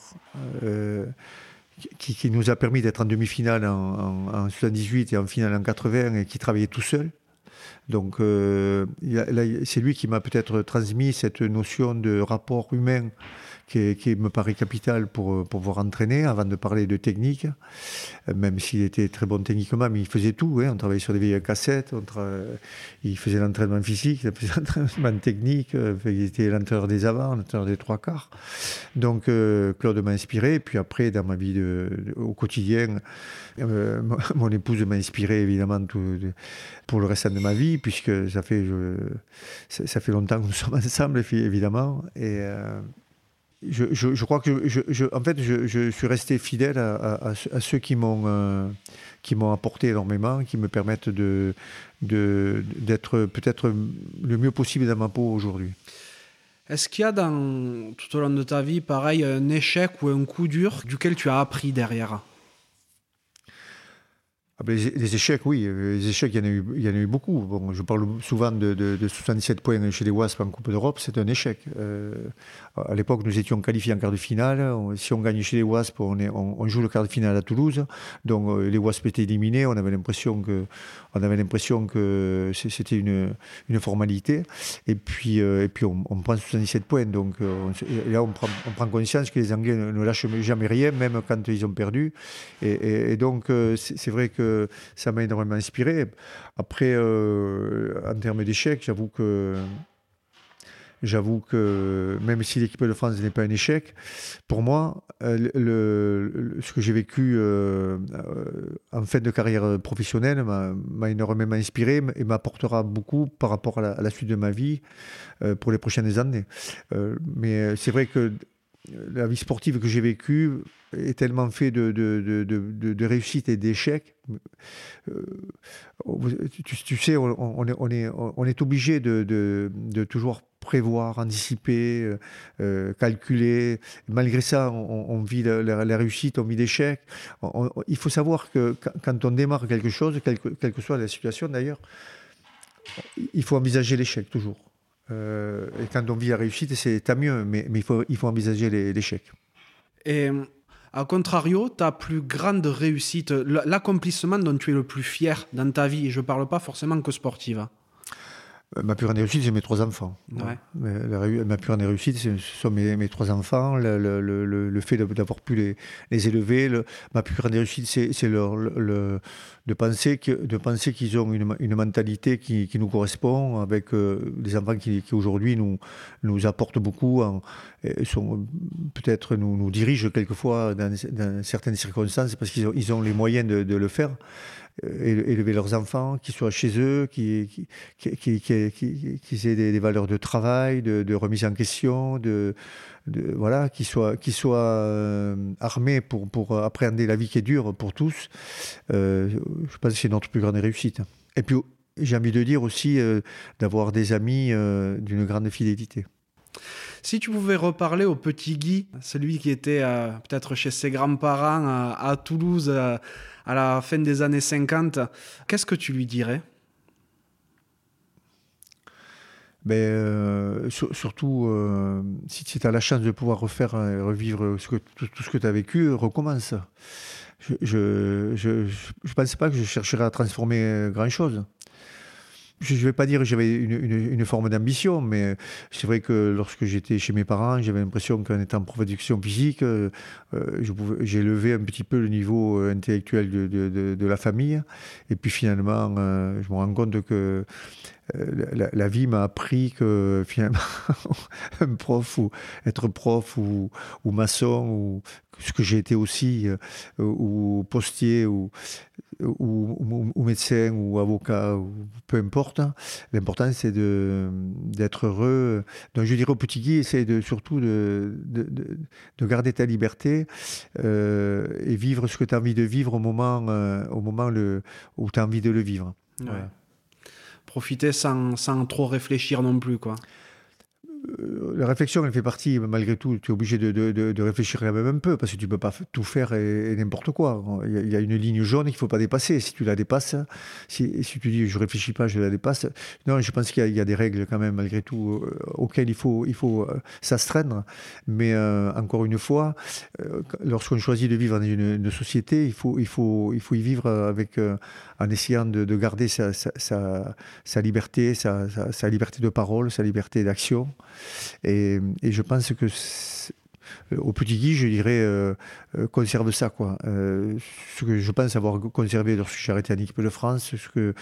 qui, nous a permis d'être en demi-finale en, en, 78 et en finale en 80 et qui travaillait tout seul. Donc euh, c'est lui qui m'a peut-être transmis cette notion de rapport humain qui, me paraît capital pour, pouvoir entraîner, avant de parler de technique, même s'il était très bon techniquement, mais il faisait tout. Hein. On travaillait sur des vieilles cassettes, il faisait l'entraînement physique, il faisait l'entraînement technique, euh, il était l'entraîneur des avants, l'entraîneur des trois quarts. Donc euh, Claude m'a inspiré, puis après, dans ma vie au quotidien, euh, mon épouse m'a inspiré évidemment pour le restant de ma vie, puisque ça fait, ça, fait longtemps que nous sommes ensemble, évidemment. Je, crois que je, en fait, je, suis resté fidèle à, ceux qui m'ont euh, qui m'ont apporté énormément, qui me permettent de d'être peut-être le mieux possible dans ma peau aujourd'hui. Est-ce qu'il y a dans tout au long de ta vie, pareil, un échec ou un coup dur duquel tu as appris derrière? Ah ben, les, échecs, oui. Les échecs, il y en a eu, il y en a eu beaucoup. Bon, je parle souvent de, 77 points chez les Wasps en Coupe d'Europe. C'est un échec. Euh, à l'époque, nous étions qualifiés en quart de finale. Si on gagne chez les Wasps, on, joue le quart de finale à Toulouse. Donc euh, les Wasps étaient éliminés. On avait l'impression que, avait l'impression que c'était une, formalité. Et puis, euh, et puis on, prend 77 points. Donc là, on prend, on prend, conscience que les Anglais ne, lâchent jamais rien, même quand ils ont perdu. et donc, c'est vrai que ça m'a énormément inspiré. Après, euh, en termes d'échecs, j'avoue que J'avoue que même si l'équipe de France n'est pas un échec, pour moi, euh, ce que j'ai vécu euh, en fin de carrière professionnelle m'a énormément inspiré et m'apportera beaucoup par rapport à la, suite de ma vie pour les prochaines années. mais c'est vrai que la vie sportive que j'ai vécue est tellement fait de, de, de, de réussite et d'échecs. Euh, tu, sais, on est obligé de, toujours prévoir, anticiper, euh, euh, calculer. Malgré ça, on, vit la, réussite, on vit l'échec. il faut savoir que quand on démarre quelque chose, quelle que soit la situation d'ailleurs, il faut envisager l'échec toujours. Euh, et quand on vit la réussite, c'est tant mieux, mais, il, faut, il faut envisager l'échec. Et à contrario, ta plus grande réussite, l'accomplissement dont tu es le plus fier dans ta vie, et je ne parle pas forcément que sportive. Euh, ma plus grande réussite, c'est mes trois enfants. ma plus grande réussite, ce sont mes, trois enfants, le, fait d'avoir pu les, les élever. ma plus grande réussite, c'est de penser qu'ils ont une, mentalité qui, nous correspond, avec euh, des enfants qui, aujourd'hui nous, nous apportent beaucoup, peut-être nous, nous dirigent quelquefois dans, certaines circonstances parce qu'ils ont, ils ont les moyens de le faire. Euh, élever leurs enfants, qu'ils soient chez eux, qu'ils qui, aient des, valeurs de travail, de, remise en question, de, voilà, qu'ils soient, soient euh, armés pour, pour appréhender la vie qui est dure pour tous. Euh, je pense que c'est notre plus grande réussite. Et puis, j'ai envie de dire aussi d'avoir des amis d'une grande fidélité. Si tu pouvais reparler au petit Guy, celui qui était peut-être chez ses grands-parents à, Toulouse, à la fin des années 50, qu'est-ce que tu lui dirais? Ben, euh, surtout, euh, si tu as la chance de pouvoir refaire, euh, revivre tout, ce que tu as vécu, recommence. Je ne pense pas que je chercherai à transformer grand-chose je ne vais pas dire que j'avais une, forme d'ambition, mais c'est vrai que lorsque j'étais chez mes parents, j'avais l'impression qu'en étant prof d'éducation physique, euh, j'ai levé un petit peu le niveau euh, intellectuel de, la famille. Et puis finalement, euh, je me rends compte que la, vie m'a appris que finalement, un prof ou être prof ou, ou maçon ou ce que j'ai été aussi, ou postier ou ou, médecin ou avocat, ou peu importe. L'important, c'est d'être heureux. Donc, je dirais au petit Guy, essaye de, surtout de, de, garder ta liberté euh, et vivre ce que tu as envie de vivre au moment, euh, au moment le, où tu as envie de le vivre. Profiter sans, sans trop réfléchir non plus, quoi. Euh, la réflexion, elle fait partie, malgré tout, tu es obligé de, de, réfléchir quand même un peu, parce que tu ne peux pas tout faire et, n'importe quoi. Il y, a, une ligne jaune qu'il ne faut pas dépasser. Si tu la dépasses, si, si tu dis je ne réfléchis pas, je la dépasse, non, je pense qu'il y, a des règles quand même, malgré tout, euh, auxquelles il faut, il faut euh, s'astreindre. Mais encore une fois, lorsqu'on choisit de vivre dans une, société, il faut, il, faut, il faut y vivre avec, en essayant de, garder sa, sa, liberté, sa, liberté de parole, sa liberté d'action. Et, je pense que au petit Guy, je dirais, euh, euh, conserve ça. Quoi. Euh, ce que je pense avoir conservé lorsque j'ai arrêté en équipe de France, ce que,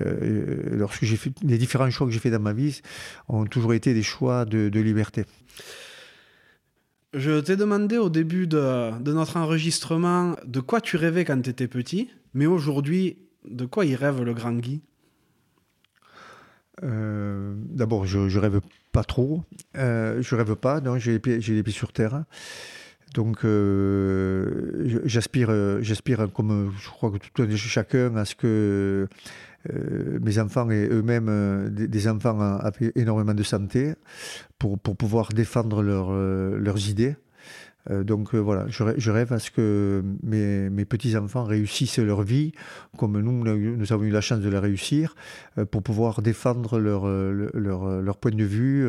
lorsque j'ai fait les différents choix que j'ai fait dans ma vie ont toujours été des choix de, liberté. Je t'ai demandé au début de, de, notre enregistrement de quoi tu rêvais quand tu étais petit, mais aujourd'hui, de quoi il rêve le grand Guy? D'abord, je, je rêve pas trop. Euh, je rêve pas, j'ai les, pieds, sur terre. Donc, euh, j'aspire, j'aspire, comme je crois que tout un chacun, à ce que euh, mes enfants et eux-mêmes, des, enfants aient énormément de santé pour, pour pouvoir défendre leur, leurs idées. Donc voilà, je, rêve à ce que mes, petits-enfants réussissent leur vie comme nous, nous avons eu la chance de la réussir, pour pouvoir défendre leur, leur, leur point de vue,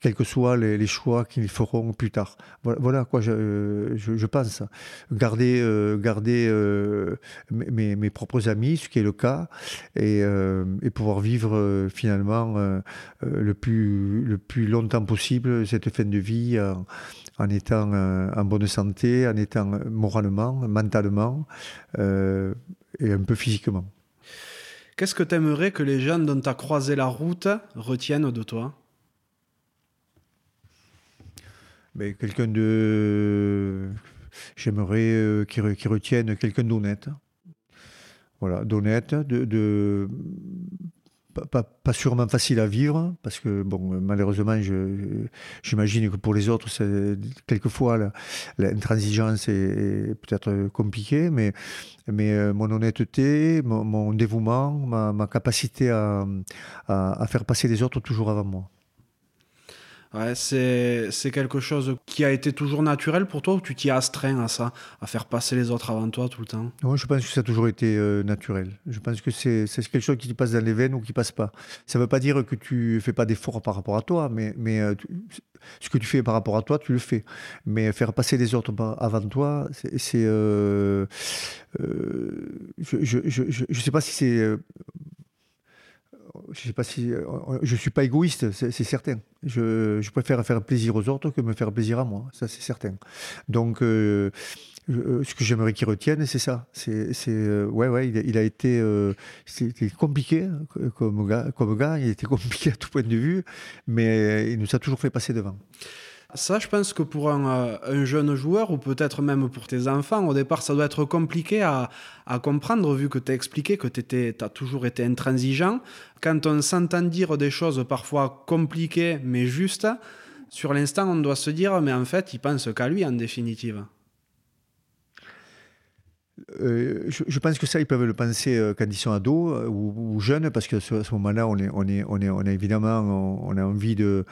quels que soient les, choix qu'ils feront plus tard. Voilà, quoi je, je, pense. Garder, euh, garder euh, mes, mes, propres amis, ce qui est le cas, et, euh, et pouvoir vivre finalement le, plus, le plus longtemps possible cette fin de vie en étant en bonne santé, en étant moralement, mentalement et un peu physiquement. Qu'est-ce que tu aimerais que les jeunes dont tu as croisé la route retiennent de toi? Quelqu'un de. J'aimerais euh, qu'il retienne quelqu'un d'honnête. Voilà, d'honnête, de, Pas, sûrement facile à vivre, parce que, bon, malheureusement, j'imagine que pour les autres, quelquefois, l'intransigeance est, peut-être compliquée, mais, mais euh, mon honnêteté, mon, dévouement, ma, capacité à, à, faire passer les autres toujours avant moi. Ouais, c'est, quelque chose qui a été toujours naturel pour toi ou tu t'y astreins à ça, à faire passer les autres avant toi tout le temps? Non, je pense que ça a toujours été euh, naturel. Je pense que c'est, quelque chose qui passe dans les veines ou qui passe pas. Ça ne veut pas dire que tu fais pas d'efforts par rapport à toi, mais, mais euh, ce que tu fais par rapport à toi, tu le fais. Mais faire passer les autres avant toi, c'est. Euh, je ne sais pas si c'est je sais euh, je suis pas égoïste, c'est certain. Je, préfère faire plaisir aux autres que me faire plaisir à moi, ça c'est certain. Donc euh, euh, ce que j'aimerais qu'ils retiennent, c'est ça. Ouais ouais, il a, été c'était compliqué comme gars, comme gars, il était compliqué à tout point de vue, mais il nous a toujours fait passer devant. Ça, je pense que pour un, un jeune joueur, ou peut-être même pour tes enfants, au départ, ça doit être compliqué à, à comprendre, vu que tu as expliqué que tu as toujours été intransigeant. Quand on s'entend dire des choses parfois compliquées, mais justes, sur l'instant, on doit se dire, mais en fait, il pense qu'à lui, en définitive. Euh, je, pense que ça, ils peuvent le penser euh, quand ils sont ados euh, ou, jeunes, parce qu'à ce, ce moment-là, on, est, on, est, on, est, on a évidemment on a envie de,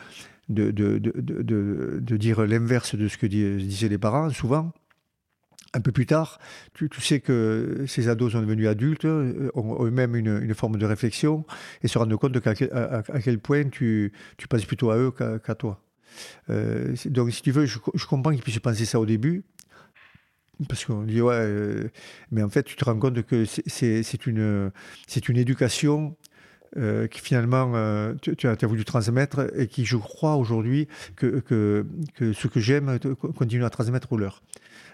de, de, de, de dire l'inverse de ce que disaient les parents, souvent. Un peu plus tard, tu, tu, sais que ces ados sont devenus adultes, euh, ont eux-mêmes une, une, forme de réflexion et se rendent compte à, à, quel point tu, tu penses plutôt à eux qu'à toi. Euh, donc, si tu veux, je, comprends qu'ils puissent penser ça au début, parce qu'on dit, ouais, euh, mais en fait, tu te rends compte que c'est une, une éducation euh, qui finalement euh, tu, as, voulu transmettre et qui, je crois aujourd'hui, que, ce que j'aime continue à transmettre au leur.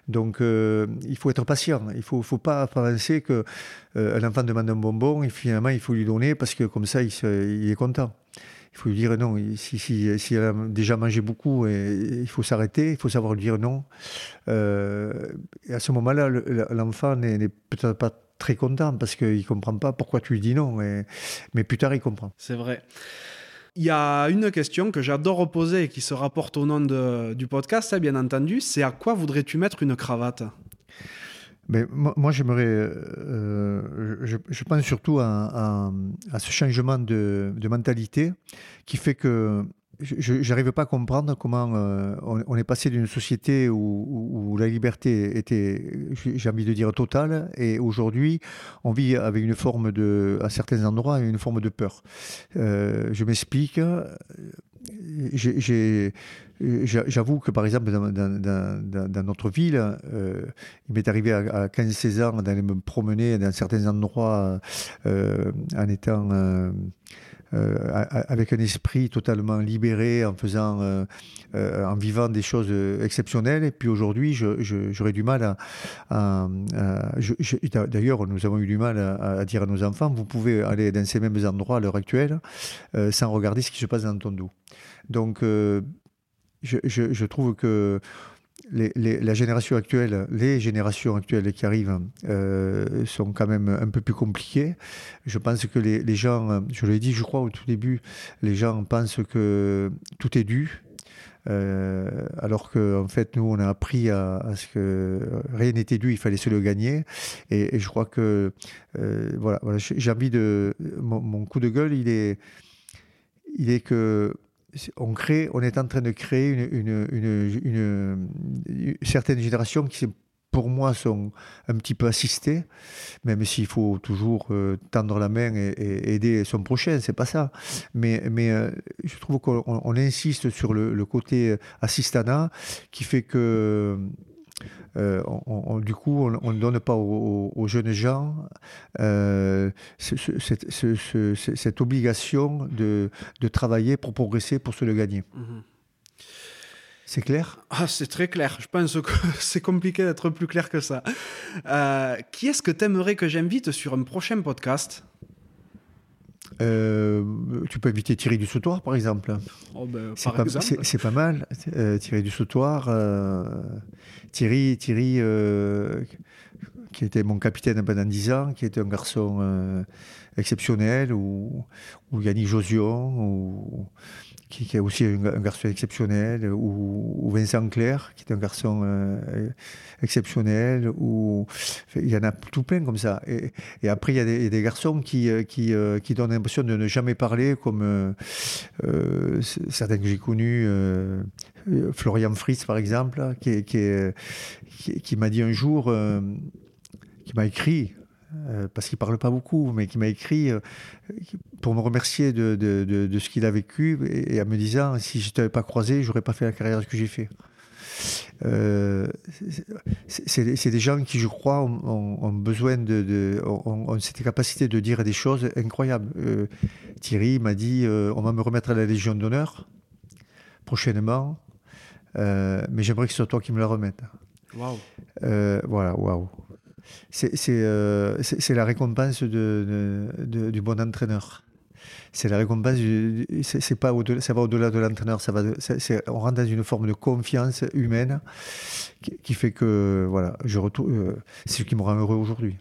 Donc euh, il faut être patient. Il ne faut, pas penser qu'un un enfant demande un bonbon et finalement il faut lui donner parce que comme ça il, est content. Il faut lui dire non. Si, a déjà mangé beaucoup, il faut s'arrêter, il faut savoir lui dire non. et à ce moment-là, l'enfant n'est peut-être pas très content parce qu'il ne comprend pas pourquoi tu lui dis non. mais plus tard, il comprend. C'est vrai. Il y a une question que j'adore poser et qui se rapporte au nom du podcast, hein, bien entendu. C'est à quoi voudrais-tu mettre une cravate? Mais moi, j'aimerais. Euh, je, pense surtout à, ce changement de, de, mentalité qui fait que je n'arrive pas à comprendre comment euh, on, est passé d'une société où, la liberté était, j'ai envie de dire, totale, et aujourd'hui, on vit avec une forme de, à certains endroits, une forme de peur. Euh, je m'explique. J'avoue que par exemple dans, notre ville, euh, il m'est arrivé à, 15-16 ans d'aller me promener dans certains endroits en étant euh, avec un esprit totalement libéré, en faisant, euh, euh, en vivant des choses exceptionnelles. Et puis aujourd'hui, j'aurais du mal à. D'ailleurs, nous avons eu du mal à, dire à nos enfants vous pouvez aller dans ces mêmes endroits à l'heure actuelle sans regarder ce qui se passe dans ton dos. Donc, je, trouve que la génération actuelle, les générations actuelles qui arrivent euh, sont quand même un peu plus compliquées. Je pense que les, gens, je l'ai dit, je crois au tout début, les gens pensent que tout est dû. Euh, alors qu'en en fait, nous, on a appris à, ce que rien n'était dû, il fallait se le gagner. Et, je crois que, euh, voilà, j'ai envie de. Mon, mon, coup de gueule, il est, il est que on, crée, on est en train de créer une, certaine génération qui pour moi, sont un petit peu assistés, même s'il faut toujours euh, tendre la main et, aider son prochain, c'est pas ça. Mais, euh, je trouve qu'on insiste sur le, côté assistanat qui fait que euh, du coup, on ne donne pas aux, jeunes gens cette, obligation de, travailler pour progresser, pour se le gagner. Mmh c'est clair? Ah, C'est très clair. Je pense que c'est compliqué d'être plus clair que ça. Euh, qui est-ce que tu aimerais que j'invite sur un prochain podcast? Euh, tu peux inviter Thierry du Sautoir, par exemple. Oh ben, c'est, pas, mal. Euh, Thierry du Sautoir. Thierry, Thierry qui était mon capitaine pendant 10 ans, qui était un garçon exceptionnel, ou, ou Yannick Josion, ou qui, est aussi un, garçon exceptionnel, ou, Vincent Clair, qui est un garçon euh, exceptionnel, ou il y en a tout plein comme ça. Et, après, il y a des, garçons qui, euh, qui, euh, qui, donnent l'impression de ne jamais parler, comme certains que j'ai connus, Florian Fritz par exemple, qui, qui, qui m'a dit un jour, qui m'a écrit, euh, parce qu'il ne parle pas beaucoup, mais qui m'a écrit euh, pour me remercier de, de, ce qu'il a vécu et, en me disant si je ne t'avais pas croisé, je n'aurais pas fait la carrière que j'ai fait. Euh, c'est des gens qui, je crois, ont, besoin de, ont, cette capacité de dire des choses incroyables. Thierry m'a dit on va me remettre à la Légion d'honneur prochainement, mais j'aimerais que ce soit toi qui me la remette. Waouh. voilà, waouh. Euh, c'est la récompense de, du bon entraîneur. C'est la récompense, c'est pas au ça va au-delà de l'entraîneur, ça va, on rentre dans une forme de confiance humaine qui, fait que voilà, je retourne, euh, c'est ce qui me rend heureux aujourd'hui.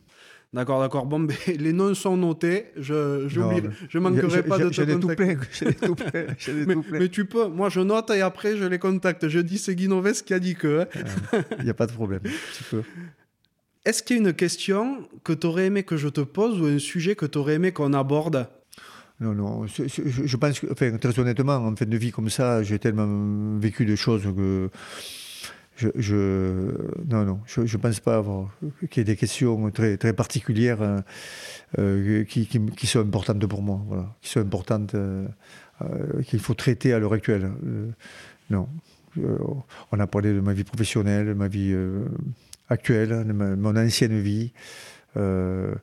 D'accord, d'accord. Bon, ben, les noms sont notés. Je je manquerai pas de te contacter. Tout plein, mais, mais, tu peux. Moi, je note et après, je les contacte. Je dis, c'est Guinoves qui a dit que. Il hein. n'y a pas de problème. Tu peux. Est-ce qu'il y a une question que tu aurais aimé que je te pose ou un sujet que tu aurais aimé qu'on aborde? Non, non, je, pense que, enfin, très honnêtement, en fin de vie comme ça, j'ai tellement vécu de choses que je, non, non, je ne pense pas qu'il y ait des questions très, très particulières euh, euh, qui, qui, sont importantes pour moi, voilà, qui sont importantes, euh, qu'il faut traiter à l'heure actuelle. non, on a parlé de ma vie professionnelle, ma vie actuelle, de mon ancienne vie. Euh,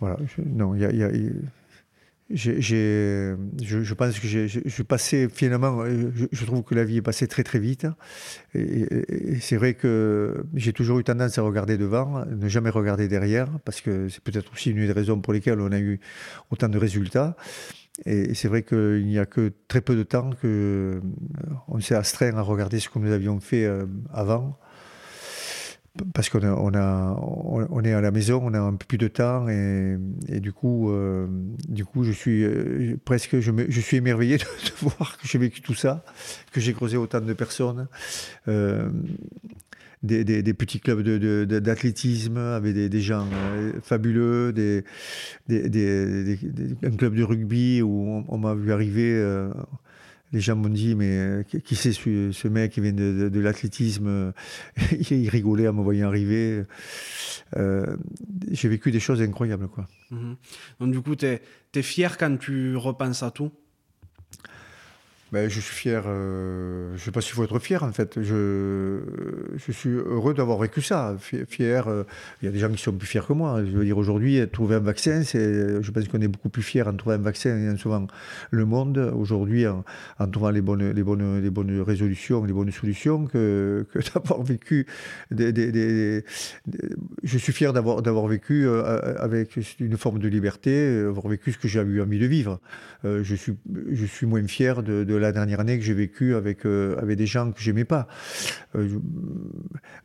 voilà, je, non, il y a, j'ai, je, pense que je passé finalement, je, trouve que la vie est passée très très vite. Et, c'est vrai que j'ai toujours eu tendance à regarder devant, ne jamais regarder derrière, parce que c'est peut-être aussi une des raisons pour lesquelles on a eu autant de résultats. Et c'est vrai qu'il n'y a que très peu de temps qu'on s'est astreint à regarder ce que nous avions fait euh, avant parce qu'on on a, on est à la maison, on a un peu plus de temps et, du coup, euh, du coup, je suis euh, presque, je, suis émerveillé de, voir que j'ai vécu tout ça, que j'ai creusé autant de personnes. Euh, des, petits clubs d'athlétisme avec des, gens fabuleux, des, un club de rugby où on, m'a vu arriver les gens m'ont dit, mais euh, qui c'est ce, mec qui vient de, l'athlétisme Il rigolait en me voyant arriver. Euh, j'ai vécu des choses incroyables. Quoi. Mhm. Donc du coup, tu es, es, fier quand tu repenses à tout? Ben, je suis fier, euh, je ne sais pas s'il faut être fier en fait, je, suis heureux d'avoir vécu ça, fier, euh, il y a des gens qui sont plus fiers que moi, je veux dire aujourd'hui, trouver un vaccin, je pense qu'on est beaucoup plus fiers en trouvant un vaccin et en sauvant le monde aujourd'hui en, trouvant les bonnes, les, bonnes, les bonnes résolutions, les bonnes solutions que, d'avoir vécu je suis fier d'avoir, d'avoir vécu euh, avec une forme de liberté, avoir vécu ce que j'ai eu envie de vivre. je, suis, je suis moins fier de, de la dernière année que j'ai vécu avec, euh, avec des gens que j'aimais pas. Euh,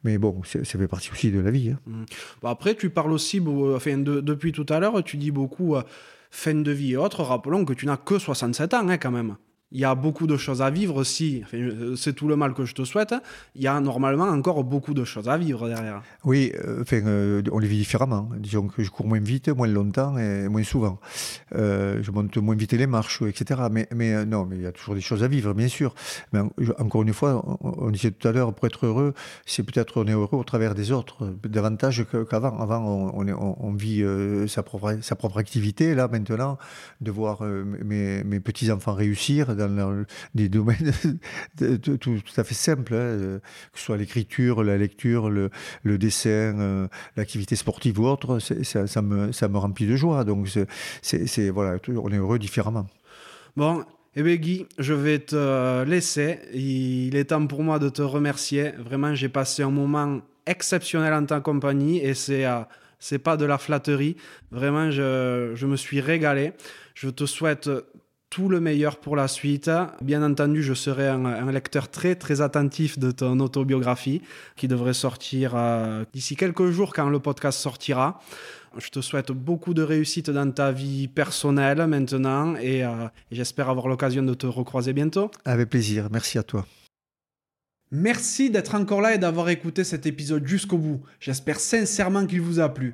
mais bon, ça fait partie aussi de la vie. Hein. Mmh. après, tu parles aussi, enfin, depuis tout à l'heure, tu dis beaucoup euh, fin de vie et autres. Rappelons que tu n'as que 67 ans hein, quand même. Il y a beaucoup de choses à vivre si, c'est tout le mal que je te souhaite, il y a normalement encore beaucoup de choses à vivre derrière. Oui, euh, euh, on les vit différemment. Disons que je cours moins vite, moins longtemps et moins souvent. Euh, je monte moins vite les marches, etc. Mais, non, mais il y a toujours des choses à vivre, bien sûr. Mais encore une fois, on, disait tout à l'heure, pour être heureux, c'est peut-être on est heureux au travers des autres, davantage qu'avant. Avant, on, vit sa, propre, activité. Là, maintenant, de voir mes petits-enfants réussir, dans des domaines tout, à fait simples, hein, que ce soit l'écriture, la lecture, le, dessin, euh, l'activité sportive ou autre, ça, me, ça me remplit de joie. Donc, c'est, voilà, on est heureux différemment. Bon, eh bien Guy, je vais te laisser. Il est temps pour moi de te remercier. Vraiment, j'ai passé un moment exceptionnel en ta compagnie et c'est euh, c'est pas de la flatterie. Vraiment, je, je, me suis régalé. Je te souhaite tout le meilleur pour la suite. Bien entendu, je serai un, lecteur très très attentif de ton autobiographie qui devrait sortir euh, d'ici quelques jours quand le podcast sortira. Je te souhaite beaucoup de réussite dans ta vie personnelle maintenant et, euh, et j'espère avoir l'occasion de te recroiser bientôt. Avec plaisir, merci à toi. Merci d'être encore là et d'avoir écouté cet épisode jusqu'au bout. J'espère sincèrement qu'il vous a plu.